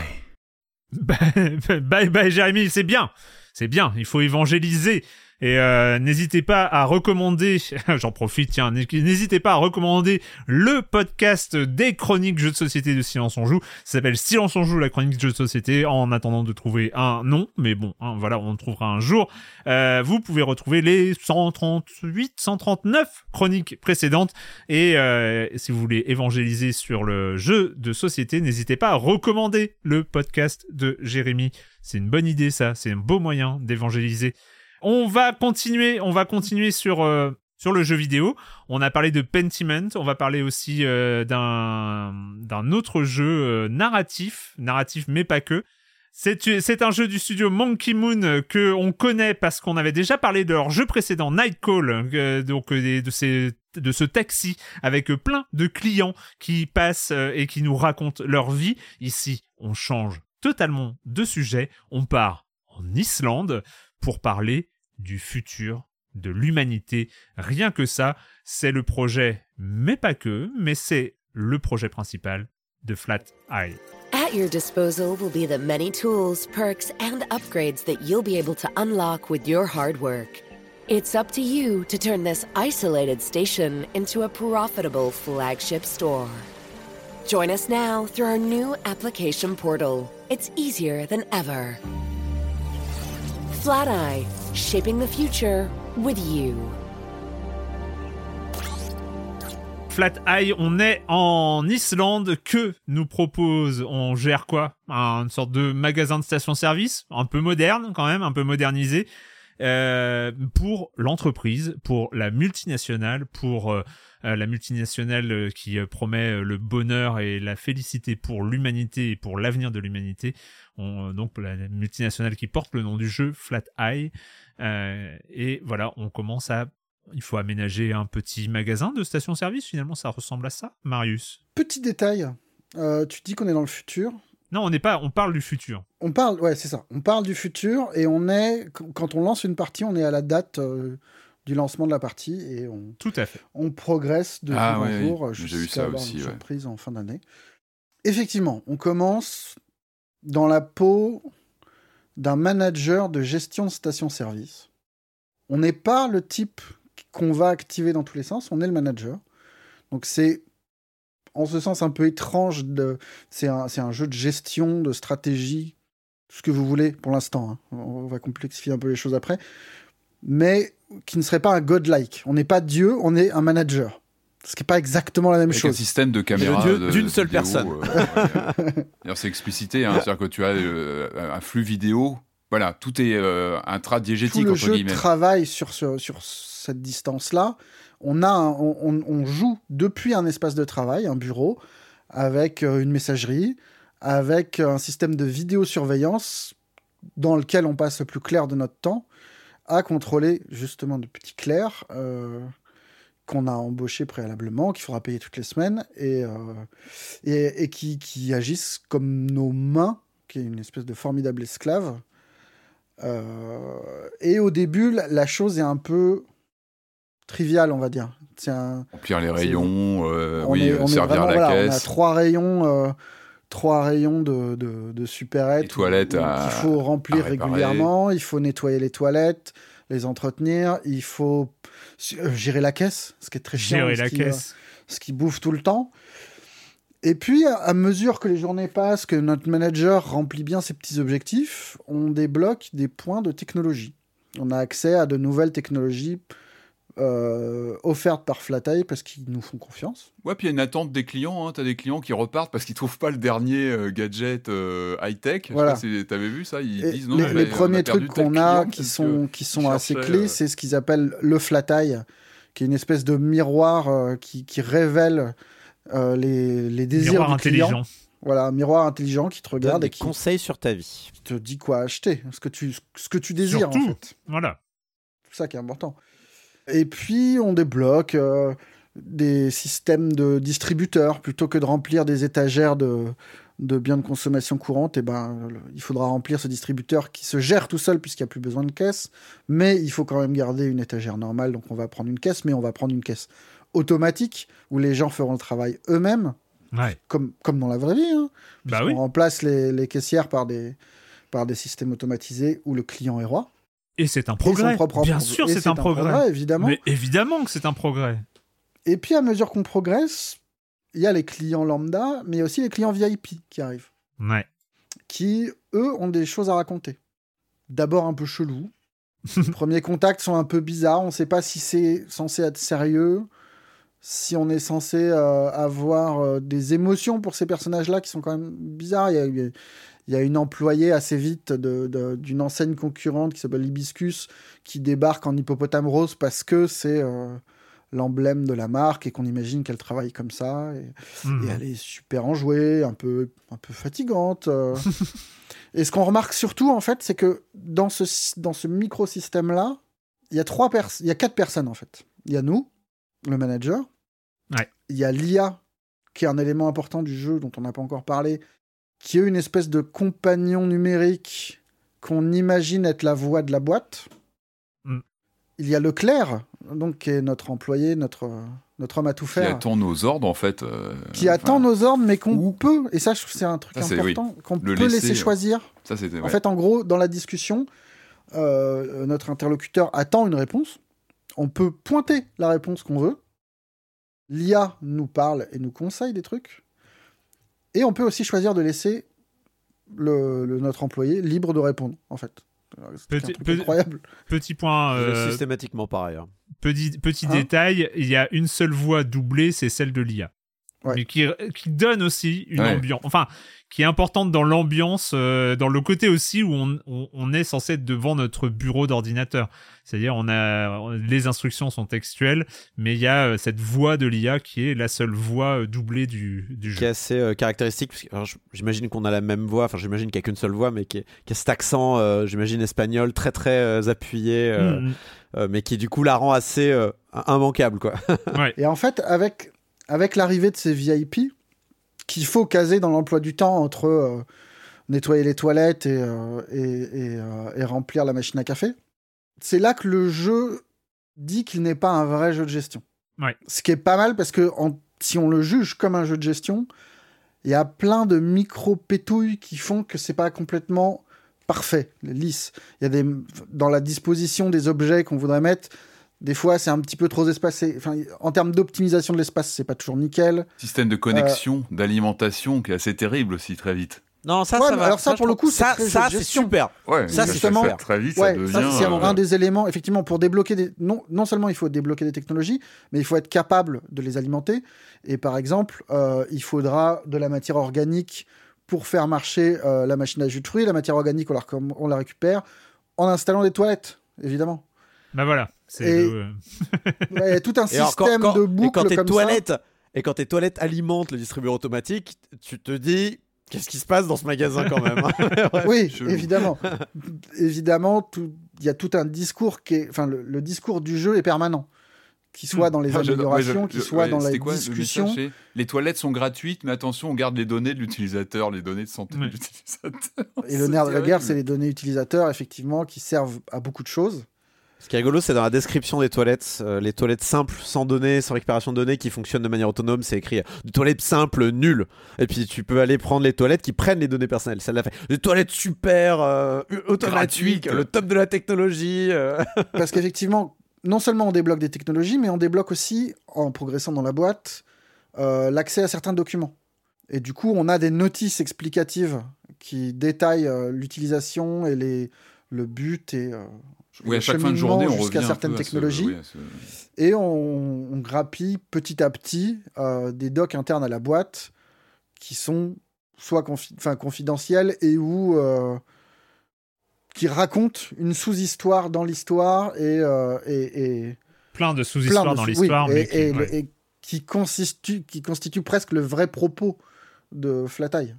bye bye Jérémy, c'est bien, c'est bien. Il faut évangéliser. Et euh, n'hésitez pas à recommander, j'en profite, tiens, n'hésitez pas à recommander le podcast des chroniques jeux de société de Silence on Joue. Ça s'appelle Silence on Joue, la chronique jeux de société, en attendant de trouver un nom. Mais bon, hein, voilà, on trouvera un jour. Euh, vous pouvez retrouver les 138, 139 chroniques précédentes. Et euh, si vous voulez évangéliser sur le jeu de société, n'hésitez pas à recommander le podcast de Jérémy. C'est une bonne idée, ça. C'est un beau moyen d'évangéliser. On va continuer, on va continuer sur euh, sur le jeu vidéo. On a parlé de Pentiment, on va parler aussi euh, d'un d'un autre jeu euh, narratif, narratif mais pas que. C'est un jeu du studio Monkey Moon que on connaît parce qu'on avait déjà parlé de leur jeu précédent Nightcall, euh, donc de, de ce taxi avec plein de clients qui passent et qui nous racontent leur vie. Ici, on change totalement de sujet. On part en Islande pour parler du futur de l'humanité. Rien que ça, c'est le projet, mais pas que, mais c'est le projet principal de Flat Eye. At your disposal will be the many tools, perks, and upgrades that you'll be able to unlock with your hard work. It's up to you to turn this isolated station into a profitable flagship store. Join us now through our new application portal. It's easier than ever. Shaping the future with you. Flat Eye, on est en Islande. Que nous propose On gère quoi? Une sorte de magasin de station-service, un peu moderne quand même, un peu modernisé. Euh, pour l'entreprise, pour la multinationale, pour euh, la multinationale qui promet le bonheur et la félicité pour l'humanité et pour l'avenir de l'humanité. Donc la multinationale qui porte le nom du jeu, Flat Eye. Euh, et voilà, on commence à il faut aménager un petit magasin de station-service, finalement, ça ressemble à ça, Marius? Petit détail, euh, tu dis qu'on est dans le futur. Non, on n'est pas, on parle du futur. On parle, ouais, c'est ça. On parle du futur et on est, quand on lance une partie, on est à la date euh, du lancement de la partie et on. Tout à fait. On progresse de ah, jour en jour jusqu'à avoir une surprise en fin d'année. Effectivement, on commence dans la peau d'un manager de gestion de station-service. On n'est pas le type qu'on va activer dans tous les sens, on est le manager. Donc c'est en ce sens un peu étrange. C'est un, jeu de gestion, de stratégie, ce que vous voulez pour l'instant. Hein. On va complexifier un peu les choses après. Mais qui ne serait pas un godlike. On n'est pas Dieu, on est un manager. Ce qui n'est pas exactement la même Avec chose. un système de caméra d'une seule personne. Euh, c'est explicité, hein, c'est-à-dire que tu as euh, un flux vidéo. Voilà, tout est euh, intradiégétique, tout le entre jeu guillemets. travaille sur, ce, sur cette distance-là, on, a on, joue depuis un espace de travail, un bureau, avec euh, une messagerie, avec un système de vidéosurveillance dans lequel on passe le plus clair de notre temps à contrôler justement de petits euh, qu'on a embauchés préalablement, qu'il faudra payer toutes les semaines, et, euh, et, qui, qui, agissent comme nos mains, qui est une espèce de formidable esclave. et au début, la chose est un peu trivial, on va dire. Un, Remplir les rayons, euh, on oui, est, on servir la voilà, caisse. On a trois rayons, euh, trois rayons de, de, de supérettes. Les toilettes qu'il faut remplir régulièrement. Il faut nettoyer les toilettes, les entretenir. Il faut euh, gérer la caisse, ce qui est très chiant. Gérer la qui, euh, caisse. ce qui bouffe tout le temps. Et puis, à mesure que les journées passent, que notre manager remplit bien ses petits objectifs, on débloque des points de technologie. On a accès à de nouvelles technologies euh, offertes par Flateye parce qu'ils nous font confiance. Ouais, puis il y a une attente des clients. Hein. Tu as des clients qui repartent parce qu'ils trouvent pas le dernier euh, gadget euh, high-tech. Voilà. Tu avais vu ça Ils Et disent non, les, premiers trucs qu'on a client qui sont, qui sont assez clés, euh, c'est ce qu'ils appellent le Flateye, qui est une espèce de miroir euh, qui, qui révèle euh, les, les désirs Miroir du client. intelligent. Voilà, un miroir intelligent qui te regarde des et qui conseils sur ta vie. te dit quoi acheter, ce que tu, ce que tu désires en Surtout. fait. Voilà. C'est ça qui est important. Et puis, on débloque euh, des systèmes de distributeurs. Plutôt que de remplir des étagères de, de biens de consommation courante, et ben, il faudra remplir ce distributeur qui se gère tout seul puisqu'il n'y a plus besoin de caisse. Mais il faut quand même garder une étagère normale. Donc, on va prendre une caisse, mais on va prendre une caisse automatique où les gens feront le travail eux-mêmes, Ouais. comme, comme dans la vraie vie. Hein, Bah on oui. remplace les, les caissières par des, par des systèmes automatisés où le client est roi. Et c'est un progrès. Bien sûr, c'est un progrès. évidemment. Mais évidemment que c'est un progrès. Et puis à mesure qu'on progresse, il y a les clients lambda, mais il y a aussi les clients VIP qui arrivent, Ouais. qui, eux, ont des choses à raconter. D'abord un peu chelou. Les premiers contacts sont un peu bizarres, on ne sait pas si c'est censé être sérieux, si on est censé euh, avoir euh, des émotions pour ces personnages-là qui sont quand même bizarres. Il y a, il y une employée assez vite d'une enseigne concurrente qui s'appelle Hibiscus qui débarque en hippopotame rose parce que c'est euh, l'emblème de la marque et qu'on imagine qu'elle travaille comme ça. Et, et elle est super enjouée, un peu, un peu fatigante. Et ce qu'on remarque surtout, en fait, c'est que dans ce, dans ce microsystème-là, il y a trois il y a quatre personnes, en fait. Il y a nous, le manager. Ouais. Il y a l'IA, qui est un élément important du jeu dont on n'a pas encore parlé, qui est une espèce de compagnon numérique qu'on imagine être la voix de la boîte. Mm. Il y a Leclerc, donc qui est notre employé, notre, notre homme à tout Qui faire attend nos ordres, en fait. euh, qui enfin, attend nos ordres, mais qu'on Ou- peut, et ça, je trouve que c'est un truc Ça, oui. important, qu'on Le peut laisser, laisser, euh, choisir. Ça. En fait, en gros, dans la discussion, euh, notre interlocuteur attend une réponse. On peut pointer la réponse qu'on veut. L'IA nous parle et nous conseille des trucs. Et on peut aussi choisir de laisser le, le- notre employé libre de répondre, en fait. C'est un Petit- truc petit- incroyable. Petit point, euh, systématiquement pareil. hein. petit, petit Hein détail, il y a une seule voix doublée, c'est celle de l'IA. Ouais. Mais qui, qui donne aussi une Ouais. ambiance, enfin, qui est importante dans l'ambiance, euh, dans le côté aussi où on, on, on est censé être devant notre bureau d'ordinateur. C'est-à-dire, on a, les instructions sont textuelles, mais il y a euh, cette voix de l'IA qui est la seule voix euh, doublée du, du Qui est jeu. assez euh, caractéristique. parce que, j'imagine qu'on a la même voix. Enfin, j'imagine qu'il n'y a qu'une seule voix, mais qui, est- qui a cet accent, euh, j'imagine, espagnol, très très euh, appuyé, euh, Mm, euh, mais qui du coup la rend assez euh, immanquable, quoi. mm. Ouais. Et en fait, avec, avec l'arrivée de ces VIP, qu'il faut caser dans l'emploi du temps entre euh, nettoyer les toilettes et, euh, et, et, euh, et remplir la machine à café, c'est là que le jeu dit qu'il n'est pas un vrai jeu de gestion. Ouais. Ce qui est pas mal parce que en- si on le juge comme un jeu de gestion, il y a plein de micro-pétouilles qui font que c'est pas complètement parfait, lisse. Il y a des, dans la disposition des objets qu'on voudrait mettre, des fois c'est un petit peu trop espacé. Enfin, en termes d'optimisation de l'espace, c'est pas toujours nickel. Système de connexion, d'alimentation qui est assez terrible aussi, très vite. Non, ça, Ouais, ça va. alors ça, pour le coup, c'est ça, ça c'est super. Ouais, Ça, justement, fait très vite, ça devient. ça, c'est euh, un des éléments, effectivement, pour débloquer des. Non, non seulement il faut débloquer des technologies, mais il faut être capable de les alimenter. Et par exemple, euh, il faudra de la matière organique pour faire marcher euh, la machine à jus de fruits. La matière organique, on la, on la récupère en installant des toilettes, évidemment. Bah voilà. C'est Et- Ouais, Il y a tout un Et alors, système quand, quand- de et boucles quand tes comme ça. toilettes et quand tes toilettes alimentent le distributeur automatique, tu te dis qu'est-ce qui se passe dans ce magasin quand même. hein. Oui, chelou. évidemment. évidemment, il y a tout un discours qui est. Enfin, le, le discours du jeu est permanent. Qu'il soit dans les Ah, améliorations, qu'il soit ouais, dans la quoi, discussion. Les toilettes sont gratuites, mais attention, on garde les données de l'utilisateur, les données de santé Ouais. de l'utilisateur. Et le nerf de la guerre, c'est les données utilisateurs, effectivement, qui servent à beaucoup de choses. Ce qui est rigolo, c'est dans la description des toilettes, euh, les toilettes simples, sans données, sans récupération de données, qui fonctionnent de manière autonome, c'est écrit euh, des toilettes simples, nulles. Et puis tu peux aller prendre les toilettes qui prennent les données personnelles. Ça l'a fait. Des toilettes super euh, automatiques, le top de la technologie. euh. Parce qu'effectivement, non seulement on débloque des technologies, mais on débloque aussi, en progressant dans la boîte, euh, l'accès à certains documents. Et du coup, on a des notices explicatives qui détaillent l'utilisation et les, le but et euh, Oui, à chaque fin de cheminement journée, on jusqu'à certaines peu à ce- technologies. oui, à ce- Et on, on grappille petit à petit euh, des docs internes à la boîte qui sont soit confi- enfin, confidentiels et ou euh, qui racontent une sous-histoire dans l'histoire et, euh, et, et plein de sous-histoires dans l'histoire. oui, mais et, qui- ouais. et qui constitue qui constitue presque le vrai propos de Flatai.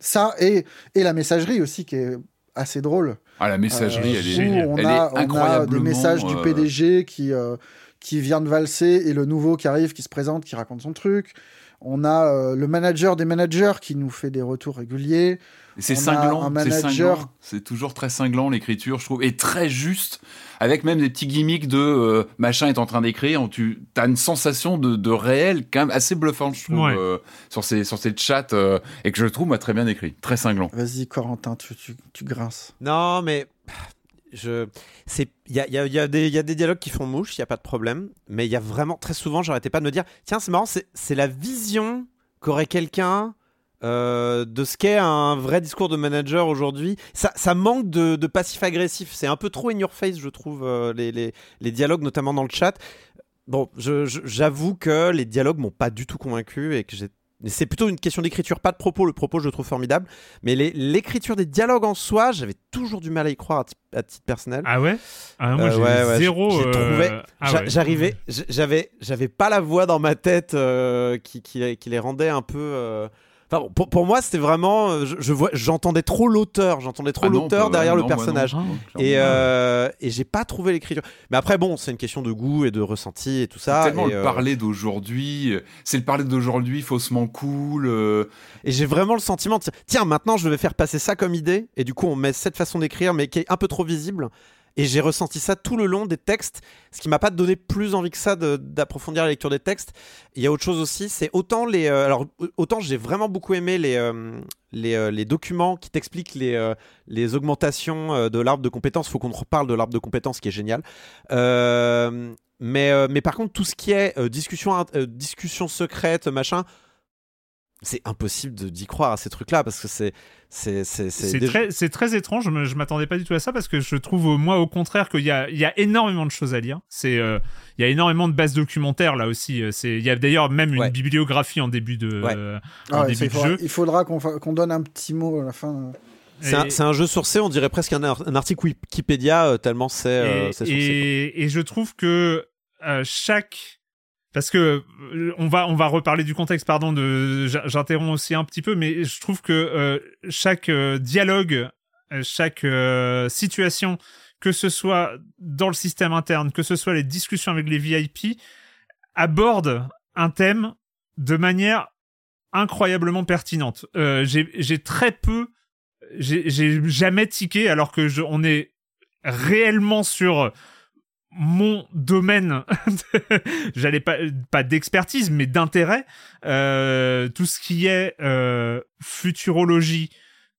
Ça et, et la messagerie aussi qui est assez drôle. Ah, la messagerie, Euh, elle est, génial. où on elle a, est on a incroyablement. des messages du euh, PDG qui, euh, qui vient de valser et le nouveau qui arrive, qui se présente, qui raconte son truc. On a euh, le manager des managers qui nous fait des retours réguliers. C'est cinglant, manager- cinglant. C'est toujours très cinglant l'écriture, je trouve, et très juste, avec même des petits gimmicks de euh, machin est en train d'écrire. Tu as une sensation de, de réel quand même assez bluffante, je trouve, Ouais. euh, sur ces sur ces chats euh, et que je trouve moi très bien écrit, très cinglant. Vas-y, Corentin, tu, tu, tu grinces. Non, mais il y a, des, dialogues qui font mouche, il y a pas de problème. Mais il y a vraiment très souvent, j'arrêtais pas de me dire, tiens, c'est marrant, c'est, la vision qu'aurait quelqu'un. euh, de ce qu'est un vrai discours de manager aujourd'hui, ça, manque de, de passif agressif. C'est un peu trop in your face, je trouve, euh, les, dialogues, notamment dans le chat. Bon, j'avoue que les dialogues m'ont pas du tout convaincu et que j'ai. C'est plutôt une question d'écriture, pas de propos. Le propos, je le trouve formidable. Mais l'écriture des dialogues en soi, j'avais toujours du mal à y croire à, ti- à titre personnel. Ah ouais? Ah, Moi, Euh, j'ai ouais, zéro. euh, ah ouais. J'arrivais, j'avais, j'avais pas la voix dans ma tête euh, qui, qui, qui les rendait un peu. Enfin, pour, pour moi, c'était vraiment. euh, Je, je vois, j'entendais trop l'auteur, j'entendais trop Ah l'auteur bah, derrière non, le moi, personnage. non, Et, clairement. euh, et j'ai pas trouvé l'écriture. Mais après, bon, c'est une question de goût et de ressenti et tout ça. C'est tellement et, le euh, parler d'aujourd'hui, c'est le parler d'aujourd'hui faussement cool. Et j'ai vraiment le sentiment, de, tiens, maintenant je vais faire passer ça comme idée, et du coup on met cette façon d'écrire, mais qui est un peu trop visible. Et j'ai ressenti ça tout le long des textes, ce qui m'a pas donné plus envie que ça d'approfondir la lecture des textes. Il y a autre chose aussi, c'est autant les, euh, alors autant j'ai vraiment beaucoup aimé les euh, les, euh, les documents qui t'expliquent les les augmentations de l'arbre de compétences. Faut qu'on reparle de l'arbre de compétences, qui est génial. Mais mais par contre tout ce qui est discussion discussion secrète machin c'est impossible de- d'y croire à ces trucs-là parce que c'est c'est c'est C'est déjà- très, c'est très étrange, je je m'attendais pas du tout à ça parce que je trouve, moi, au contraire, qu'il y a, il y a énormément de choses à lire. C'est, euh, il y a énormément de bases documentaires là aussi. euh, C'est, il y a d'ailleurs même une Ouais. bibliographie en début de, Ouais. euh, Ah ouais, début de faudra, jeu. il faudra qu'on fa- qu'on donne un petit mot à la fin. c'est un, Et- un jeu sourcé on dirait presque un, ar- un article Wikipédia euh, tellement c'est euh, et, et, et je trouve que euh, chaque parce que euh, on va on va reparler du contexte pardon de j'interromps aussi un petit peu mais je trouve que euh, chaque euh, dialogue euh, chaque euh, situation que ce soit dans le système interne que ce soit les discussions avec les VIP aborde un thème de manière incroyablement pertinente. Euh, j'ai très peu j'ai j'ai jamais tiqué alors que je, on est réellement sur mon domaine, j'allais pas pas d'expertise mais d'intérêt, euh, tout ce qui est euh, futurologie,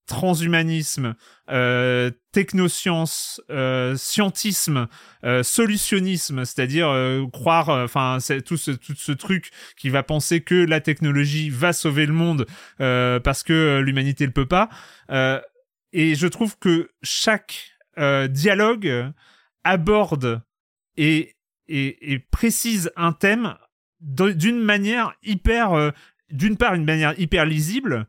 transhumanisme, euh, technosciences, euh, scientisme, euh, solutionnisme, c'est-à-dire euh, croire, euh, enfin tout ce tout ce truc qui va penser que la technologie va sauver le monde euh, parce que l'humanité le peut pas. Et je trouve que chaque dialogue aborde et, précise un thème d'une manière hyper, euh, d'une part une manière hyper lisible,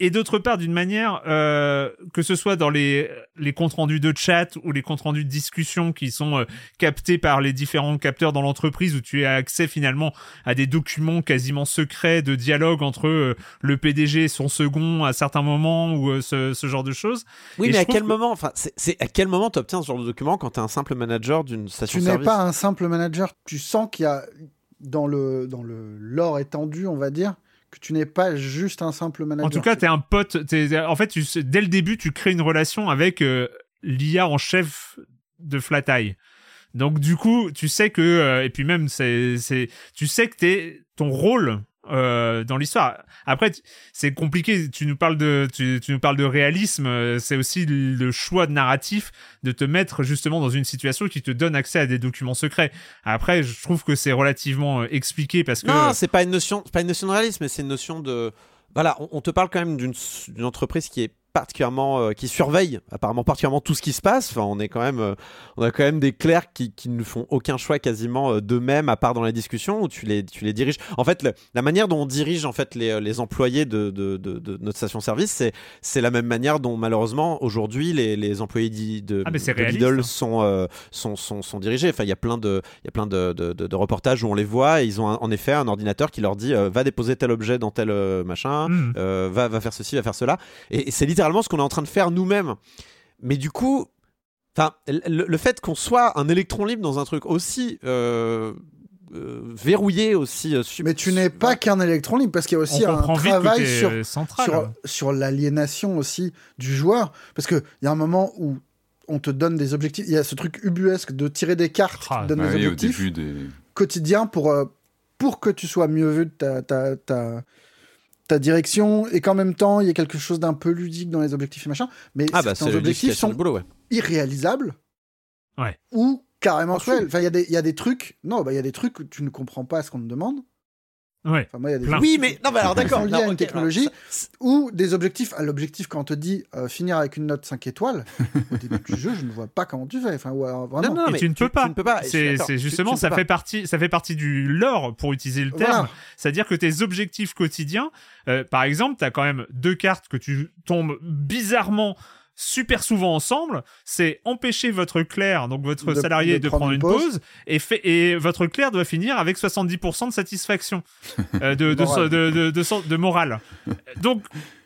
et d'autre part d'une manière euh, que ce soit dans les, les comptes rendus de chat ou les comptes rendus de discussion qui sont euh, captés par les différents capteurs dans l'entreprise où tu as accès finalement à des documents quasiment secrets de dialogue entre euh, le PDG et son second à certains moments ou euh, ce, ce genre de choses. oui et mais à quel que- moment enfin c'est c'est à quel moment tu obtiens ce genre de document quand tu es un simple manager d'une station Tu n'es pas un simple manager. Tu sens qu'il y a dans le dans le lore étendu, on va dire, que tu n'es pas juste un simple manager. En tout cas, t'es un pote. t'es- en fait, tu dès le début, tu crées une relation avec euh, l'IA en chef de Flat Eye. Donc du coup, tu sais que euh, et puis même c'est tu sais que ton rôle euh, dans l'histoire. Après, c'est compliqué. Tu nous parles de tu, nous parles de réalisme. euh, C'est aussi le choix de narratif de te mettre justement dans une situation qui te donne accès à des documents secrets. Après, je trouve que c'est relativement euh, expliqué parce que non c'est pas une notion pas une notion de réalisme mais c'est une notion de voilà on, on te parle quand même d'une entreprise qui est particulièrement euh, qui surveille apparemment particulièrement tout ce qui se passe enfin on est quand même euh, on a quand même des clercs qui, qui ne font aucun choix quasiment euh, d'eux-mêmes à part dans la discussion où tu les tu les diriges en fait le- la manière dont on dirige en fait les, les employés de, de, de, de notre station service c'est c'est la même manière dont malheureusement aujourd'hui les, les employés de, Ah, de réaliste, Lidl hein. sont, euh, sont, sont, sont dirigés enfin il y a plein de il y a plein de, de, reportages où on les voit et ils ont un- en effet un ordinateur qui leur dit va déposer tel objet dans tel machin euh, va, va faire ceci, va faire cela. Et, et c'est littéralement ce qu'on est en train de faire nous-mêmes. Mais du coup, enfin, le, le fait qu'on soit un électron libre dans un truc aussi euh, euh, verrouillé, aussi. euh, Mais tu n'es pas qu'un électron libre parce qu'il y a on aussi un travail sur central. sur, sur l'aliénation aussi du joueur. Parce qu'il y a un moment où on te donne des objectifs. Il y a ce truc ubuesque de tirer des cartes Ah, qui te donnent bah des oui, au objectifs début des. quotidiens pour, euh, pour que tu sois mieux vu de ta, ta, ta, ta direction et qu'en même temps, il y ait quelque chose d'un peu ludique dans les objectifs et machin. Mais Ah bah certains objectifs sont du boulot, ouais. irréalisables. Ouais. Ou carrément cruels. Enfin, il y, a des- il y a des trucs. Non, bah, il y a des trucs où tu ne comprends pas ce qu'on te demande. Ouais. Enfin, moi, il y a des Plein. trucs Oui, mais non, mais alors d'accord. liés non, à une technologie. alors, ça- ou des objectifs. À l'objectif, quand on te dit euh, finir avec une note 5 étoiles, au début du jeu, je ne vois pas comment tu fais. Enfin, ou alors, vraiment. Non, non, mais tu ne peux pas. Tu ne peux pas. C'est Tu- justement, tu ça fait pas. partie, ça fait partie du lore pour utiliser le terme. Voilà. C'est-à-dire que tes objectifs quotidiens, euh, par exemple, t'as quand même deux cartes que tu tombes bizarrement super souvent ensemble, c'est empêcher votre clerc, donc votre De- salarié, de de, prendre prendre une pause. pause, et, fait, et votre clerc doit finir avec 70% de satisfaction, euh, de, de, Morale. de morale. Donc,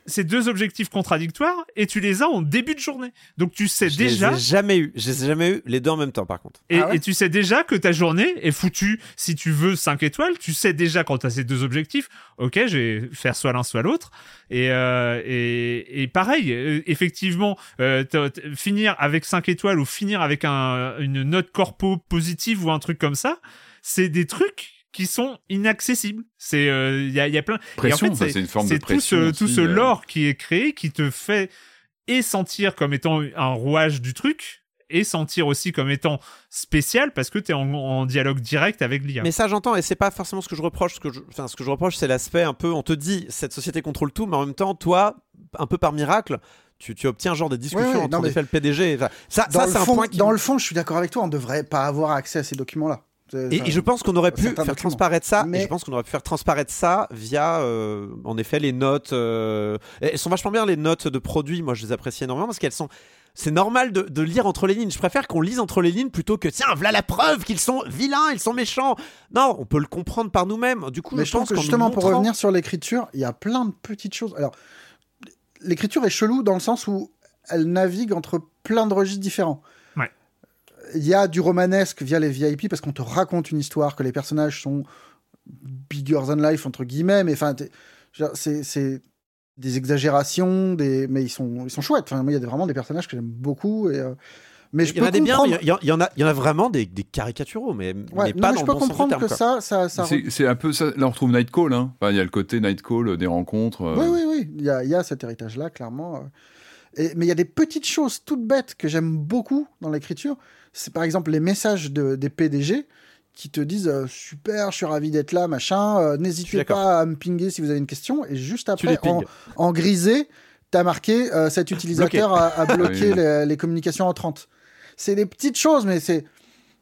c'est deux objectifs contradictoires, et tu les as en début de journée. Donc, tu sais Je déjà... les ai jamais eu. Je les ai jamais eu les deux en même temps, par contre. Et, Ah ouais et tu sais déjà que ta journée est foutue. Si tu veux 5 étoiles, tu sais déjà quand tu as ces deux objectifs, ok, je vais faire soit l'un soit l'autre. Et, euh, et, et pareil, euh, effectivement, euh, t- t- finir avec 5 étoiles ou finir avec un, une note corpo positive ou un truc comme ça, c'est des trucs qui sont inaccessibles. C'est il y, a, y a plein. et en Pression, fait, c'est une forme de c'est tout pression. ce, tout ce euh. lore qui est créé qui te fait et sentir comme étant un rouage du truc et sentir aussi comme étant spécial parce que tu es en, en dialogue direct avec l'IA. Mais ça, j'entends, et c'est pas forcément ce que je reproche. Ce que je, enfin, ce que je reproche, c'est l'aspect un peu. On te dit, cette société contrôle tout, mais en même temps, toi, un peu par miracle, tu, tu obtiens genre des discussions Ouais, ouais, entre non, mais- le PDG. Enfin, ça, Dans, ça le, c'est un fond, point qui. dans le fond, je suis d'accord avec toi, on devrait pas avoir accès à ces documents-là. Et, je pense qu'on aurait pu faire documents. transparaître ça. Mais- Et je pense qu'on aurait pu faire transparaître ça via, euh, en effet, les notes. euh, Elles sont vachement bien les notes de produits. Moi, je les apprécie énormément parce qu'elles sont. C'est normal de, de lire entre les lignes. Je préfère qu'on lise entre les lignes plutôt que tiens, voilà la preuve qu'ils sont vilains, ils sont méchants. Non, on peut le comprendre par nous-mêmes. Du coup, Mais je je trouve pense que justement, pour revenir sur l'écriture, il y a plein de petites choses. Alors, l'écriture est chelou dans le sens où elle navigue entre plein de registres différents. Il y a du romanesque via les VIP parce qu'on te raconte une histoire, que les personnages sont bigger than life, entre guillemets, mais enfin, c'est. c'est des exagérations, des... mais ils sont, ils sont chouettes. Enfin, moi, il y a vraiment des personnages que j'aime beaucoup. Et, euh, Mais je Il y en peux a des biens, il y, en- il y en a, il y en a vraiment des, des caricaturaux, mais, Ouais, mais non, pas mais dans je peux bon comprendre terme, que ça, ça, ça C'est un peu ça. Là, on retrouve Nightcall. Hein. Enfin, il y a le côté Nightcall, euh, des rencontres. euh, Oui, oui, oui. Il y a, il y a cet héritage-là, clairement. Et, mais il y a des petites choses toutes bêtes que j'aime beaucoup dans l'écriture. C'est par exemple les messages de, des PDG qui te disent euh, super, je suis ravi d'être là, machin. euh, N'hésitez pas à me pinguer si vous avez une question. Et juste après, en, en grisé, t'as marqué euh, cet utilisateur a, a bloqué les, les communications en 30. C'est des petites choses, mais c'est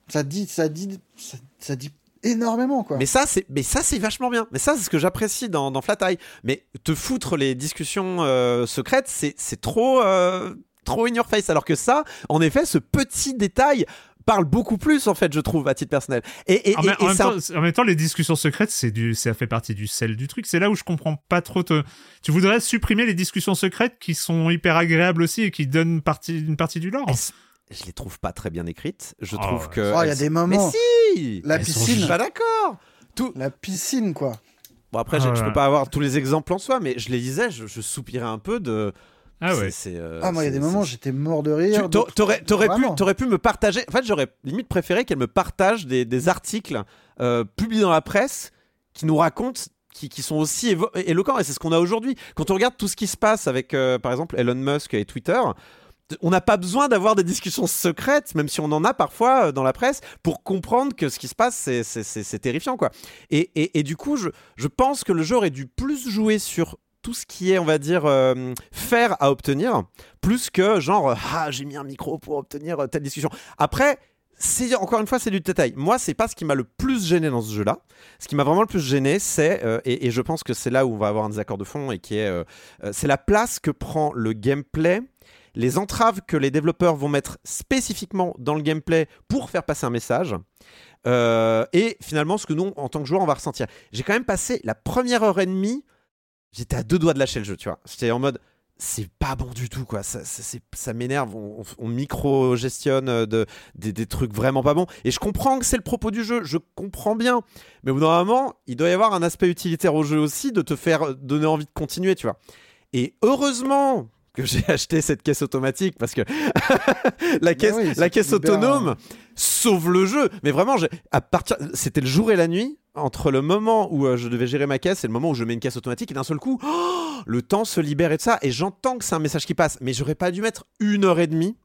ça dit, ça dit, ça, ça dit énormément quoi. Mais ça, c'est, mais ça, c'est vachement bien. Mais ça, c'est ce que j'apprécie dans, dans Flat Eye. Mais te foutre les discussions euh, secrètes, c'est, c'est trop, euh, trop in your face. Alors que ça, en effet, ce petit détail parle beaucoup plus, en fait, je trouve, à titre personnel. Et, et, En, et- même- en et même c'est un- temps, en même temps, les discussions secrètes, c'est du, ça fait partie du sel du truc. C'est là où je comprends pas trop. te- Tu voudrais supprimer les discussions secrètes qui sont hyper agréables aussi et qui donnent partie, une partie du lore? je les trouve pas très bien écrites. Je Oh, trouve que. Oh, il y a des moments. Mais si La Elles sont Je suis piscine, pas d'accord. Tout... la piscine quoi. Bon, après, Ah je ouais. peux pas avoir tous les exemples en soi, mais je les lisais, je, je soupirais un peu de. Ah ouais. c'est, euh, Ah moi il y a des moments j'étais mort de rire. t'a- T'aurais t'aurais pu, pu me partager. En fait, j'aurais limite préféré qu'elle me partage des, des articles euh, publiés dans la presse qui nous racontent. Qui, qui sont aussi évo- éloquents et c'est ce qu'on a aujourd'hui. Quand on regarde tout ce qui se passe avec, euh, par exemple, Elon Musk et Twitter, on n'a pas besoin d'avoir des discussions secrètes, même si on en a parfois euh, dans la presse, pour comprendre que ce qui se passe, c'est- c'est c'est- c'est terrifiant. quoi. Et, et- et du coup, je, je pense que le jeu aurait dû plus jouer sur tout ce qui est, on va dire, euh, faire à obtenir, plus que genre, euh, ah, j'ai mis un micro pour obtenir euh, telle discussion. Après, encore une fois, c'est du détail. Moi, c'est pas ce qui m'a le plus gêné dans ce jeu-là. Ce qui m'a vraiment le plus gêné, c'est, et, je pense que c'est là où on va avoir un désaccord de fond, et qui est, c'est la place que prend le gameplay, les entraves que les développeurs vont mettre spécifiquement dans le gameplay pour faire passer un message. et finalement, ce que nous, en tant que joueur, on va ressentir. J'ai quand même passé la première heure et demie j'étais à deux doigts de lâcher le jeu, tu vois. J'étais en mode, c'est pas bon du tout, quoi. Ça, ça, ça m'énerve. On, on- on micro-gestionne euh, de, des, des trucs vraiment pas bons. Et je comprends que c'est le propos du jeu, je comprends bien. Mais au bout d'un moment, il doit y avoir un aspect utilitaire au jeu aussi de te faire donner envie de continuer, tu vois. Et heureusement que j'ai acheté cette caisse automatique parce que la caisse, oui, la caisse autonome sauve le jeu. Mais vraiment, à partir, c'était le jour et la nuit entre le moment où euh, je devais gérer ma caisse et le moment où je mets une caisse automatique et d'un seul coup, oh, le temps se libère et de ça. Et j'entends que c'est un message qui passe, mais j'aurais pas dû mettre une heure et demie.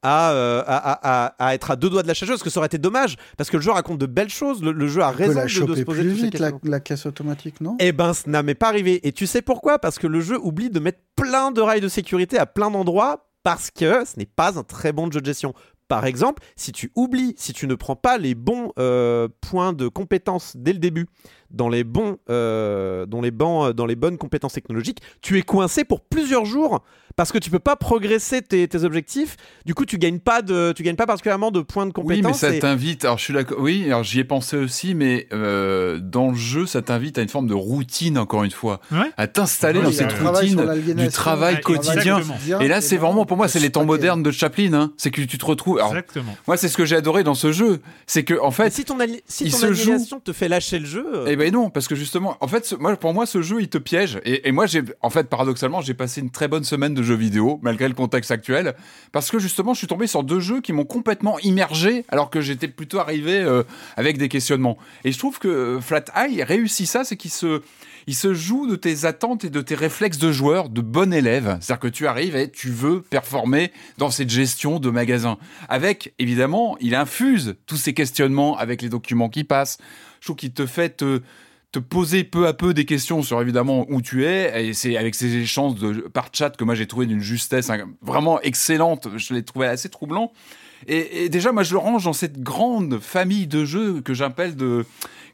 À, euh, à, à- à- à être à deux doigts de la parce que ça aurait été dommage parce que le jeu raconte de belles choses le, le jeu a raison la de, se poser plus vite la, la caisse automatique non? Eh ben, ça n'est pas arrivé. Et tu sais pourquoi? Parce que le jeu oublie de mettre plein de rails de sécurité à plein d'endroits parce que ce n'est pas un très bon jeu de gestion. Par exemple, si tu oublies, si tu ne prends pas les bons euh, points de compétence dès le début dans les bons, euh, dans les bancs, dans les bonnes compétences technologiques, tu es coincé pour plusieurs jours parce que tu peux pas progresser tes, tes objectifs. Du coup, tu gagnes pas de, tu gagnes pas particulièrement de points de compétence. Oui, mais ça et- t'invite. Alors, je suis d'accord. Oui, alors j'y ai pensé aussi, mais euh, dans le jeu, ça t'invite à une forme de routine, encore une fois, Ouais. à t'installer Oui, dans cette routine du travail Ouais, quotidien. exactement. Et là, c'est vraiment, pour moi, c'est les temps modernes de Chaplin. Hein. C'est que tu te retrouves. Alors, Exactement. moi, c'est ce que j'ai adoré dans ce jeu, c'est que en Mais fait, si ton, ali- si ton joue- aliénation te fait lâcher le jeu, euh, Eh ben non, parce que justement, en fait, moi, pour moi, ce jeu, il te piège. Et, et moi, j'ai, en fait, paradoxalement, j'ai passé une très bonne semaine de jeux vidéo, malgré le contexte actuel, parce que justement, je suis tombé sur deux jeux qui m'ont complètement immergé, alors que j'étais plutôt arrivé euh, avec des questionnements. Et je trouve que euh, Flat Eye réussit ça, c'est qu'il se, il se joue de tes attentes et de tes réflexes de joueur, de bon élève. C'est-à-dire que tu arrives et tu veux performer dans cette gestion de magasin. Avec, évidemment, il infuse tous ces questionnements avec les documents qui passent. Je trouve qu'il te fait te, poser peu à peu des questions sur évidemment où tu es. Et c'est avec ces échanges de, par chat que moi j'ai trouvé d'une justesse vraiment excellente. Je l'ai trouvé assez troublant. Et, et déjà, moi, je le range dans cette grande famille de jeux que j'appelle de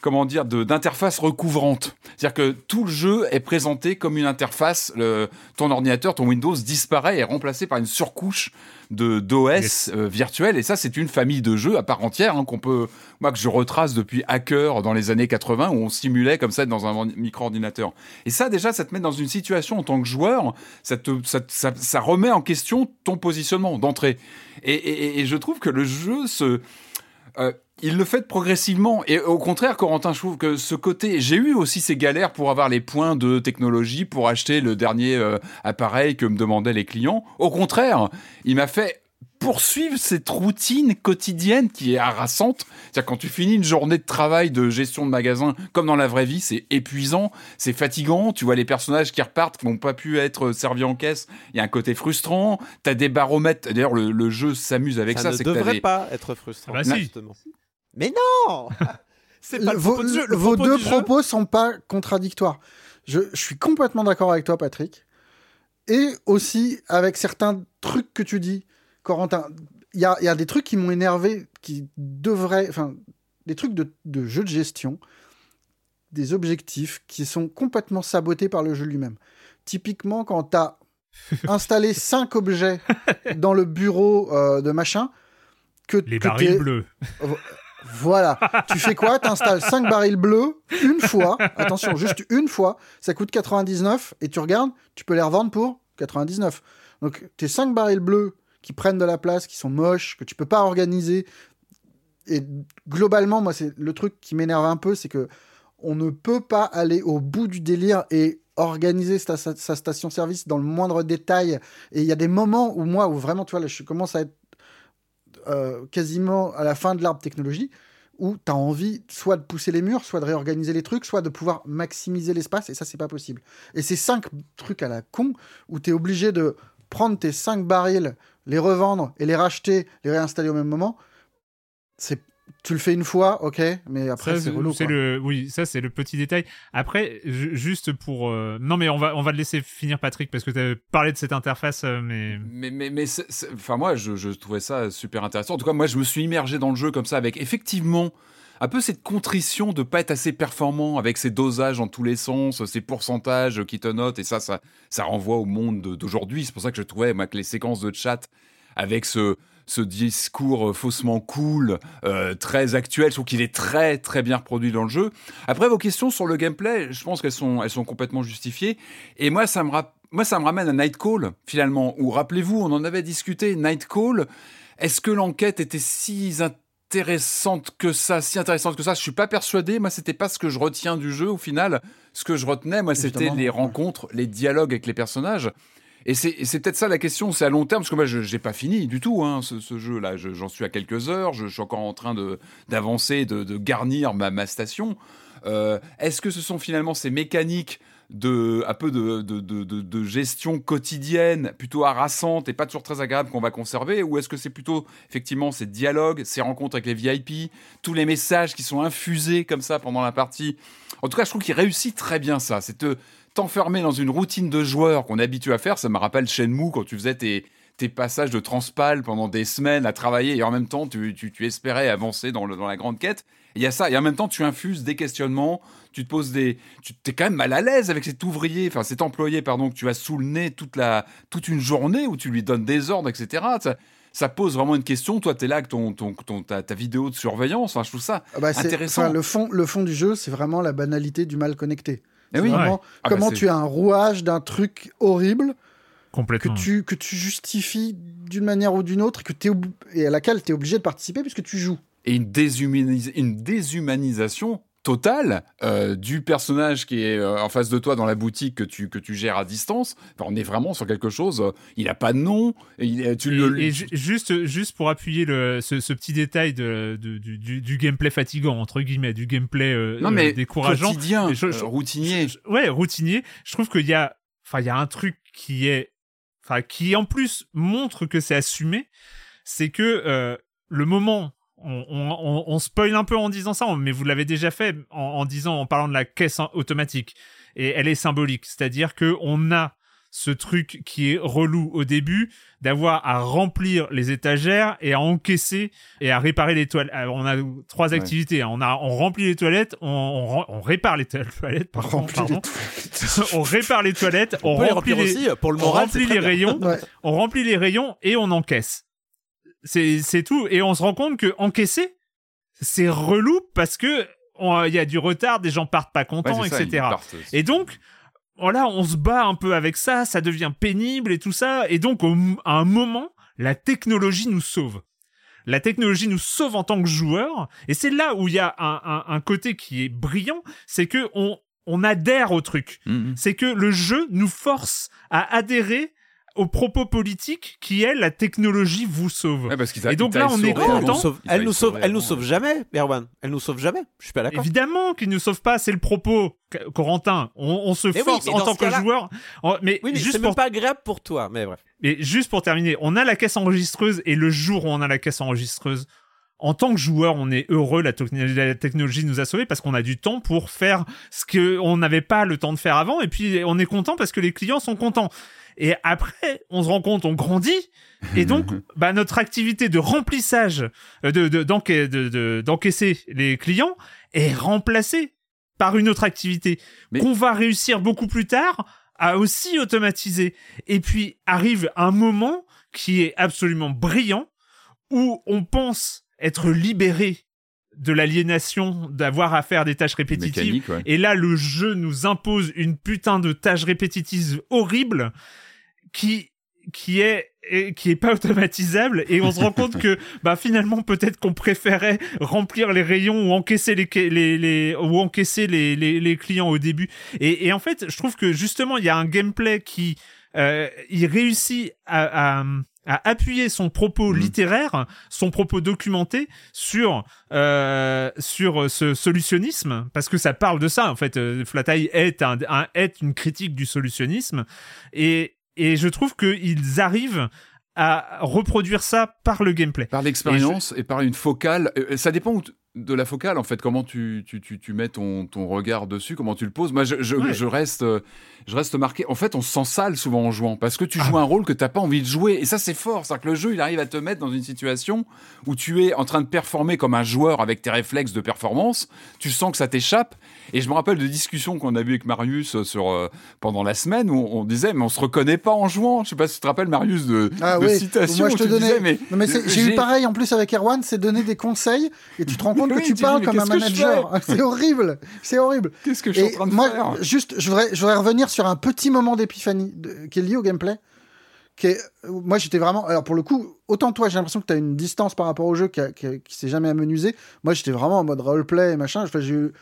comment dire de d'interface recouvrantes. C'est-à-dire que tout le jeu est présenté comme une interface. Le, ton ordinateur, ton Windows disparaît et est remplacé par une surcouche de d'OS Yes. euh, virtuel. Et ça, c'est une famille de jeux à part entière hein, qu'on peut, moi, que je retrace depuis Hacker dans les années 80 où on simulait comme ça dans un micro-ordinateur. Et ça, déjà, ça te met dans une situation en tant que joueur, ça, te, ça, ça, ça remet en question ton positionnement d'entrée. Et, et, et je trouve que le jeu se. Euh, il le fait progressivement. Et au contraire, Corentin, je trouve que ce côté. J'ai eu aussi ces galères pour avoir les points de technologie, pour acheter le dernier euh, appareil que me demandaient les clients. Au contraire, il m'a fait poursuivre cette routine quotidienne qui est harassante. C'est-à-dire quand tu finis une journée de travail de gestion de magasin, comme dans la vraie vie, c'est épuisant, c'est fatigant. Tu vois les personnages qui repartent, qui n'ont pas pu être servis en caisse. Il y a un côté frustrant. Tu as des baromètres. D'ailleurs, le, le jeu s'amuse avec ça. ça, ne t'as devrait des- pas être frustrant. Ah bah si. justement. Mais non C'est pas le vos, propos du jeu. Le vos propos deux propos sont pas contradictoires. Je, je suis complètement d'accord avec toi, Patrick. Et aussi avec certains trucs que tu dis, Corentin. Il y a, il y a des trucs qui m'ont énervé, qui devraient. Enfin, des trucs de, de jeu de gestion, des objectifs qui sont complètement sabotés par le jeu lui-même. Typiquement, quand tu as installé cinq objets dans le bureau euh, de machin, que, Les que barils bleus. voilà. tu fais quoi? Tu installes 5 barils bleus une fois. Attention, juste une fois. Ça coûte 99 et tu regardes, tu peux les revendre pour 99. Donc tes 5 barils bleus qui prennent de la place, qui sont moches, que tu peux pas organiser. Et globalement, moi, c'est le truc qui m'énerve un peu, c'est que on ne peut pas aller au bout du délire et organiser sa, station-service dans le moindre détail. Et il y a des moments où moi, où vraiment, tu vois, là, je commence à être euh, quasiment à la fin de l'arbre technologie, où tu as envie soit de pousser les murs, soit de réorganiser les trucs, soit de pouvoir maximiser l'espace, et ça, c'est pas possible. Et ces cinq trucs à la con, où tu es obligé de prendre tes cinq barils, les revendre et les racheter, les réinstaller au même moment, c'est tu le fais une fois, ok, mais après Ça, c'est relou. quoi. le, oui, ça c'est le petit détail. Après, ju- juste pour, euh, non mais on va, on va le laisser finir Patrick parce que tu as parlé de cette interface, euh, mais Mais, mais, mais enfin, moi, je, je trouvais ça super intéressant. En tout cas, moi, je me suis immergé dans le jeu comme ça, avec effectivement un peu cette contrition de pas être assez performant, avec ces dosages dans tous les sens, ces pourcentages qui te notent, et ça, ça, ça renvoie au monde de- d'aujourd'hui. C'est pour ça que je trouvais, moi, que les séquences de chat avec ce, ce discours faussement cool, euh, très actuel, je trouve qu'il est très très bien reproduit dans le jeu. Après vos questions sur le gameplay, je pense qu'elles sont elles sont complètement justifiées. Et moi ça me moi ça me ramène à Nightcall finalement. Où rappelez-vous, on en avait discuté. Nightcall, est-ce que l'enquête était si intéressante que ça, si intéressante que ça Je suis pas persuadé. Moi c'était pas ce que je retiens du jeu au final. Ce que je retenais, moi, c'était les rencontres, les dialogues avec les personnages. Et c'est peut-être ça la question, c'est à long terme, parce que moi, je n'ai pas fini du tout hein, ce, ce jeu-là. Je- J'en suis à quelques heures, je, je suis encore en train de- d'avancer, de, de garnir ma, ma station. Euh, Est-ce que ce sont finalement ces mécaniques de un peu de, de, de, gestion quotidienne, plutôt harassante et pas toujours très agréable qu'on va conserver, ou est-ce que c'est plutôt effectivement ces dialogues, ces rencontres avec les VIP, tous les messages qui sont infusés comme ça pendant la partie? En tout cas, je trouve qu'il réussit très bien ça. C'est te t'enfermer dans une routine de joueur qu'on est habitué à faire. Ça me rappelle Shenmue quand tu faisais tes tes passages de transpal pendant des semaines à travailler et en même temps, tu, tu, tu espérais avancer dans, le, dans la grande quête. Il y a ça. Et en même temps, tu infuses des questionnements, tu te poses des. Tu es quand même mal à l'aise avec cet ouvrier, enfin cet employé, pardon, que tu as sous le nez toute, la, toute une journée où tu lui donnes des ordres, etc. Ça, ça pose vraiment une question. Toi, tu es là avec ton, ton, ton ta, ta, vidéo de surveillance. Enfin, je trouve ça ah bah, intéressant. le, fond, le fond du jeu, c'est vraiment la banalité du mal connecté. Eh oui. Vraiment, Ah bah, comment tu as un rouage d'un truc horrible que tu, que tu justifies d'une manière ou d'une autre et, que et à laquelle tu es obligé de participer puisque tu joues. Et une, déshumanis- une déshumanisation totale euh, du personnage qui est euh, en face de toi dans la boutique que tu, que tu gères à distance. Enfin, on est vraiment sur quelque chose. euh, il n'a pas de nom. Il, tu Et, le, et juste, juste pour appuyer le, ce, ce petit détail de, de- du, du- du gameplay fatigant, entre guillemets, du gameplay non mais décourageant. quotidien, Je- je- routinier. Je- ouais, routinier. Je trouve qu'il y a, enfin, il y a un truc qui est, enfin, qui en plus montre que c'est assumé, c'est que le moment, on, on, on, on spoil un peu en disant ça, mais vous l'avez déjà fait en, en disant, en parlant de la caisse automatique, et elle est symbolique, c'est-à-dire que on a ce truc qui est relou au début d'avoir à remplir les étagères et à encaisser et à réparer les toilettes. Alors, on a trois Ouais. activités. hein. On a on remplit les toilettes, on, on, on répare les toilettes, pardon, Remplis pardon. on répare les toilettes, on, On les remplit les, aussi pour le on remplit les bien. rayons, Ouais. on remplit les rayons et on encaisse. C'est c'est tout et on se rend compte que encaisser c'est relou parce que on- il y a du retard, des gens partent pas contents, ça, etc. Et donc, voilà, on se bat un peu avec ça, ça devient pénible et tout ça. Et donc, au- à un moment, la technologie nous sauve. La technologie nous sauve en tant que joueur. Et c'est là où il y a un, un- un côté qui est brillant, c'est que on, on adhère au truc. Mhm. C'est que le jeu nous force à adhérer aux propos politiques qui est la technologie vous sauve. Ouais, parce qu'ils a- Et donc là, on est content. nous sauve, elle nous sauve, elle nous sauve jamais, Erwan. Elle nous sauve jamais. Je suis pas d'accord. Évidemment qu'ils ne sauvent pas, c'est le propos, Corentin. On, on se force en tant que joueur. Mais, Oui, mais juste pour même pas agréable pour toi. Mais bref. Mais juste pour terminer, on a la caisse enregistreuse et le jour où on a la caisse enregistreuse, en tant que joueur, on est heureux, la, la technologie nous a sauvés parce qu'on a du temps pour faire ce qu'on n'avait pas le temps de faire avant et puis on est content parce que les clients sont contents. Et après, on se rend compte, on grandit et donc bah, notre activité de remplissage, euh, de, de, d'enca- de- de- d'encaisser les clients est remplacée par une autre activité Mais- qu'on va réussir beaucoup plus tard à aussi automatiser. Et puis arrive un moment qui est absolument brillant où on pense être libéré de l'aliénation d'avoir à faire des tâches répétitives. Ouais. Et là, le jeu nous impose une putain de tâche répétitive horrible qui qui est qui est pas automatisable et on se rend compte que bah finalement peut-être qu'on préférait remplir les rayons ou encaisser les les, les ou encaisser les, les, les clients au début et, et en fait je trouve que justement il y a un gameplay qui euh, il réussit à, à à appuyer son propos Mhm. littéraire, son propos documenté sur euh, sur ce solutionnisme, parce que ça parle de ça en fait. Euh, Flat Eye est un, un- est une critique du solutionnisme et et je trouve qu'ils arrivent à reproduire ça par le gameplay. Par l'expérience et, par une focale. euh, Ça dépend où de la focale, en fait, comment tu, tu, tu, tu mets ton, ton regard dessus, comment tu le poses. Moi, je, je, Ouais. je reste, je reste marqué. En fait, on se sent sale souvent en jouant parce que tu Ah. joues un rôle que tu n'as pas envie de jouer. Et ça, c'est fort. C'est-à-dire que le jeu, il arrive à te mettre dans une situation où tu es en train de performer comme un joueur avec tes réflexes de performance. Tu sens que ça t'échappe. Et je me rappelle de discussions qu'on a eues avec Marius euh, sur, euh, pendant la semaine où on, on disait, mais on se reconnaît pas en jouant. Je sais pas si tu te rappelles, Marius, de, Ah de oui, citations moi je te donnais. disais, mais Non, mais c'est- j'ai eu pareil en plus avec Erwan, c'est donner des conseils et tu te rends compte Oui, que tu parles dis, comme un manager. C'est horrible, c'est horrible. Qu'est-ce que je suis Et en train de moi, faire juste, je voudrais, je voudrais revenir sur un petit moment d'épiphanie qui est lié au gameplay. Qui est, euh, moi, j'étais vraiment. Alors, pour le coup, autant toi, j'ai l'impression que tu as une distance par rapport au jeu qui, qui, s'est jamais amenuisé. Moi, j'étais vraiment en mode roleplay et machin. Enfin, j'ai eu,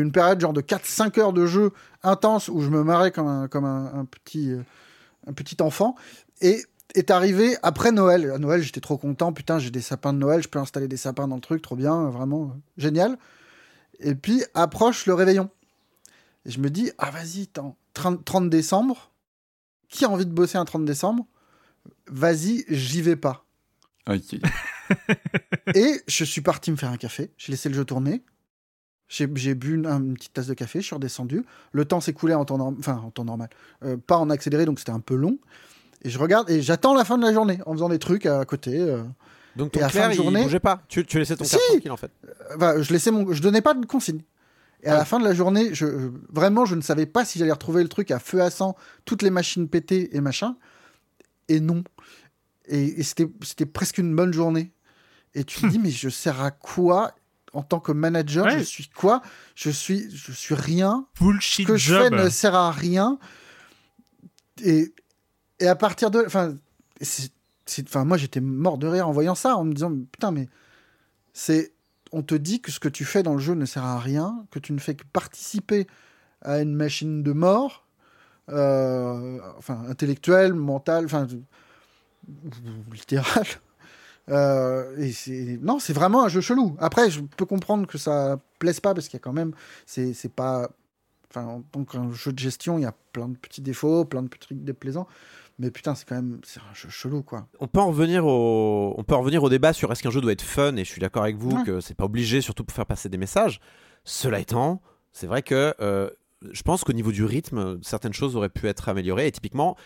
une période genre de 4-5 heures de jeu intense où je me marrais comme un, comme un, un petit, euh, un petit enfant. Et est arrivé après Noël. À Noël, j'étais trop content. Putain, j'ai des sapins de Noël. Je peux installer des sapins dans le truc. Trop bien. Vraiment euh, génial. Et puis, approche le réveillon. Et je me dis, ah vas-y, attends, 30, 30 décembre, qui a envie de bosser un 30 décembre? Vas-y, j'y vais pas. Ok. Et je suis parti me faire un café, j'ai laissé le jeu tourner, j'ai j'ai bu une, une petite tasse de café, je suis redescendu, le temps s'écoulait en temps enfin en temps normal, euh, pas en accéléré, donc c'était un peu long. Et je regarde et j'attends la fin de la journée en faisant des trucs à côté. euh. Donc Et ton à clair, fin de journée- il bougeait pas. Tu, tu laissais ton Si. tranquille en fait. Enfin, je laissais mon, je donnais pas de consigne. Et à Ah. la fin de la journée, je, je- vraiment, je ne savais pas si j'allais retrouver le truc à feu à sang, toutes les machines pétées et machin. Et non. Et, et c'était, c'était presque une bonne journée. Et tu te dis, mais je sers à quoi en tant que manager? Ouais. Je suis quoi? Je suis, je suis rien. Bullshit Ce que je job. fais ne sert à rien. Et, et à partir de, enfin, enfin, moi j'étais mort de rire en voyant ça, en me disant, putain, mais c'est, on te dit que ce que tu fais dans le jeu ne sert à rien, que tu ne fais que participer à une machine de mort, euh, enfin, intellectuelle, mentale, enfin, littérale. Euh, et c'est non, c'est vraiment un jeu chelou. Après, je peux comprendre que ça plaise pas parce qu'il y a quand même, c'est pas, enfin, en tant qu'un jeu de gestion, il y a plein de petits défauts, plein de trucs déplaisants. Mais putain, c'est quand même, c'est un jeu chelou quoi. On peut en revenir au, on peut en revenir au débat sur est-ce qu'un jeu doit être fun et je suis d'accord avec vous Ouais. que c'est pas obligé, surtout pour faire passer des messages. Cela étant, c'est vrai que euh, je pense qu'au niveau du rythme, certaines choses auraient pu être améliorées. Et typiquement,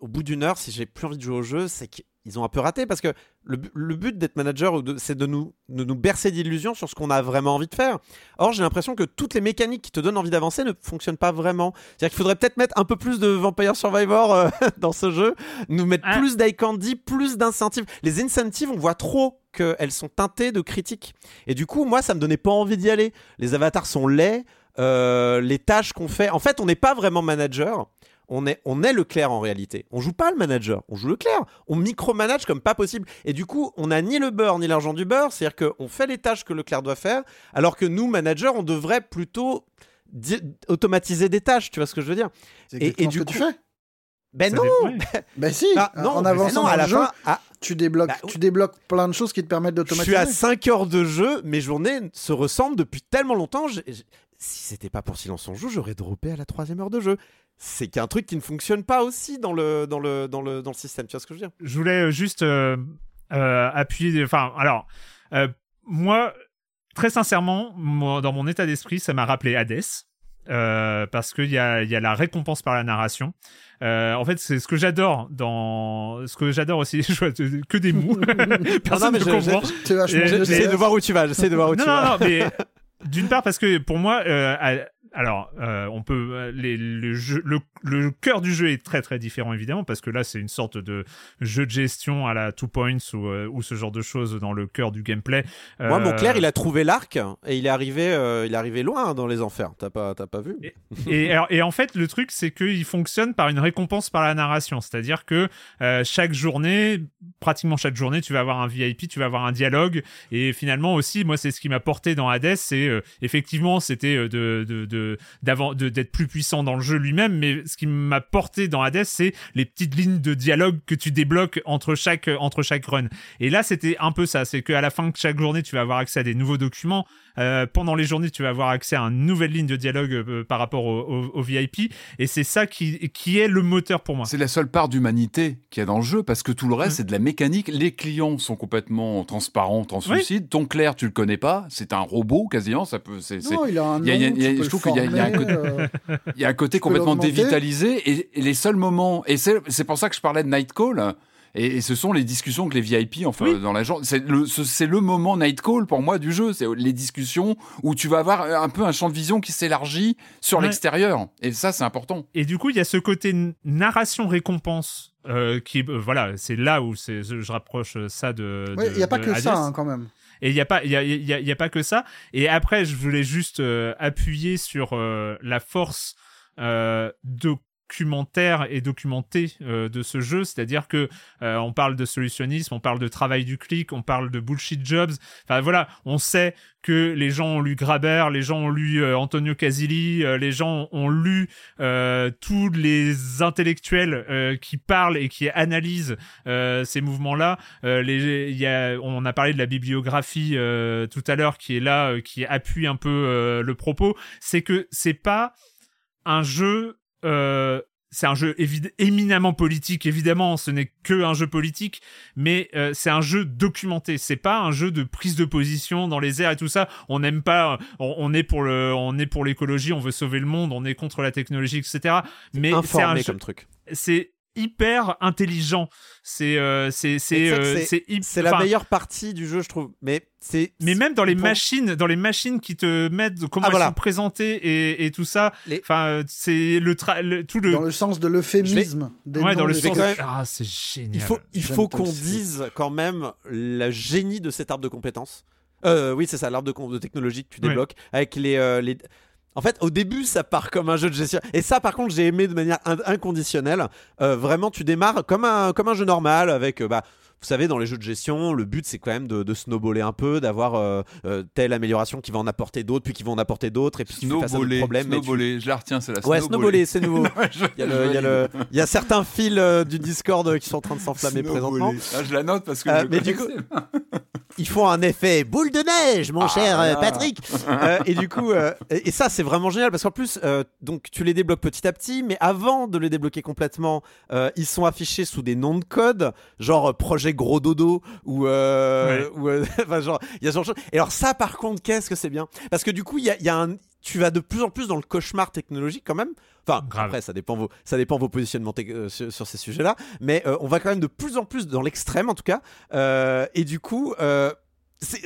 au bout d'une heure, si j'ai plus envie de jouer au jeu, c'est qu'ils ont un peu raté parce que le, bu- le but d'être manager, c'est de nous, de nous bercer d'illusions sur ce qu'on a vraiment envie de faire. Or, j'ai l'impression que toutes les mécaniques qui te donnent envie d'avancer ne fonctionnent pas vraiment. C'est-à-dire qu'il faudrait peut-être mettre un peu plus de Vampire Survivor euh, dans ce jeu, nous mettre Ah. plus d'eye candy, plus d'incentives. Les incentives, on voit trop qu'elles sont teintées de critiques. Et du coup, moi, ça me donnait pas envie d'y aller. Les avatars sont laids, euh, les tâches qu'on fait. En fait, on n'est pas vraiment manager. On est, on est le clair en réalité. On joue pas le manager, on joue le clair. On micromanage comme pas possible. Et du coup, on n'a ni le beurre ni l'argent du beurre. C'est-à-dire qu'on fait les tâches que le clair doit faire, alors que nous, managers, on devrait plutôt di- automatiser des tâches. Tu vois ce que je veux dire? C'est Et- du ce que tu coup- fais. Ben non. Ben si, Ah, en non, mais avançant non, à dans la le jeu, fin, ah, tu débloques, Bah, tu débloques plein de choses qui te permettent je d'automatiser. suis à 5 heures de jeu, mes journées se ressemblent depuis tellement longtemps. j'ai- j'ai- Si c'était pas pour Silence on joue, j'aurais droppé à la troisième heure de jeu. C'est qu'un truc qui ne fonctionne pas aussi dans le, dans le, dans le, dans le système. Tu vois ce que je veux dire? Je voulais euh, juste euh, euh, appuyer. Enfin, alors, euh, moi, très sincèrement, moi, dans mon état d'esprit, ça m'a rappelé Hades. euh, parce qu'il y a, il y a la récompense par la narration. Euh, en fait, c'est ce que j'adore dans ce que j'adore aussi. Je vois que des mots. Personne mais ne je- comprend. J'essaie de voir où tu vas. J'essaie de voir où non, tu non, vas. non, mais d'une part parce que pour moi, euh, à- alors, euh, on peut euh, les, le, jeu, le, le cœur du jeu est très très différent évidemment parce que là c'est une sorte de jeu de gestion à la two points ou, euh, ou ce genre de choses dans le cœur du gameplay. Moi, mon Euh, clair, il a trouvé l'arc et il est arrivé, euh, il est arrivé loin hein, dans les enfers. T'as pas, t'as pas vu et, alors- et en fait, le truc, c'est qu'il fonctionne par une récompense par la narration. C'est-à-dire que euh, chaque journée, pratiquement chaque journée, tu vas avoir un VIP, tu vas avoir un dialogue. Et finalement aussi, moi, c'est ce qui m'a porté dans Hades. C'est euh, effectivement, c'était euh, de, de, de, d'avant, de- d'être plus puissant dans le jeu lui-même. Mais ce qui m'a porté dans Hades, c'est les petites lignes de dialogue que tu débloques entre chaque, entre chaque run. Et là, c'était un peu ça. C'est qu'à la fin de chaque journée, tu vas avoir accès à des nouveaux documents. Euh, pendant les journées, tu vas avoir accès à une nouvelle ligne de dialogue euh, par rapport au, au- au VIP. Et c'est ça qui, qui est le moteur pour moi. C'est la seule part d'humanité qu'il y a dans le jeu parce que tout le reste, Mm. c'est de la mécanique. Les clients sont complètement transparents, translucides. Ton clair, tu le connais pas. C'est un robot quasiment. Ça peut. C'est, c'est- Non, il a un nom, y a- y y je trouve qu'il y a- il y a un côté- euh, complètement dévitalisé et, et les seuls moments et c'est c'est pour ça que je parlais de Night Call et, et ce sont les discussions que les VIP enfin Oui. dans la journée c'est le ce- c'est le moment Night Call pour moi du jeu c'est les discussions où tu vas avoir un peu un champ de vision qui s'élargit sur Ouais. l'extérieur et ça c'est important Et du coup, il y a ce côté n- narration-récompense euh, qui, euh, voilà, c'est là où c'est, je, rapproche ça de. ouais, de- Il n'y a pas de que ça hein, quand même. Et il n'y a, pas- il y a, il y a, il y a pas que ça. Et après, je voulais juste euh, appuyer sur euh, la force euh, documentaire et documentée euh, de ce jeu. C'est-à-dire que euh, on parle de solutionnisme, on parle de travail du clic, on parle de bullshit jobs. Enfin voilà, on sait que les gens ont lu Graber, les gens ont lu euh, Antonio Casilli, euh, les gens ont lu euh, tous les intellectuels euh, qui parlent et qui analysent ces mouvements-là. Les, y a, on a parlé de la bibliographie tout à l'heure qui est là, qui appuie un peu le propos. C'est que c'est pas un jeu. Euh, c'est un jeu éminemment politique, évidemment, ce n'est que un jeu politique, mais euh, c'est un jeu documenté. C'est pas un jeu de prise de position dans les airs et tout ça. On n'aime pas, on, on est pour le, on est pour l'écologie, on veut sauver le monde, on est contre la technologie, etc. Mais c'est un jeu, comme truc. c'est hyper intelligent. C'est euh, c'est c'est euh, c'est- la meilleure partie du jeu, je trouve. Mais c'est. Mais même dans les pour- machines, dans les machines qui te mettent de comment Ah, elles voilà. sont présentées et, et tout ça. Enfin, euh, c'est le, tra- le- tout le Dans le sens de l'euphémisme. ouais noms dans le sens. même- Ah, c'est génial. Il faut, il faut qu'on dise quand même le génie de cet arbre de compétences. Euh, oui, c'est ça, l'arbre de, technologie que tu Ouais. débloques avec les, euh, les. En fait, au début, ça part comme un jeu de gestion. Et ça, par contre, j'ai aimé de manière in- inconditionnelle. Euh, vraiment, tu démarres comme un, comme un jeu normal avec. euh, bah, vous savez, dans les jeux de gestion, le but c'est quand même de, de snowballer un peu, d'avoir euh, euh, telle amélioration qui va en apporter d'autres, puis qui vont en apporter d'autres, et puis tu fais face à d'autres Snowballer, tu- snowballer, je la retiens, c'est la Ouais, snowballer. snowballer, c'est nouveau. Il y, a y certains fils euh, du Discord qui sont en train de s'enflammer présentement. Ah, je la note parce que je mais du connaissais. Ils font un effet boule de neige, mon Ah cher euh. Patrick. Euh, et du coup, euh, et, et ça c'est vraiment génial parce qu'en plus, donc tu les débloques petit à petit, mais avant de les débloquer complètement, ils sont affichés sous des noms de code, genre projet gros dodo ou, ou, enfin, genre il y a genre de choses. Et alors ça, par contre, qu'est-ce que c'est bien? Parce que du coup, il y a, il y a un tu vas de plus en plus dans le cauchemar technologique quand même. Enfin, Grave. après, ça dépend vos, ça dépend vos positionnements euh, sur, sur ces sujets-là, mais euh, on va quand même de plus en plus dans l'extrême en tout cas. Euh, et du coup,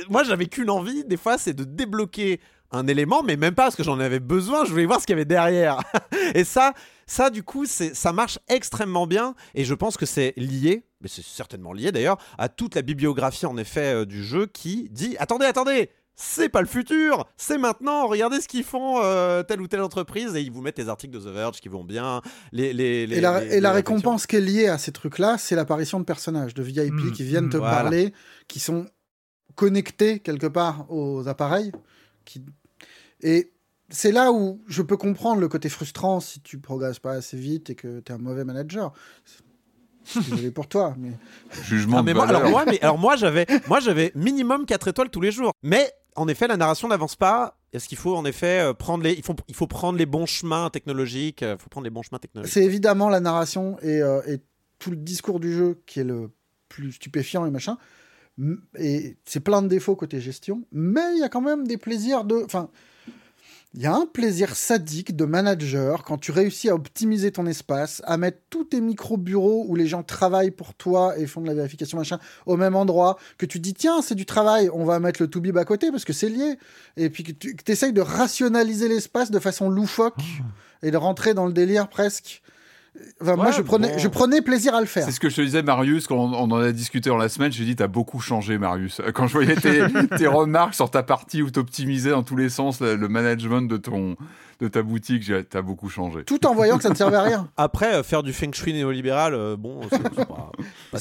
moi j'avais qu'une envie, des fois, c'est de débloquer un élément, mais même pas parce que j'en avais besoin, je voulais voir ce qu'il y avait derrière. et ça, ça du coup, ça marche extrêmement bien, et je pense que c'est lié, mais c'est certainement lié d'ailleurs, à toute la bibliographie en effet du jeu qui dit attendez, attendez c'est pas le futur, c'est maintenant. Regardez ce qu'ils font euh, telle ou telle entreprise et ils vous mettent les articles de The Verge qui vont bien. Les, les, les- et la, les- et les la réflexions. récompense qui est liée à ces trucs-là, c'est l'apparition de personnages, de VIP Mm, qui viennent mm, te voilà. parler, qui sont connectés quelque part aux appareils. Qui... Et c'est là où je peux comprendre le côté frustrant si tu progresses pas assez vite et que tu es un mauvais manager. Désolé pour toi, mais Jugement Ah, de mais moi, valeur. alors moi, mais alors moi j'avais, moi j'avais minimum 4 étoiles tous les jours. Mais en effet, la narration n'avance pas. Est-ce qu'il faut en effet euh, prendre les, il faut, prendre les bons chemins technologiques. Il faut prendre les bons chemins technologiques. c'est évidemment la narration et, euh, et tout le discours du jeu qui est le plus stupéfiant et machin. Et c'est plein de défauts côté gestion, mais il y a quand même des plaisirs de. Il y a un plaisir sadique de manager quand tu réussis à optimiser ton espace, à mettre tous tes micro-bureaux où les gens travaillent pour toi et font de la vérification machin au même endroit, que tu dis tiens, c'est du travail, on va mettre le to-bib à côté parce que c'est lié, et puis que tu essayes de rationaliser l'espace de façon loufoque et de rentrer dans le délire presque. Enfin, moi, je prenais, bon. je prenais plaisir à le faire. C'est ce que je te disais, Marius, quand on, on en a discuté dans la semaine, j'ai dit, t'as beaucoup changé, Marius. Quand je voyais tes, tes remarques sur ta partie où t'optimisais dans tous les sens le, le management de, ton, de ta boutique, j'ai dit, t'as beaucoup changé. Tout en voyant que ça ne servait à rien. Après, euh, faire du feng shui néolibéral, euh, bon, c'est pas- pas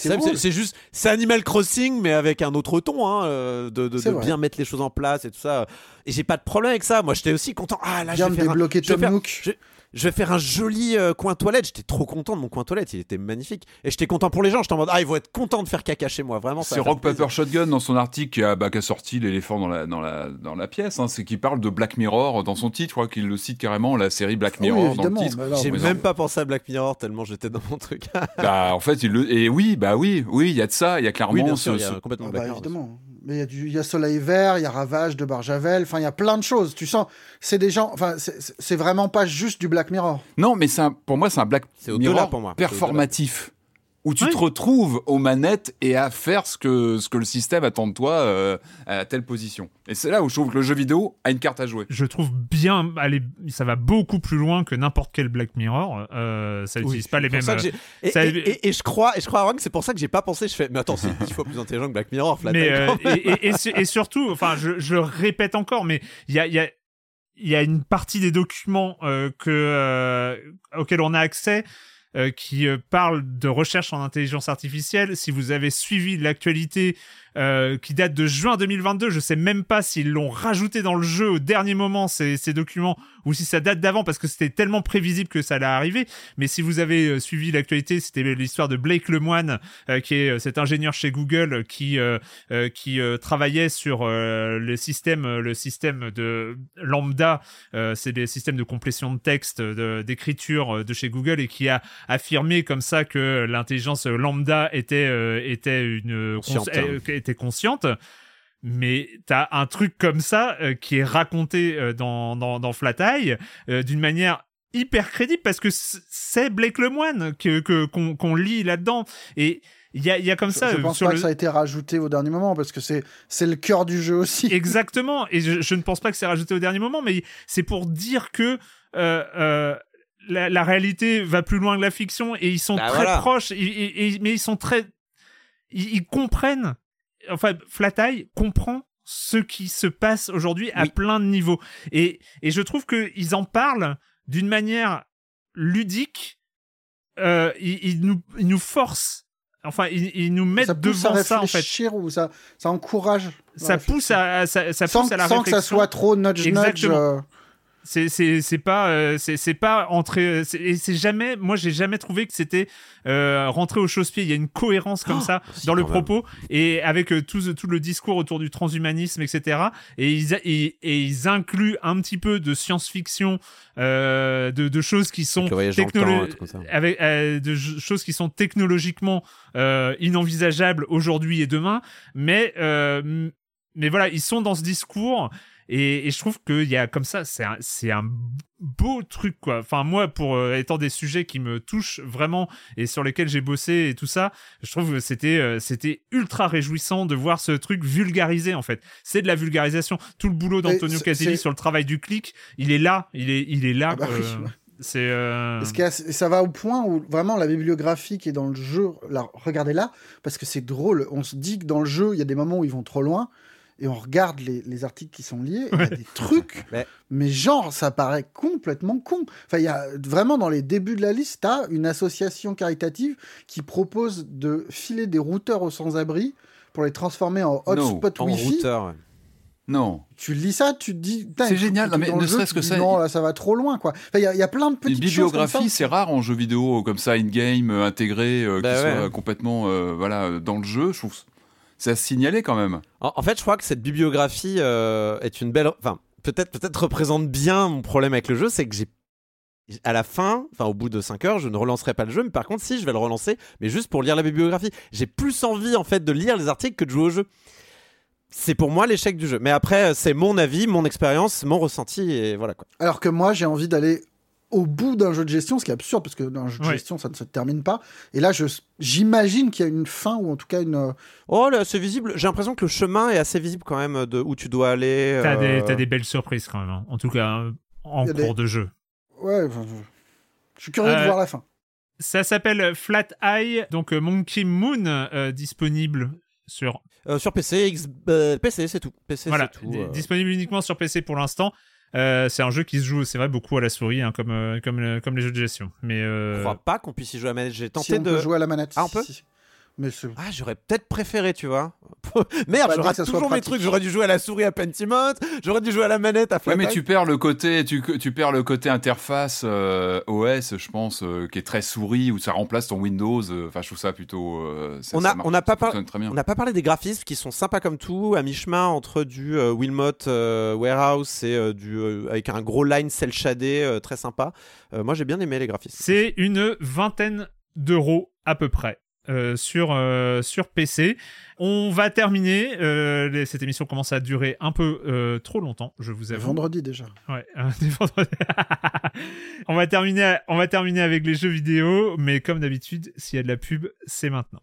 juste, c'est Animal Crossing, mais avec un autre ton, hein, euh, de, bien mettre les choses en place et tout ça. Et j'ai pas de problème avec ça. Moi, j'étais aussi content. Ah là, je Viens vais de faire un- débloquer je vais Tom Nook. Je- vais faire un joli euh, coin toilette. J'étais trop content de mon coin toilette. Il était magnifique. Et j'étais content pour les gens. J'étais en mode, ah, ils vont être contents de faire caca chez moi. Vraiment, ça C'est Rock. Paper Shotgun dans son article qui a, bah, qui a sorti l'éléphant dans la, dans, la, dans la pièce. hein. c'est qu'il parle de Black Mirror dans son titre. Je crois qu'il le cite carrément, la série Black Oui, Mirror dans le évidemment. titre. bah J'ai même pas pensé à Black Mirror tellement j'étais dans mon truc. Bah, en fait, il le. Et oui, bah oui, oui, il y a de ça. Il y a clairement oui, ce- sûr, y ce- a complètement Ah Black bah, Mirror. évidemment. Mais il y, a du- il y a Soleil Vert, il y a Ravage de Barjavel, enfin il y a plein de choses. Tu sens, c'est des gens, enfin c'est- vraiment pas juste du Black Mirror. Non, mais c'est un- pour moi, c'est un Black Mirror pour moi. C'est performatif. Où tu Oui. te retrouves aux manettes et à faire ce que, ce que le système attend de toi euh, à telle position. Et c'est là où je trouve que le jeu vidéo a une carte à jouer. Je trouve bien, allez, ça va beaucoup plus loin que n'importe quel Black Mirror. Euh, ça n'utilise pas les mêmes. j'ai- et, ça- et- et- et je crois, et je crois à Ron que c'est pour ça que j'ai pas pensé. Je fais, mais attends, c'est dix fois plus intelligent que Black Mirror. Flat euh, et, et- et su- et surtout, enfin, je, je répète encore, mais il y a, il y a il y a une partie des documents euh, que euh, auxquels on a accès euh, qui euh, parlent de recherche en intelligence artificielle. Si vous avez suivi l'actualité euh, qui date de juin 2022, je sais même pas s'ils l'ont rajouté dans le jeu au dernier moment ces, ces documents ou si ça date d'avant parce que c'était tellement prévisible que ça allait arriver. Mais si vous avez euh, suivi l'actualité, c'était l'histoire de Blake Lemoine, euh, qui est euh, cet ingénieur chez Google qui euh, qui travaillait sur euh, le système le système de lambda, euh, c'est des systèmes de complétion de texte, d'écriture de chez Google et qui a affirmé comme ça que l'intelligence lambda était euh, était une. Était consciente. Mais t'as un truc comme ça euh, qui est raconté euh, dans, dans, dans Flat Eye euh, d'une manière hyper crédible parce que c'est Blake Lemoine que qu'on qu'on lit là-dedans et il y a, y a comme ça. Je, pense pas que ça a été rajouté au dernier moment parce que c'est c'est le cœur du jeu aussi. Exactement. Et je, ne pense pas que c'est rajouté au dernier moment, mais c'est pour dire que euh, euh, la, réalité va plus loin que la fiction et ils sont bah, très proches. Et, mais ils sont très, ils, comprennent. Enfin, Flat Eye comprend ce qui se passe aujourd'hui à plein de niveaux. Et, et je trouve qu'ils en parlent d'une manière ludique. Euh, ils, nous, ils nous forcent Enfin, ils, nous mettent devant ça en fait. Ou ça, ça encourage. Ça pousse à, ça, ça pousse à la sans que ça soit trop nudge nudge. Euh, c'est c'est pas euh, c'est pas entrer et c'est jamais moi j'ai jamais trouvé que c'était euh, rentrer au chausse-pied. Il y a une cohérence comme oh, ça dans le propos et avec euh, tout tout le discours autour du transhumanisme etc et ils et, ils incluent un petit peu de science-fiction euh, de, de choses qui sont avec de choses qui sont technologiquement inenvisageables aujourd'hui et demain. Mais mais voilà ils sont dans ce discours et, je trouve qu'il y a comme ça, c'est un, un, beau truc, quoi. Enfin, moi, pour euh, étant des sujets qui me touchent vraiment et sur lesquels j'ai bossé et tout ça, je trouve que c'était, euh, c'était ultra réjouissant de voir ce truc vulgarisé, en fait. C'est de la vulgarisation. Tout le boulot d'Antonio Caselli sur le travail du clic, il est là, il est, il est là. Ah bah euh, c'est. ça va au point où vraiment la bibliographie qui est dans le jeu, regardez là, parce que c'est drôle. On se dit que dans le jeu, il y a des moments où ils vont trop loin et on regarde les, articles qui sont liés, il y a des trucs, mais... genre, ça paraît complètement con. Enfin, il y a vraiment dans les débuts de la liste, tu une association caritative qui propose de filer des routeurs aux sans-abri pour les transformer en hotspot Wi-Fi. Routeur, Non. Tu lis ça, tu te dis. C'est génial, mais ne serait-ce que ça. Non, là, ça va trop loin, quoi. Il y, a plein de petites Une bibliographie, c'est rare en jeu vidéo comme ça, in-game, euh, intégré, euh, bah qui soit complètement euh, voilà, dans le jeu. Je trouve c'est à signaler quand même. En, fait, je crois que cette bibliographie euh, est une belle. Enfin, peut-être peut-être représente bien mon problème avec le jeu, c'est que j'ai. À la fin, enfin au bout de 5 heures, je ne relancerai pas le jeu, mais par contre, si, je vais le relancer, mais juste pour lire la bibliographie. J'ai plus envie en fait de lire les articles que de jouer au jeu. C'est pour moi l'échec du jeu. Mais après, c'est mon avis, mon expérience, mon ressenti, et voilà quoi. Alors que moi, j'ai envie d'aller au bout d'un jeu de gestion, ce qui est absurde parce que dans un jeu de gestion, ça ne se termine pas. Et là, j'imagine qu'il y a une fin ou en tout cas une. Euh, oh, là, c'est visible. J'ai l'impression que le chemin est assez visible quand même de où tu dois aller. T'as des, euh, des, belles surprises quand même. Hein. En tout cas, en cours de jeu. Ouais, je suis curieux de euh, voir la fin. Ça s'appelle Flat Eye, donc Monkey Moon, disponible sur. sur PC, PC, c'est tout. PC, voilà, tout, disponible uniquement sur PC pour l'instant. Euh, c'est un jeu qui se joue, c'est vrai, beaucoup à la souris, hein, comme, euh, comme, euh, comme les jeux de gestion. Mais Je crois pas qu'on puisse y jouer à la manette. J'ai tenté on de jouer à la manette. Ah, on peut mais ah, j'aurais peut-être préféré, tu vois. Merde, j'aurais toujours mes trucs. J'aurais dû jouer à la souris à Pentiment, j'aurais dû jouer à la manette à Ouais, mais tu perds le côté, tu, tu perds le côté interface OS, je pense, qui est très souris où ça remplace ton Windows. Enfin, je trouve ça plutôt. Ça, on a, on n'a pas, on n'a pas parlé des graphismes qui sont sympas comme tout, à mi-chemin entre du Wilmot Warehouse et du avec un gros line cel shadé très sympa. moi, j'ai bien aimé les graphismes. C'est une vingtaine d'euros à peu près. Euh, sur, euh, sur PC. On va terminer. Euh, cette émission commence à durer un peu trop longtemps, je vous avoue. Vendredi déjà. Ouais, on, va terminer, on va terminer avec les jeux vidéo, mais comme d'habitude, s'il y a de la pub, c'est maintenant.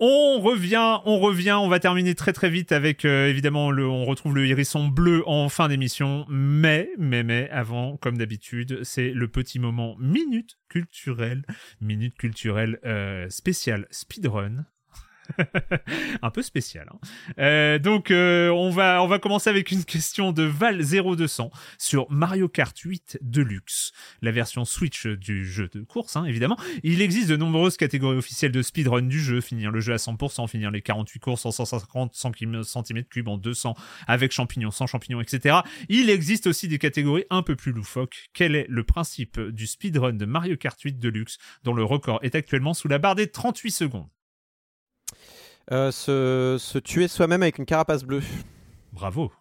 On revient, on revient, on va terminer très très vite avec euh, évidemment le, on retrouve le hérisson bleu en fin d'émission, mais mais mais avant, comme d'habitude, c'est le petit moment minute culturelle, minute culturelle euh, spéciale speedrun. un peu spécial. Hein. Euh, donc euh, on va on va commencer avec une question de Val 0200 sur Mario Kart 8 Deluxe, la version Switch du jeu de course hein, évidemment. Il existe de nombreuses catégories officielles de speedrun du jeu, finir le jeu à 100%, finir les 48 courses en 150 cm3 en 200 avec champignons, sans champignons, etc. Il existe aussi des catégories un peu plus loufoques. Quel est le principe du speedrun de Mario Kart 8 Deluxe dont le record est actuellement sous la barre des 38 secondes? Euh, se, tuer soi-même avec une carapace bleue. Bravo.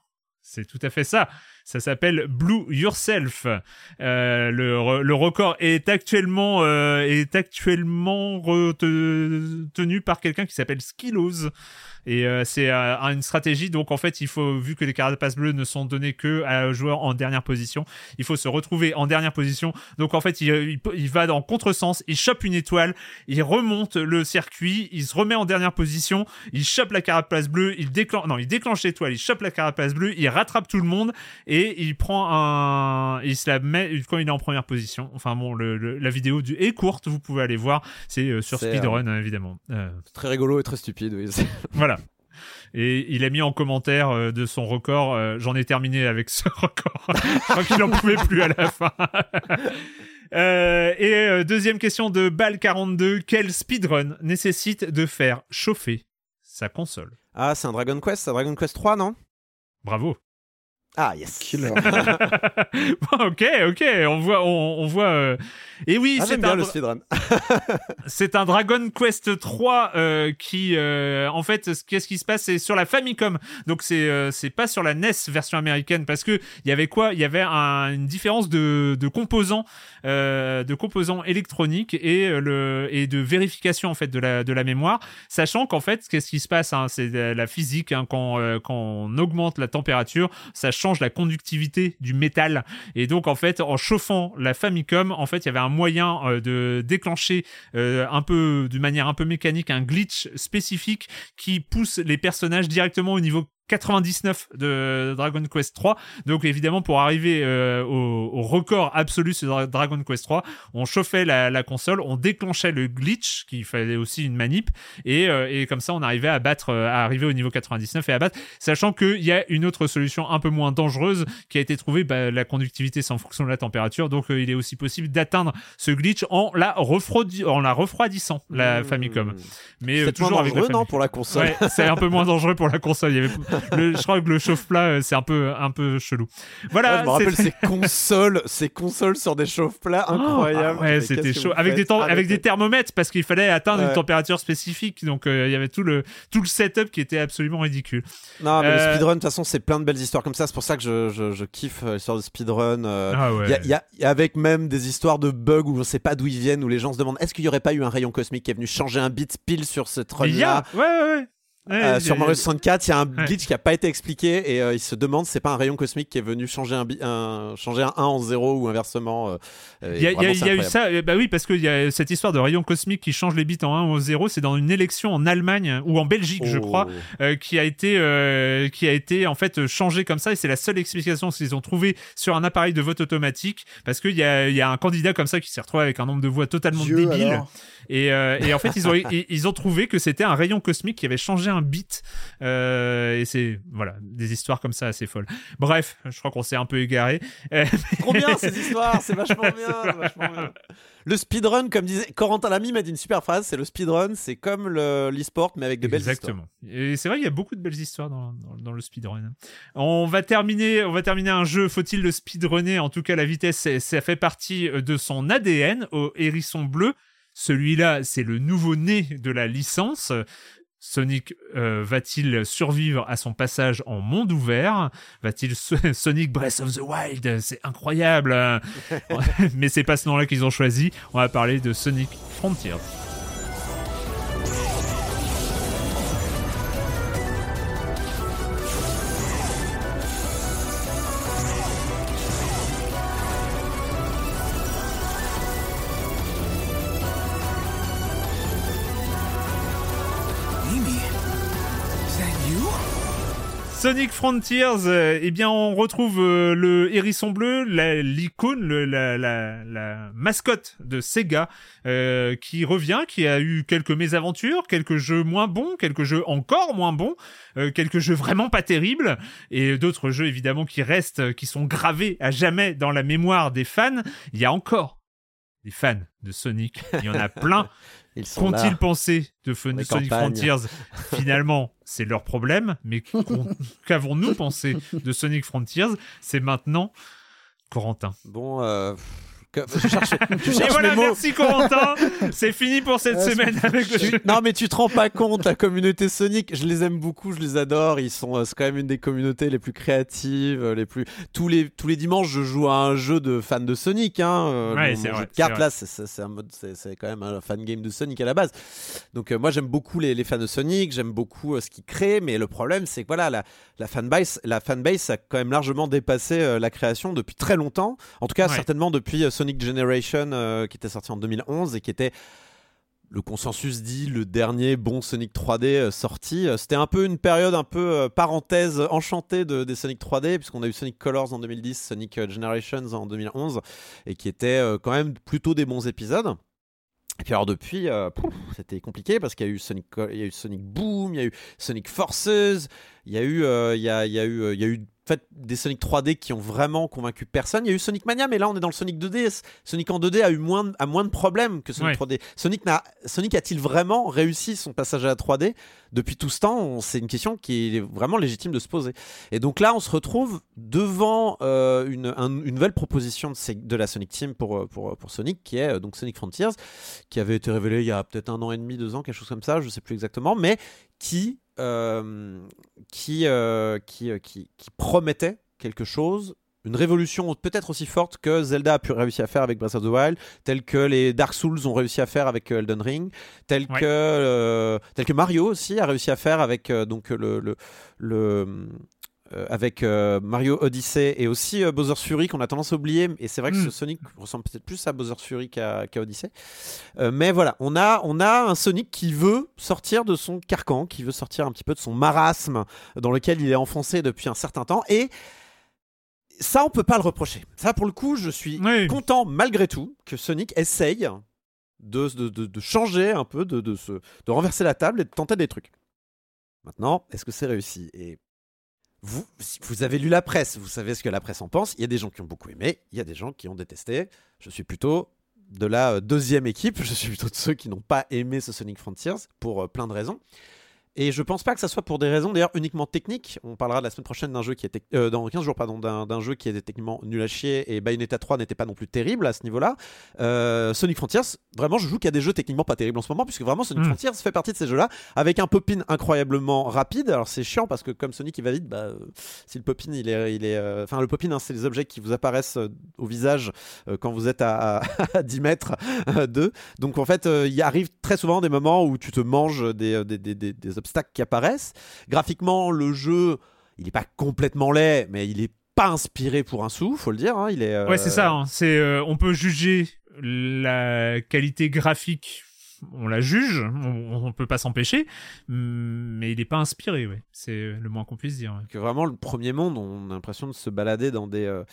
C'est tout à fait ça. Ça s'appelle Blue Yourself. Euh, le, record est actuellement euh, est actuellement retenu par quelqu'un qui s'appelle Skillos. Et euh, c'est euh, une stratégie. Donc en fait, vu que les carapaces bleues ne sont données que à joueur en dernière position, il faut se retrouver en dernière position. Donc en fait, il, il, va dans contresens, il chope une étoile, il remonte le circuit, il se remet en dernière position, il chope la carapace bleue, il déclenche, non, il déclenche l'étoile, il chope la carapace bleue, il rattrape tout le monde et il prend un, il se la met quand il est en première position. Enfin bon, le, la vidéo du est courte, vous pouvez aller voir, c'est euh, sur Speedrun évidemment. Très rigolo et très stupide. Oui. voilà. Et il a mis en commentaire euh, de son record, euh, j'en ai terminé avec ce record. Je crois qu'il n'en pouvait plus à la fin. Euh, et deuxième question de Bal42, quel speedrun nécessite de faire chauffer sa console? Ah, c'est un Dragon Quest, c'est un Dragon Quest 3, non? Bravo. Ah yes. Killer. ok, ok, on voit, on, voit. Euh, et oui, ah, c'est un, le speedrun. c'est un Dragon Quest 3 euh, qui, euh, en fait, qu'est-ce qui se passe C'est sur la Famicom, donc c'est c'est pas sur la NES version américaine parce que il y avait quoi? Il y avait une différence de, de composants, de composants électroniques et le et de vérification en fait de la de la mémoire, sachant qu'en fait, qu'est-ce qui se passe hein, C'est la physique hein, quand quand on augmente la température, ça change la conductivité du métal. Et donc, en fait, en chauffant la Famicom, en fait, il y avait un moyen euh, de déclencher euh, un peu, d'une manière un peu mécanique, un glitch spécifique qui pousse les personnages directement au niveau 99 de Dragon Quest 3. Donc évidemment pour arriver euh, au, record absolu sur Dragon Quest 3, on chauffait la, console, on déclenchait le glitch qui fallait aussi une manip et, euh, et comme ça on arrivait à battre euh, à arriver au niveau 99 et à battre sachant qu'il y a une autre solution un peu moins dangereuse qui a été trouvée bah, la conductivité c'est en fonction de la température donc il est aussi possible d'atteindre ce glitch en la refroidi en la refroidissant la mmh. Famicom. Mais toujours avec la non pour la console. c'est un peu moins dangereux pour la console, il y avait je crois que le chauffe-plat, euh, c'est un peu, un peu chelou. Voilà. je me rappelle ces consoles, ces consoles sur des chauffe-plats oh, incroyables. ouais, c'était chaud. Avec des, avec des thermomètres parce qu'il fallait atteindre une température spécifique. Donc euh, il y avait tout le, tout le setup qui était absolument ridicule. Non, mais le euh, speedrun, de toute façon, c'est plein de belles histoires comme ça. C'est pour ça que je, je, je kiffe l'histoire de speedrun. Ah il y, a, y, a avec même des histoires de bugs où on sait pas d'où ils viennent, où les gens se demandent est-ce qu'il y aurait pas eu un rayon cosmique qui est venu changer un bit pile sur ce run-là. Ouais, ouais, ouais. Euh, sur Mario 64, il y a un glitch qui n'a pas été expliqué et euh, il se demande si c'est pas un rayon cosmique qui est venu changer un, un changer un 1 en 0 ou inversement. Euh, il y a, eu ça, bah oui, parce qu'il y a cette histoire de rayon cosmique qui change les bits en 1 ou en 0, c'est dans une élection en Allemagne ou en Belgique, je crois, oh. qui a été qui a été en fait changé comme ça et c'est la seule explication qu'ils ont trouvé sur un appareil de vote automatique parce qu'il y a, y a un candidat comme ça qui s'est retrouvé avec un nombre de voix totalement débile et, et, en fait ils ont ils ont trouvé que c'était un rayon cosmique qui avait changé un bit. Euh, et c'est voilà des histoires comme ça assez folles. Bref, je crois qu'on s'est un peu égaré. Trop bien ces histoires, c'est vachement bien, vachement bien. Le speedrun, comme disait Corentin Lamy, m'a dit une super phrase c'est le speedrun, c'est comme l'e-sport, mais avec de belles Exactement. Et c'est vrai qu'il y a beaucoup de belles histoires dans, dans, le speedrun. On va terminer, on va terminer un jeu. Faut-il le speedrunner? En tout cas, la vitesse, ça fait partie de son ADN au hérisson bleu. Celui-là, c'est le nouveau-né de la licence. Sonic euh, va-t-il survivre à son passage en monde ouvert? Va-t-il Sonic Breath of the Wild C'est incroyable Mais c'est pas ce nom-là qu'ils ont choisi. On va parler de Sonic Frontiers. Sonic Frontiers, euh, eh bien, on retrouve euh, le hérisson bleu, l'icône, la, la, mascotte de Sega, euh, qui revient, qui a eu quelques mésaventures, quelques jeux moins bons, quelques jeux encore moins bons, quelques jeux vraiment pas terribles, et d'autres jeux évidemment qui restent, qui sont gravés à jamais dans la mémoire des fans. Il y a encore des fans de Sonic, il y en a plein. Ils sont là. Qu'ont-ils pensé de Sonic campagnes. Frontiers Finalement, c'est leur problème, mais qu'avons-nous pensé de Sonic Frontiers? C'est maintenant Corentin. Bon, euh, que- je cherche, je Et voilà, mes mots. merci Corentin C'est fini pour cette semaine avec le Tu- jeu. non mais tu te rends pas compte, la communauté Sonic, je les aime beaucoup, je les adore, ils sont, euh, c'est quand même une des communautés les plus créatives, euh, les plus tous les tous les dimanches je joue à un jeu de fans de Sonic, hein. Ouais, mon- c'est mon vrai, jeu de cartes là, c'est- un mode, quand même un fan game de Sonic à la base. Donc euh, moi j'aime beaucoup les, les fans de Sonic, j'aime beaucoup euh, ce qu'ils créent, mais le problème c'est que voilà la la fanbase, la fanbase a quand même largement dépassé la création depuis très longtemps. En tout cas Ouais. certainement depuis euh, Sonic Generation euh, qui était sorti en 2011 et qui était le consensus dit le dernier bon Sonic 3D euh, sorti. Euh, C'était un peu une période un peu parenthèse enchantée de, des Sonic 3D, puisqu'on a eu Sonic Colors en 2010, Sonic Generations en 2011, et qui étaient quand même plutôt des bons épisodes. Et puis alors depuis, c'était compliqué parce qu'il y a eu Sonic, il y a eu Sonic Boom, il y a eu Sonic Forces, il y a eu, il y a, il y a eu, il y a eu fait, des Sonic 3D qui ont vraiment convaincu personne. Il y a eu Sonic Mania, mais là on est dans le Sonic 2D. Sonic en 2D a eu moins, de- a moins de problèmes que Sonic Ouais. 3D. Sonic, n'a- Sonic a-t-il vraiment réussi son passage à la 3D depuis tout ce temps on- C'est une question qui est vraiment légitime de se poser. Et donc là, on se retrouve devant euh, une, un- une nouvelle proposition de, la Sonic Team pour, euh, pour, pour Sonic, qui est euh, donc Sonic Frontiers, qui avait été révélé il y a peut-être un an et demi, deux ans, quelque chose comme ça, je sais plus exactement, mais qui, qui, euh, qui, euh, qui, qui promettait quelque chose. Une révolution peut-être aussi forte que Zelda a pu réussir à faire avec Breath of the Wild, telle que les Dark Souls ont réussi à faire avec euh, Elden Ring, telle Ouais. que euh, tel que Mario aussi a réussi à faire avec euh, donc le le, le euh, avec euh, Mario Odyssey et aussi euh, Bowser's Fury qu'on a tendance à oublier et c'est vrai que Mm. ce Sonic ressemble peut-être plus à Bowser's Fury qu'à Odyssey Euh, mais voilà on a on a un Sonic qui veut sortir de son carcan qui veut sortir un petit peu de son marasme dans lequel il est enfoncé depuis un certain temps et ça on peut pas le reprocher ça pour le coup je suis Oui. content malgré tout que Sonic essaye de, de, de- de changer un peu, de, de, se, de renverser la table et de tenter des trucs. Maintenant, est-ce que c'est réussi? Et vous, avez lu la presse, vous savez ce que la presse en pense. Il y a des gens qui ont beaucoup aimé, il y a des gens qui ont détesté. Je suis plutôt de la euh, deuxième équipe, je suis plutôt de ceux qui n'ont pas aimé ce Sonic Frontiers pour euh, plein de raisons. Et je pense pas que ça soit pour des raisons d'ailleurs uniquement techniques. On parlera la semaine prochaine d'un jeu qui était euh, dans 15 jours pardon d'un jeu qui était techniquement nul à chier et Bayonetta 3 n'était pas non plus terrible à ce niveau-là. Euh, Sonic Frontiers, vraiment je joue a des jeux techniquement pas terribles en ce moment puisque vraiment Sonic Mm. Frontiers fait partie de ces jeux-là avec un pop-in incroyablement rapide. Alors c'est chiant parce que comme Sonic il va vite, bah, euh, si le pop-in il est, il est, enfin le pop-in hein, c'est les objets qui vous apparaissent au visage quand vous êtes à, à- à 10 mètres d'eux. Donc en fait, il arrive très souvent des moments où tu te manges des, des, des- des- des obstacles qui apparaissent. Graphiquement, le jeu, il n'est pas complètement laid, mais il est pas inspiré pour un sou, faut le dire. hein. Il est. euh, Ouais, c'est ça. hein. C'est, euh, on peut juger la qualité graphique. On la juge, on, on peut pas s'empêcher, mais il est pas inspiré, ouais. C'est le moins qu'on puisse dire. ouais. Que vraiment le premier monde, on a l'impression de se balader dans des. euh,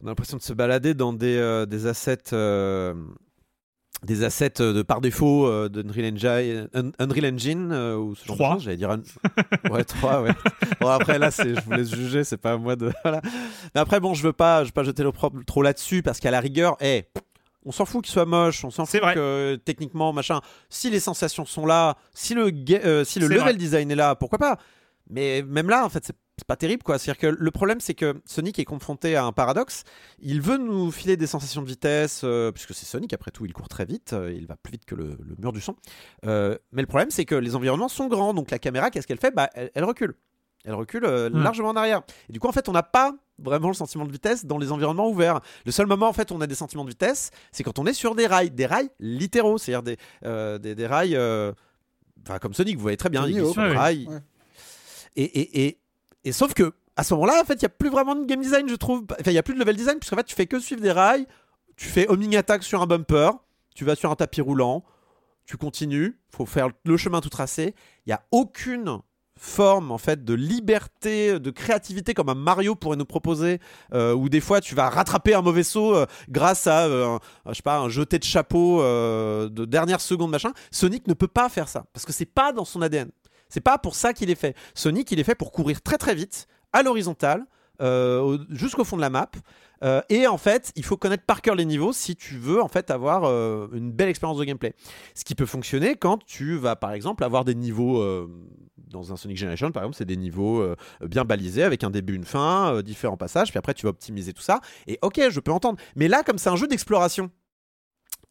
on a l'impression de se balader dans des, euh, des assets. euh, des assets euh, de par défaut euh, d'Unreal Engine, Un- Unreal Engine euh, ou ce genre Trois. de choses, j'allais dire un- ouais 3 ouais bon après là c'est je vous laisse juger c'est pas à moi de voilà mais après bon je veux pas je veux pas jeter l'opprobre trop là-dessus parce qu'à la rigueur eh, on s'en fout qu'il soit moche on s'en fout vrai. que techniquement machin si les sensations sont là si le euh, si le level vrai. design est là pourquoi pas? Mais même là en fait c'est c'est pas terrible quoi. C'est-à-dire que le problème c'est que Sonic est confronté à un paradoxe. Il veut nous filer des sensations de vitesse, euh, puisque c'est Sonic après tout, il court très vite, euh, il va plus vite que le, le mur du son. Euh, mais le problème c'est que les environnements sont grands, donc la caméra qu'est-ce qu'elle fait? Bah, elle, elle recule. Elle recule euh, Hmm. largement en arrière. Et du coup en fait on n'a pas vraiment le sentiment de vitesse dans les environnements ouverts. Le seul moment en fait où on a des sentiments de vitesse, c'est quand on est sur des rails, des rails littéraux, c'est-à-dire des, euh, des, des rails... euh, Enfin, comme Sonic, vous voyez très bien, il est Nioh. sur le rail. Ouais. Et, et, et, et sauf que à ce moment-là, en fait, il y a plus vraiment de game design, je trouve. Enfin, il y a plus de level design puisqu'en fait, tu fais que suivre des rails, tu fais homing attack sur un bumper, tu vas sur un tapis roulant, tu continues, faut faire le chemin tout tracé. Il y a aucune forme en fait de liberté, de créativité comme un Mario pourrait nous proposer, euh, où des fois tu vas rattraper un mauvais saut euh, grâce à euh, un, sais pas un jeté de chapeau euh, de dernière seconde machin. Sonic ne peut pas faire ça parce que c'est pas dans son ADN. C'est pas pour ça qu'il est fait. Sonic il est fait pour courir très très vite à l'horizontale euh, au- jusqu'au fond de la map. Euh, et en fait, il faut connaître par cœur les niveaux si tu veux en fait avoir euh, une belle expérience de gameplay. Ce qui peut fonctionner quand tu vas par exemple avoir des niveaux dans un Sonic Generation par exemple, c'est des niveaux bien balisés avec un début, une fin, différents passages, puis après tu vas optimiser tout ça. Et ok, je peux entendre. Mais là, comme c'est un jeu d'exploration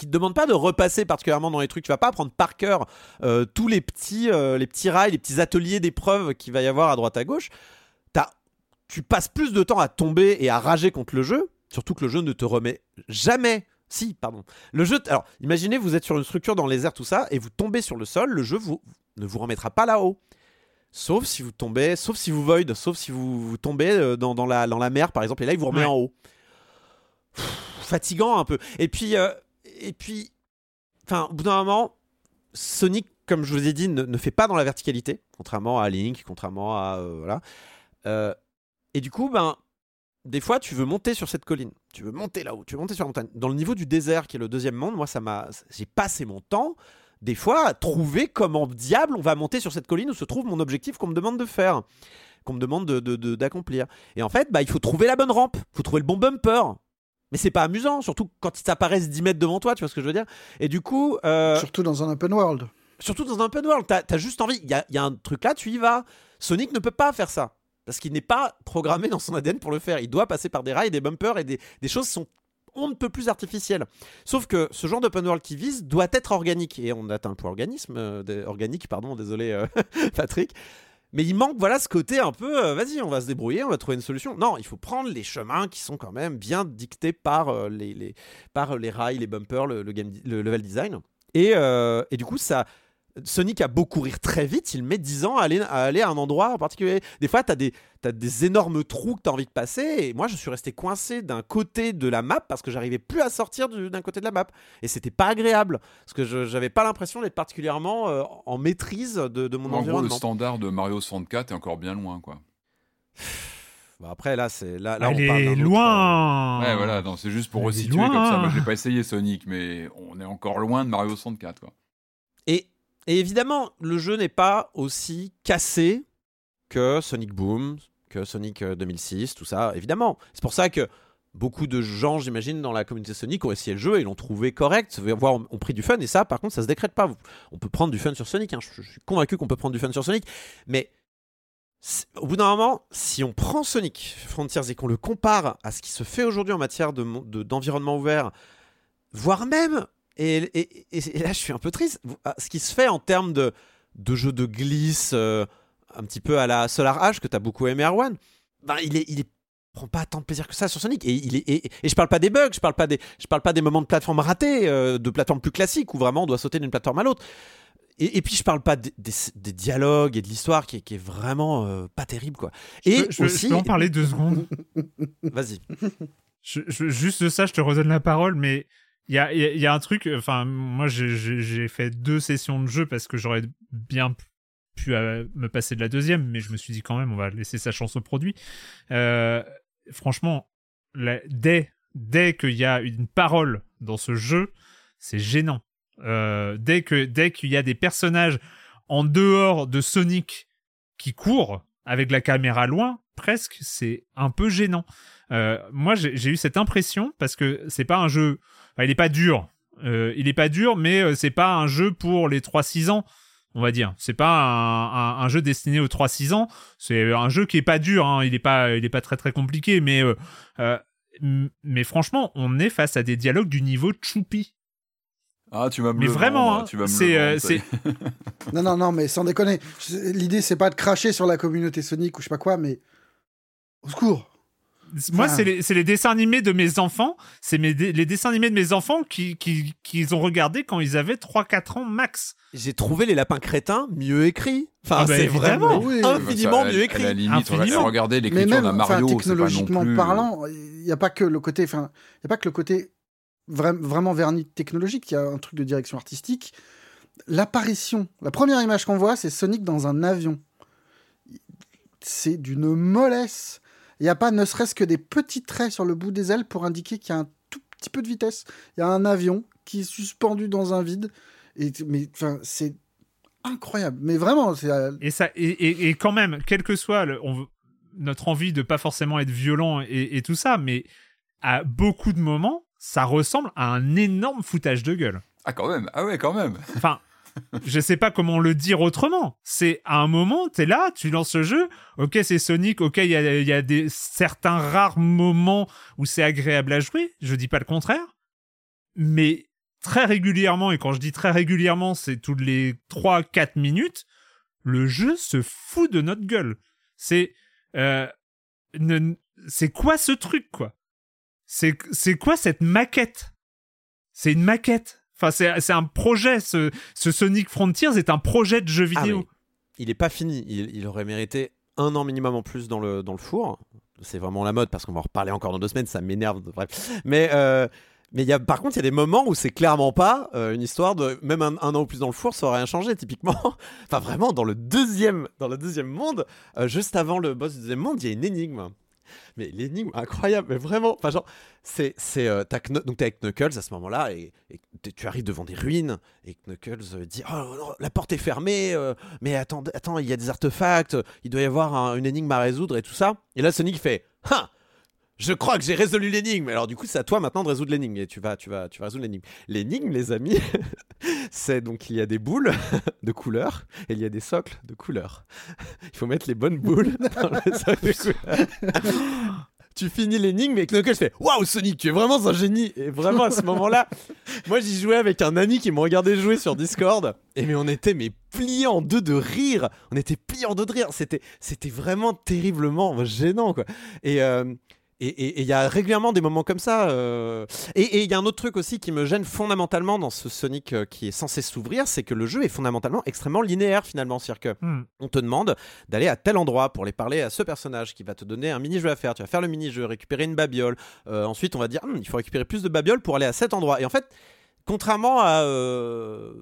qui te demande pas de repasser particulièrement dans les trucs, tu vas pas apprendre par cœur euh, tous les petits, euh, les petits rails, les petits ateliers d'épreuves qu'il va y avoir à droite à gauche. T'as tu passes plus de temps à tomber et à rager contre le jeu, surtout que le jeu ne te remet jamais. Si, pardon. Le jeu. Alors, imaginez, vous êtes sur une structure dans les airs, tout ça, et vous tombez sur le sol, le jeu vous, ne vous remettra pas là-haut. Sauf si vous tombez, sauf si vous void, sauf si vous, vous tombez euh, dans, dans la, dans la mer, par exemple, et là, il vous remet Ouais. en haut. Pff, fatigant un peu. Et puis, euh, et puis, enfin, au bout d'un moment, Sonic, comme je vous ai dit, ne, ne fait pas dans la verticalité, contrairement à Link, contrairement à euh, voilà. Euh, et du coup, ben, des fois, tu veux monter sur cette colline, tu veux monter là-haut, tu veux monter sur la montagne. Dans le niveau du désert, qui est le deuxième monde, moi, ça m'a, j'ai passé mon temps, des fois, à trouver comment diable on va monter sur cette colline où se trouve mon objectif qu'on me demande de faire, qu'on me demande de, d'accomplir. Et en fait, bah, il faut trouver la bonne rampe, il faut trouver le bon bumper. Mais c'est pas amusant, surtout quand ils t'apparaissent 10 mètres devant toi, tu vois ce que je veux dire Et du coup, euh, Surtout dans un open world. surtout dans un open world, t'as as juste envie. Il y a, y a un truc là, tu y vas. Sonic ne peut pas faire ça. Parce qu'il n'est pas programmé dans son ADN pour le faire. Il doit passer par des rails, des bumpers et des, des choses qui sont on ne peut plus artificielles. Sauf que ce genre d'open world qui vise doit être organique. Et on atteint le point organisme, euh, des- organique, pardon, désolé euh, Patrick. Mais il manque voilà ce côté un peu, euh, vas-y, on va se débrouiller, on va trouver une solution. Non, il faut prendre les chemins qui sont quand même bien dictés par, euh, les, par les rails, les bumpers, le, le game, le level design. Et, euh, et du coup, ça, Sonic a beau courir très vite, il met 10 ans à aller à, aller à un endroit en particulier. Des fois, tu as des, t'as des énormes trous que tu as envie de passer. Et moi, je suis resté coincé d'un côté de la map parce que j'arrivais plus à sortir du- d'un côté de la map. Et c'était pas agréable. Parce que je j'avais pas l'impression d'être particulièrement euh, en maîtrise de, de mon en gros, le environnement. standard de Mario 64 est encore bien loin, quoi. Bon, après, là, c'est là, là, Elle on parle d'un est autre, loin Ouais, voilà, c'est juste pour Elle resituer comme ça. Moi, je l'ai pas essayé Sonic, mais on est encore loin de Mario 64, quoi. Et, et évidemment, le jeu n'est pas aussi cassé que Sonic Boom, que Sonic euh, 2006, tout ça, évidemment. C'est pour ça que beaucoup de gens, j'imagine, dans la communauté Sonic ont essayé le jeu et l'ont trouvé correct, voire ont, pris du fun. Et ça, par contre, ça se décrète pas. On peut prendre du fun sur Sonic, hein. je, suis convaincu qu'on peut prendre du fun sur Sonic, mais au bout d'un moment, si on prend Sonic Frontiers et qu'on le compare à ce qui se fait aujourd'hui en matière de mon- de- d'environnement ouvert, voire même, et, et- et- et là je suis un peu triste, à ce qui se fait en termes de, de jeux de glisse, euh, un petit peu à la Solar H que tu as beaucoup aimé Erwan, ben, il est, il est prend pas tant de plaisir que ça sur Sonic. Et il est et, et je parle pas des bugs je parle pas des je parle pas des moments de plateforme ratés euh, de plateforme plus classique où vraiment on doit sauter d'une plateforme à l'autre. Et, et puis je parle pas des, des- des dialogues et de l'histoire qui, est- qui est vraiment euh, pas terrible quoi. Et Je, je- aussi je peux en parler deux secondes. Vas-y. Je- juste de ça, je te redonne la parole, mais il y a, un truc. Enfin, moi, j'ai- fait deux sessions de jeu parce que j'aurais bien pu euh, me passer de la deuxième, mais je me suis dit quand même, on va laisser sa chance au produit. Euh, franchement, dès, dès qu'il y a une parole dans ce jeu, c'est gênant. Euh, dès que dès qu'il y a des personnages en dehors de Sonic qui courent avec la caméra loin, presque, c'est un peu gênant. Euh, moi, j'ai eu cette impression parce que c'est pas un jeu. enfin, il est pas dur. Euh, il est pas dur, mais euh, c'est pas un jeu pour les 3-6 ans, on va dire. C'est pas un, un- un jeu destiné aux 3-6 ans. C'est un jeu qui est pas dur. hein. Il est pas, il est pas très très compliqué, mais euh, euh, mais franchement, on est face à des dialogues du niveau Choupi. Ah, tu vas me Mais le vraiment, vendre, hein, tu vas me le c'est, euh. Non, non, non, mais sans déconner. L'idée, c'est pas de cracher sur la communauté Sonic ou je sais pas quoi, mais. Au secours. Moi, Enfin- c'est les, dessins animés de mes enfants. C'est les dessins animés de mes enfants qui, qui, qu'ils ont regardé quand ils avaient 3-4 ans max. j'ai trouvé les lapins crétins mieux écrits enfin Ah bah, c'est vraiment Oui. infiniment Ça, à- mieux À écrit la limite, Infiniment. regardez l'écriture d'un Mario, c'est pas non technologiquement plus. euh, parlant, il n'y a pas que le côté, enfin, il a pas que le côté vra- vraiment verni technologique. Il y a un truc de direction artistique. L'apparition, la première image qu'on voit, c'est Sonic dans un avion. c'est d'une mollesse. Il n'y a pas ne serait-ce que des petits traits sur le bout des ailes pour indiquer qu'il y a un tout petit peu de vitesse. Il y a un avion qui est suspendu dans un vide. Et, mais enfin, c'est incroyable. Mais vraiment, c'est. euh, Et, ça, et, et, et quand même, quel que soit le- on, notre envie de pas forcément être violent et, et tout ça, mais à beaucoup de moments, ça ressemble à un énorme foutage de gueule. Ah, quand même. Ah ouais, quand même. Enfin, je sais pas comment le dire autrement. C'est à un moment, t'es là, tu lances le jeu. Ok, c'est Sonic. Ok, il y a, des certains rares moments où c'est agréable à jouer. Je dis pas le contraire. Mais très régulièrement, et quand je dis très régulièrement, c'est toutes les 3-4 minutes, le jeu se fout de notre gueule. C'est. euh, c'est quoi ce truc, quoi? C'est c'est quoi cette maquette? C'est une maquette. Enfin, c'est un projet. Ce, ce Sonic Frontiers est un projet de jeu Ah, vidéo. il est pas fini. Il, il aurait mérité un an minimum en plus dans le, dans le four. C'est vraiment la mode parce qu'on va en reparler encore dans deux semaines. Ça m'énerve. Bref. Mais, euh, mais il y a, par contre, il y a des moments où c'est clairement pas euh, une histoire de même un, un an ou plus dans le four, ça aurait rien changé. Typiquement, enfin vraiment dans le deuxième, dans le deuxième monde, euh, juste avant le boss du deuxième monde, il y a une énigme. Mais l'énigme incroyable, mais vraiment, enfin genre, c'est, c'est, euh, donc t'es avec Knuckles à ce moment-là et, tu arrives devant des ruines et Knuckles euh, dit oh la porte est fermée, euh, mais attends, attends, il y a des artefacts, il doit y avoir un- une énigme à résoudre et tout ça. Et là Sonic fait ah je crois que j'ai résolu l'énigme. Alors du coup, c'est à toi maintenant de résoudre l'énigme et tu vas, tu vas, tu vas résoudre l'énigme. L'énigme, les amis, c'est donc il y a des boules de couleur et il y a des socles de couleur. Il faut mettre les bonnes boules dans les socles de couleur. Tu finis l'énigme et Knuckles fait Waouh, Sonic, tu es vraiment un génie! Et vraiment à ce moment-là, moi j'y jouais avec un ami qui me regardait jouer sur Discord. Et mais on était mais pliés en deux de rire. On était pliés en deux de rire. C'était, c'était vraiment terriblement gênant quoi. Et. euh, et il y a régulièrement des moments comme ça. euh. Et il y a un autre truc aussi qui me gêne fondamentalement dans ce Sonic euh, qui est censé s'ouvrir, c'est que le jeu est fondamentalement extrêmement linéaire finalement. C'est-à-dire que Hmm. on te demande d'aller à tel endroit pour aller parler à ce personnage qui va te donner un mini-jeu à faire. Tu vas faire le mini-jeu, récupérer une babiole. Euh, ensuite, on va dire, Hum, il faut récupérer plus de babioles pour aller à cet endroit. Et en fait, contrairement à... euh,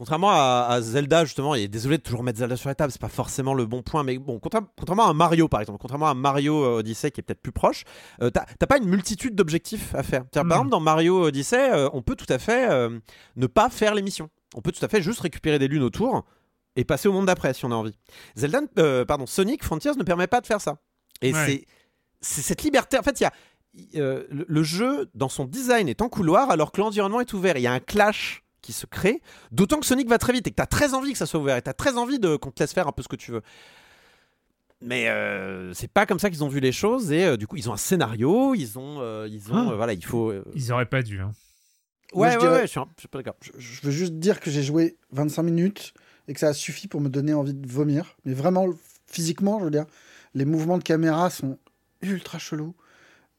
Contrairement à, à Zelda, justement, et désolé de toujours mettre Zelda sur la table, c'est pas forcément le bon point, mais bon, contra- contrairement à Mario, par exemple, contrairement à Mario euh, Odyssey qui est peut-être plus proche, euh, t'as pas une multitude d'objectifs à faire. Par Mm. exemple, dans Mario Odyssey, euh, on peut tout à fait euh, ne pas faire les missions. On peut tout à fait juste récupérer des lunes autour et passer au monde d'après si on a envie. Zelda, euh, pardon, Sonic Frontiers ne permet pas de faire ça. Et Ouais. c'est cette liberté. En fait, il y a euh, le jeu dans son design est en couloir alors que l'environnement est ouvert. Il y a un clash qui se crée. D'autant que Sonic va très vite et que tu as très envie que ça soit ouvert et tu as très envie de qu'on te laisse faire un peu ce que tu veux. Mais euh, c'est pas comme ça qu'ils ont vu les choses et euh, du coup ils ont un scénario, ils ont, euh, ils ont, Ah. euh, voilà, il faut. euh, Ils auraient pas dû. hein. Moi, Ouais, je ouais, dirais- ouais, je suis, un- je suis pas d'accord. Je, je veux juste dire que j'ai joué 25 minutes et que ça a suffi pour me donner envie de vomir. Mais vraiment, physiquement, je veux dire, les mouvements de caméra sont ultra chelous.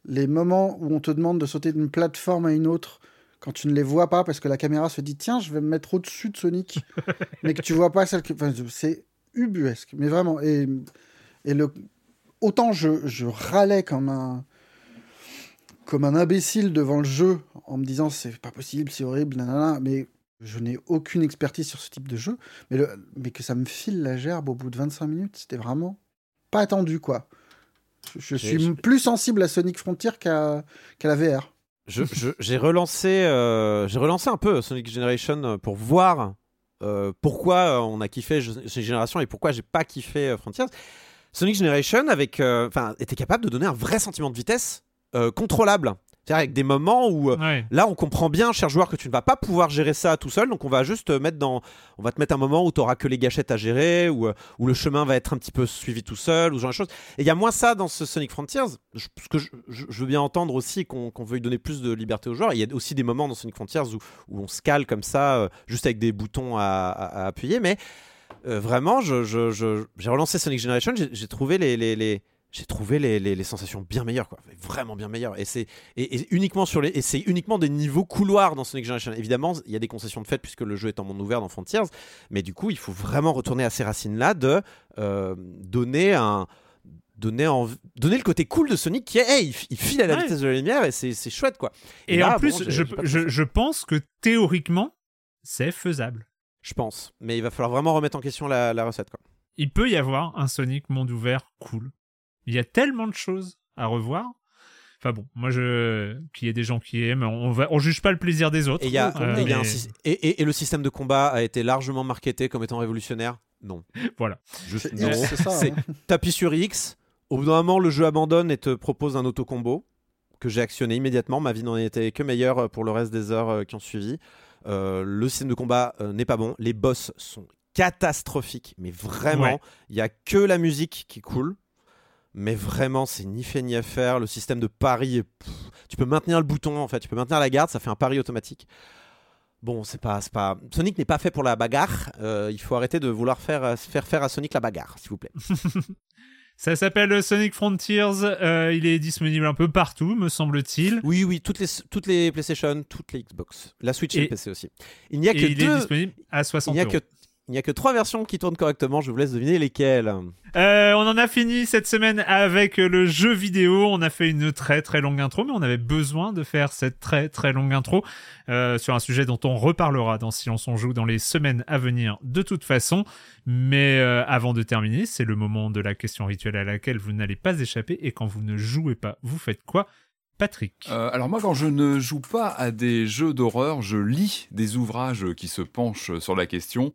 Les moments où on te demande de sauter d'une plateforme à une autre quand tu ne les vois pas parce que la caméra se dit tiens, je vais me mettre au-dessus de Sonic, mais que tu vois pas celle que. Enfin, c'est ubuesque. Mais vraiment. Et, et le... autant je, je râlais comme un comme un imbécile devant le jeu en me disant c'est pas possible, c'est horrible, nanana, mais je n'ai aucune expertise sur ce type de jeu, mais, le, mais que ça me file la gerbe au bout de 25 minutes, c'était vraiment pas attendu quoi. Je, je suis je- plus sensible à Sonic Frontier qu'à qu'à la VR. J'ai relancé, euh, j'ai relancé un peu Sonic Generation pour voir euh, pourquoi euh, on a kiffé Sonic Generation et pourquoi j'ai pas kiffé Frontiers. Sonic Generation était capable de donner un vrai sentiment de vitesse contrôlable. C'est-à-dire avec des moments où euh, Ouais. Là, on comprend bien, cher joueur, que tu ne vas pas pouvoir gérer ça tout seul. Donc, on va juste te mettre dans. On va te mettre un moment où tu n'auras que les gâchettes à gérer, ou euh, où le chemin va être un petit peu suivi tout seul, ou ce genre de choses. Et il y a moins ça dans ce Sonic Frontiers. Je, parce que je, je- je veux bien entendre aussi qu'on qu'on veuille donner plus de liberté aux joueurs. Il y a aussi des moments dans Sonic Frontiers où, où on se cale comme ça, euh, juste avec des boutons à, à- à appuyer. Mais euh, vraiment, j'ai relancé Sonic Generation. J'ai j'ai trouvé les. les- les- j'ai trouvé les, les- les sensations bien meilleures, quoi. Vraiment bien meilleures. Et c'est et, et uniquement sur les et c'est uniquement des niveaux couloirs dans Sonic Generation. Évidemment, il y a des concessions de fait puisque le jeu est en monde ouvert dans Frontiers, mais du coup, il faut vraiment retourner à ces racines là de euh, donner un donner en, donner le côté cool de Sonic qui est hey, il, file à la Ouais. vitesse de la lumière et c'est chouette quoi. Et, là, en plus, je pense que théoriquement, c'est faisable. je pense, mais il va falloir vraiment remettre en question la, la recette quoi. il peut y avoir un Sonic monde ouvert cool. Il y a tellement de choses à revoir. Enfin bon, moi je qu'il y ait des gens qui aiment, on va on juge pas le plaisir des autres. Et, il y a- Euh, et il y a un mais sy- et- et- et le système de combat a été largement marketé comme étant révolutionnaire? Non. Voilà. Juste C'est non. c'est ça. C'est- hein. T'appuies sur X, au bout d'un moment, le jeu abandonne et te propose un auto-combo que j'ai actionné immédiatement. Ma vie n'en était que meilleure pour le reste des heures euh, qui ont suivi. Euh, le système de combat euh, n'est pas bon. Les boss sont catastrophiques, mais vraiment, Ouais. il y a que la musique qui coule. Mais vraiment, c'est ni fait ni à faire. Le système de pari, est- pff, tu peux maintenir le bouton en fait, tu peux maintenir la garde, ça fait un pari automatique. Bon, c'est pas, pas. Sonic n'est pas fait pour la bagarre. Euh, il faut arrêter de vouloir faire, euh, faire faire à Sonic la bagarre, s'il vous plaît. Ça s'appelle Sonic Frontiers. euh, il est disponible un peu partout, me semble-t-il. Oui, oui, toutes les, toutes les PlayStation, toutes les Xbox. La Switch et, Et- le PC aussi. Il n'y a que il deux. est disponible à 60 il n'y a euros. que. Il n'y a que trois versions qui tournent correctement, je vous laisse deviner lesquelles. Euh, on en a fini cette semaine avec le jeu vidéo. On a fait une très très longue intro, mais on avait besoin de faire cette très très longue intro euh, sur un sujet dont on reparlera dans Silence on joue dans les semaines à venir de toute façon. Mais euh, avant de terminer, c'est le moment de la question rituelle à laquelle vous n'allez pas échapper. Et quand vous ne jouez pas, vous faites quoi Patrick? Euh, alors moi, quand je ne joue pas à des jeux d'horreur, je lis des ouvrages qui se penchent sur la question.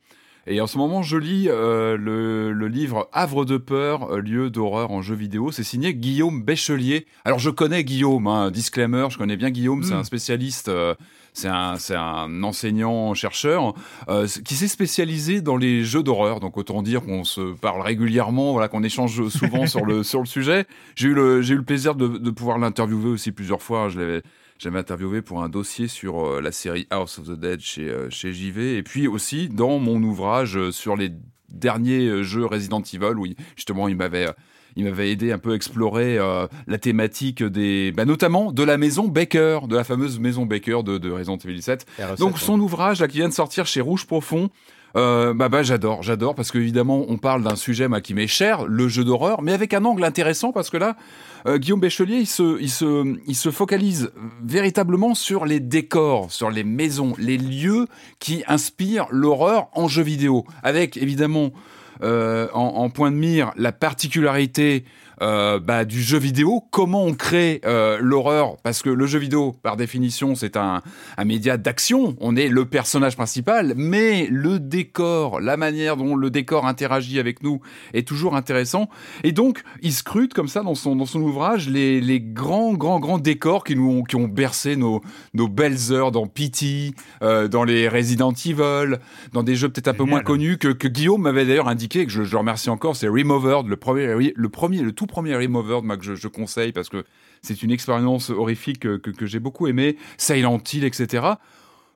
Et en ce moment, je lis euh, le, le livre Havre de peur, euh, lieu d'horreur en jeu vidéo. C'est signé Guillaume Béchelier. Alors je connais Guillaume, hein, disclaimer, je connais bien Guillaume, c'est Mm. un spécialiste, euh, c'est un, enseignant-chercheur euh, qui s'est spécialisé dans les jeux d'horreur. Donc autant dire qu'on se parle régulièrement, voilà, qu'on échange souvent sur le sur le sujet. J'ai eu le j'ai eu le plaisir de, de pouvoir l'interviewer aussi plusieurs fois. Je l'avais j'avais interviewé pour un dossier sur euh, la série House of the Dead chez euh, chez JV et puis aussi dans mon ouvrage euh, sur les derniers jeux Resident Evil où justement il m'avait il m'avait aidé un peu à explorer euh, la thématique des, bah, notamment de la maison Baker, de la fameuse maison Baker de, de Resident Evil 7. Donc son ouvrage là qui vient de sortir chez Rouge Profond, euh, bah, bah j'adore, j'adore parce qu'évidemment on parle d'un sujet qui m'est cher, le jeu d'horreur, mais avec un angle intéressant parce que là euh, Guillaume Béchelier il se, focalise véritablement sur les décors, sur les maisons, les lieux qui inspirent l'horreur en jeu vidéo, avec évidemment euh, en point de mire la particularité euh, bah, du jeu vidéo, comment on crée euh, l'horreur, parce que le jeu vidéo, par définition, c'est un, un média d'action, on est le personnage principal, mais le décor, la manière dont le décor interagit avec nous est toujours intéressant, et donc il scrute comme ça dans son, dans son ouvrage les, les grands, grands, grands décors qui nous ont, qui ont bercé nos, nos belles heures dans Pity, euh, dans les Resident Evil, dans des jeux peut-être un peu moins connus que, que Guillaume m'avait d'ailleurs indiqué, que je, je remercie encore, c'est Removered, le premier, le premier, le tout premier Removered moi, que je, je conseille parce que c'est une expérience horrifique que, que, que j'ai beaucoup aimé, Silent Hill, etc.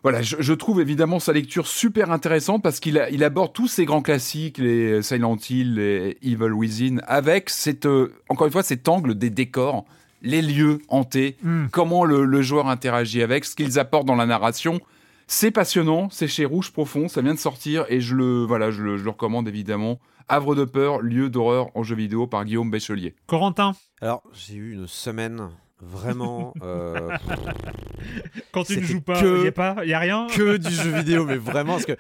Voilà, je, je trouve évidemment sa lecture super intéressante parce qu'il il aborde tous ces grands classiques, les Silent Hill, les Evil Within, avec cette, euh, encore une fois cet angle des décors, les lieux hantés, Hmm. comment le, le joueur interagit avec, ce qu'ils apportent dans la narration. C'est passionnant, c'est chez Rouge Profond, ça vient de sortir et je le, voilà, je le, je le recommande évidemment. Havre de peur, lieu d'horreur en jeu vidéo par Guillaume Béchelier. Corentin, Alors, j'ai eu une semaine vraiment euh, quand tu ne joues pas, que- il y a pas, y a rien. que du jeu vidéo, mais vraiment, parce que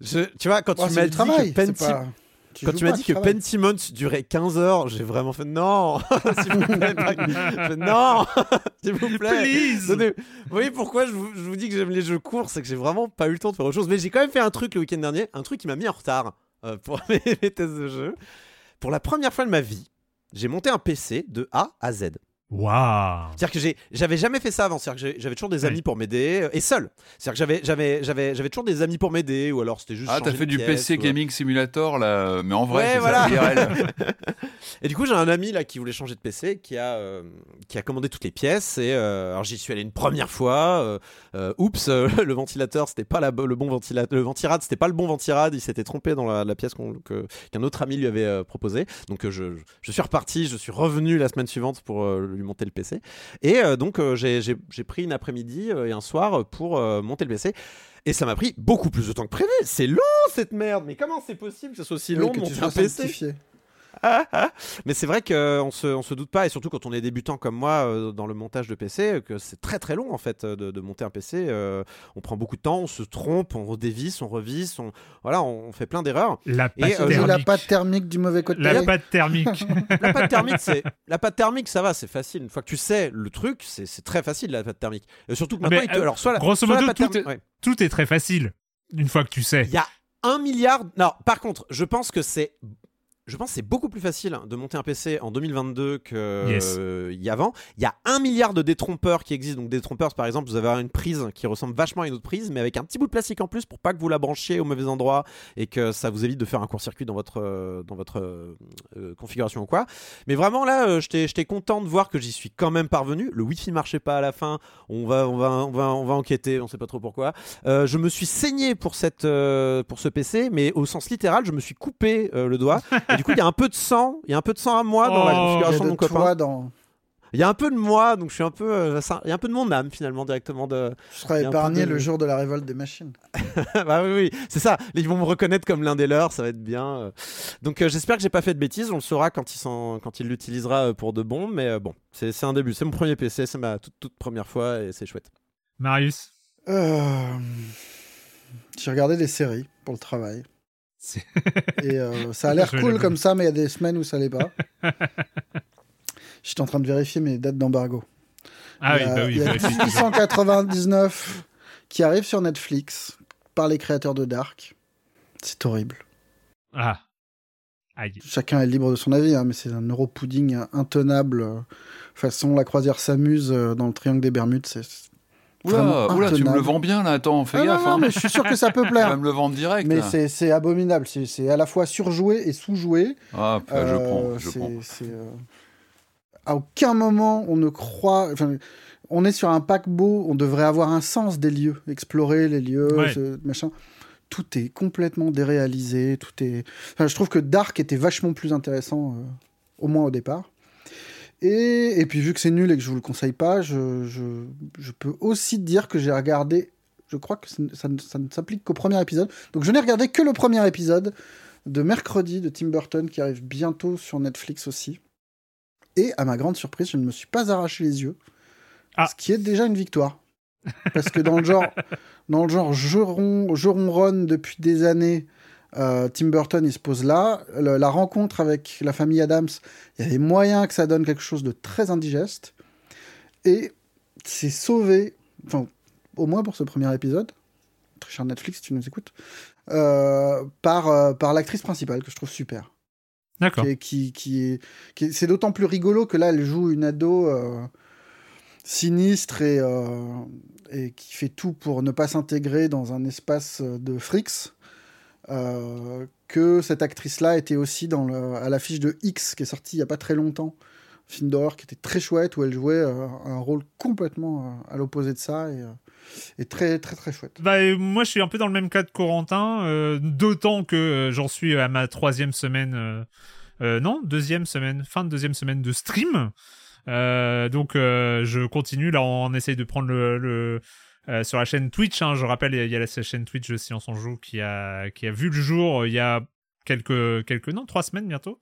je- tu vois, quand Ouais, tu m'as dit travail. que Penti- pas- quand tu m'as pas, dit que. Pentiment durait 15 heures, j'ai vraiment fait non, s'il vous plaît, non, s'il vous plaît. Donnez- Vous voyez pourquoi je vous, je vous dis que j'aime les jeux courts, c'est que j'ai vraiment pas eu le temps de faire autre chose. Mais j'ai quand même fait un truc le week-end dernier, un truc qui m'a mis en retard euh, pour mes, mes tests de jeu. Pour la première fois de ma vie, j'ai monté un PC de A à Z. Waouh. C'est-à-dire que j'ai- j'avais jamais fait ça avant. C'est-à-dire que j'avais toujours des Oui. amis pour m'aider euh, et seul. C'est-à-dire que j'avais, j'avais, j'avais, j'avais toujours des amis pour m'aider ou alors c'était juste. Ah, t'as fait du pièce, PC ou- Gaming Simulator là, mais en vrai, Ouais, c'est voilà. ça, IRL. Et du coup, j'ai un ami là qui voulait changer de PC, qui a, euh, qui a commandé toutes les pièces. Et euh, alors j'y suis allé une première fois. euh, euh, oups, euh, le ventilateur, c'était pas la, le bon ventilateur. Le ventirad, c'était pas le bon ventirad. Il s'était trompé dans la, la pièce qu'on- que- qu'un autre ami lui avait euh, proposé. Donc euh, je, je suis reparti. Je suis revenu la semaine suivante pour euh, lui monter le PC. Et euh, donc euh, j'ai pris une après-midi euh, et un soir pour monter le PC. Et ça m'a pris beaucoup plus de temps que prévu. C'est long cette merde. Mais comment c'est possible que ce soit aussi Oui, long que de monter un PC. Mais c'est vrai qu'on se, on se doute pas, et surtout quand on est débutant comme moi euh, dans le montage de PC, que c'est très très long en fait de, de monter un PC. euh, on prend beaucoup de temps, on se trompe, on redévisse, on revisse, on, voilà, on fait plein d'erreurs. La Et, pâte euh, la thermique. pâte thermique du mauvais côté. La pâte thermique. La pâte thermique, c'est la pâte thermique, ça va, c'est facile. Une fois que tu sais le truc, c'est c'est très facile la pâte thermique. Et surtout que maintenant, mais, il te- euh, alors soit la, grosso soit la modo, pâte tout thermique- est- ouais. Tout est très facile, une fois que tu sais. Il y a un milliard. Non, par contre, je pense que c'est. Je pense que c'est beaucoup plus facile de monter un PC en 2022 qu'il Yes. y a avant. Il y a un milliard de détrompeurs qui existent. Donc, détrompeurs, par exemple, vous avez une prise qui ressemble vachement à une autre prise, mais avec un petit bout de plastique en plus pour pas que vous la branchiez au mauvais endroit et que ça vous évite de faire un court-circuit dans votre, euh, dans votre euh, euh, configuration ou quoi. Mais vraiment, là, euh, j'étais j'étais content de voir que j'y suis quand même parvenu. Le Wi-Fi marchait pas à la fin. On va, on va, on va, on va enquêter. On sait pas trop pourquoi. Euh, je me suis saigné pour, cette, euh, pour ce PC, mais au sens littéral, je me suis coupé euh, le doigt. Et du coup, il y a un peu de sang. Il y a un peu de sang à moi dans la Oh. Configuration de mon copain. dans. Il y a un peu de moi, donc je suis un peu. euh, ça- il y a un peu de mon âme finalement directement de. Un peu épargné de- le jour de la révolte des machines. bah oui, oui, c'est ça. Ils vont me reconnaître comme l'un des leurs, ça va être bien. euh. Donc euh, j'espère que j'ai pas fait de bêtises. On le saura quand il, quand il l'utilisera pour de bon. Mais euh, bon, c'est c'est un début. C'est mon premier PC, c'est ma toute, toute première fois et c'est chouette. Marius? Euh, J'ai regardé des séries pour le travail. Et euh, ça a l'air cool comme ça, mais il y a des semaines où ça l'est pas. J'étais en train de vérifier mes dates d'embargo. Ah il y oui, a, bah oui. il y a vérifie. 1899 qui arrive sur Netflix par les créateurs de Dark. C'est horrible. Ah. Aïe. Chacun est libre de son avis, hein, mais c'est un neuropudding intenable. euh, façon la croisière s'amuse euh, dans le triangle des Bermudes. C'est Oula, oula, tu me le vends bien là, attends, fais Ah, non, gaffe. non, hein. mais je suis sûr que ça peut Tu vas plaire. me le vendre direct. Mais c'est abominable. C'est c'est à la fois surjoué et sous-joué. Ah, bah, je Euh, prends, je c'est- prends. c'est, euh, À aucun moment on ne croit. enfin, on est sur un paquebot. On devrait avoir un sens des lieux, explorer les lieux, Ouais. ce- machin. Tout est complètement déréalisé. Tout est. Enfin, je trouve que Dark était vachement plus intéressant, euh, au moins au départ. Et, et puis vu que c'est nul et que je vous le conseille pas, je, je, je peux aussi dire que j'ai regardé. Je crois que ça, ne- ça ne- ça ne s'applique qu'au premier épisode. Donc je n'ai regardé que le premier épisode de mercredi de Tim Burton qui arrive bientôt sur Netflix aussi. Et à ma grande surprise, je ne me suis pas arraché les yeux. Ah. Ce qui est déjà une victoire. Parce que dans le genre, dans le genre je, ron- je ronronne depuis des années, euh, Tim Burton il se pose là. Le- la rencontre avec la famille Adams, il y avait moyen que ça donne quelque chose de très indigeste. Et c'est sauvé, enfin, au moins pour ce premier épisode, très cher Netflix si tu nous écoutes, euh, par, euh, par l'actrice principale que je trouve super. D'accord. Qui qui, qui est, qui est- c'est d'autant plus rigolo que là, elle joue une ado sinistre et, et qui fait tout pour ne pas s'intégrer dans un espace de frics. Euh, que cette actrice-là était aussi dans à l'affiche de X, qui est sorti il n'y a pas très longtemps. Film d'horreur qui était très chouette, où elle jouait euh, un rôle complètement euh, à l'opposé de ça, et, très très très chouette. Bah, moi, je suis un peu dans le même cas de Corentin, d'autant que j'en suis à ma troisième semaine, non, deuxième semaine, fin de deuxième semaine de stream. Donc, je continue. Là, on essaye de prendre le- euh, sur la chaîne Twitch. hein, je rappelle, il y a- la chaîne Twitch de Silence on joue qui a qui a vu le jour euh, il y a quelques quelques non trois semaines bientôt.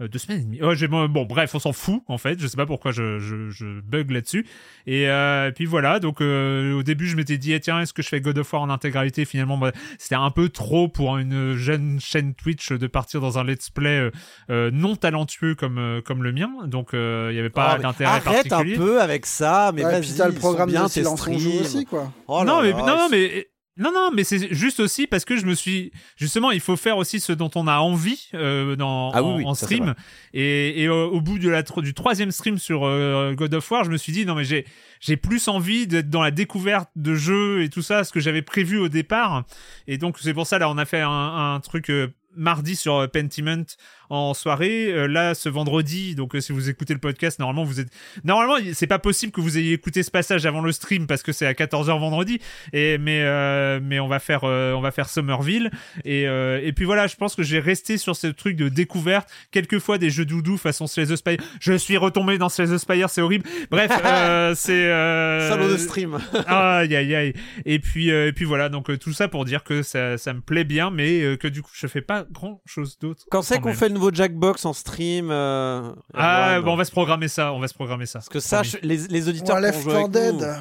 Euh, deux semaines et demie. Oh, j'ai- bon, bon, bref, on s'en fout en fait. Je sais pas pourquoi je, je, je bug là-dessus. Et, euh, et puis voilà. Donc euh, au début, je m'étais dit, eh, tiens, est-ce que je fais God of War en intégralité Finalement, bah, c'était un peu trop pour une jeune chaîne Twitch de partir dans un let's play euh, non talentueux comme euh, comme le mien. Donc euh, il y avait pas mais d'intérêt Arrête particulier. un peu avec ça, mais Ouais, vas-y. puis t'as le programme bien de tes Silence aussi, quoi. Oh là non, mais, là, non, mais non, non, mais c'est juste aussi parce que je me suis justement, il faut faire aussi ce dont on a envie euh, dans, Ah oui, en, oui, stream. Et, et au, au bout de la du troisième stream sur euh, God of War, je me suis dit non mais j'ai j'ai plus envie d'être dans la découverte de jeux et tout ça, ce que j'avais prévu au départ. Et donc c'est pour ça là, on a fait un, un truc. euh, mardi sur euh, Pentiment en soirée Euh, là ce vendredi. Donc euh, si vous écoutez le podcast normalement vous êtes normalement c'est pas possible que vous ayez écouté ce passage avant le stream parce que c'est à 14h vendredi. Et mais euh, mais on va faire euh, on va faire Somerville. Et euh, et puis voilà je pense que j'ai resté sur ce truc de découverte. Quelquefois des jeux doudou façon Slay the Spire je suis retombé dans Slay the Spire c'est horrible. Bref euh, c'est euh, Salaud de stream. aïe aïe aïe. Et puis euh, et puis voilà. Donc euh, tout ça pour dire que ça ça me plaît bien mais euh, que du coup je fais pas grand chose d'autre Quand c'est qu'on fait le nouveau Jackbox en stream euh, Ah, bon, on va se programmer ça. On va se programmer ça. Parce que ça, je- les, les auditeurs ont Left joué 4 avec nous- Dead.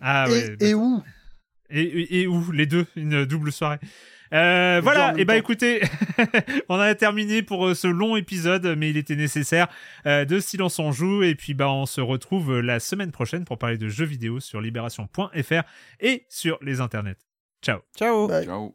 Ah et, ouais. et où Et, et- et où Les deux, une double soirée. Euh, en voilà, et bah temps. écoutez, on a terminé pour euh, ce long épisode, mais il était nécessaire euh, de Silence on joue, et puis bah on se retrouve la semaine prochaine pour parler de jeux vidéo sur libération.fr et sur les internets. Ciao. Ciao. Bye. Ciao.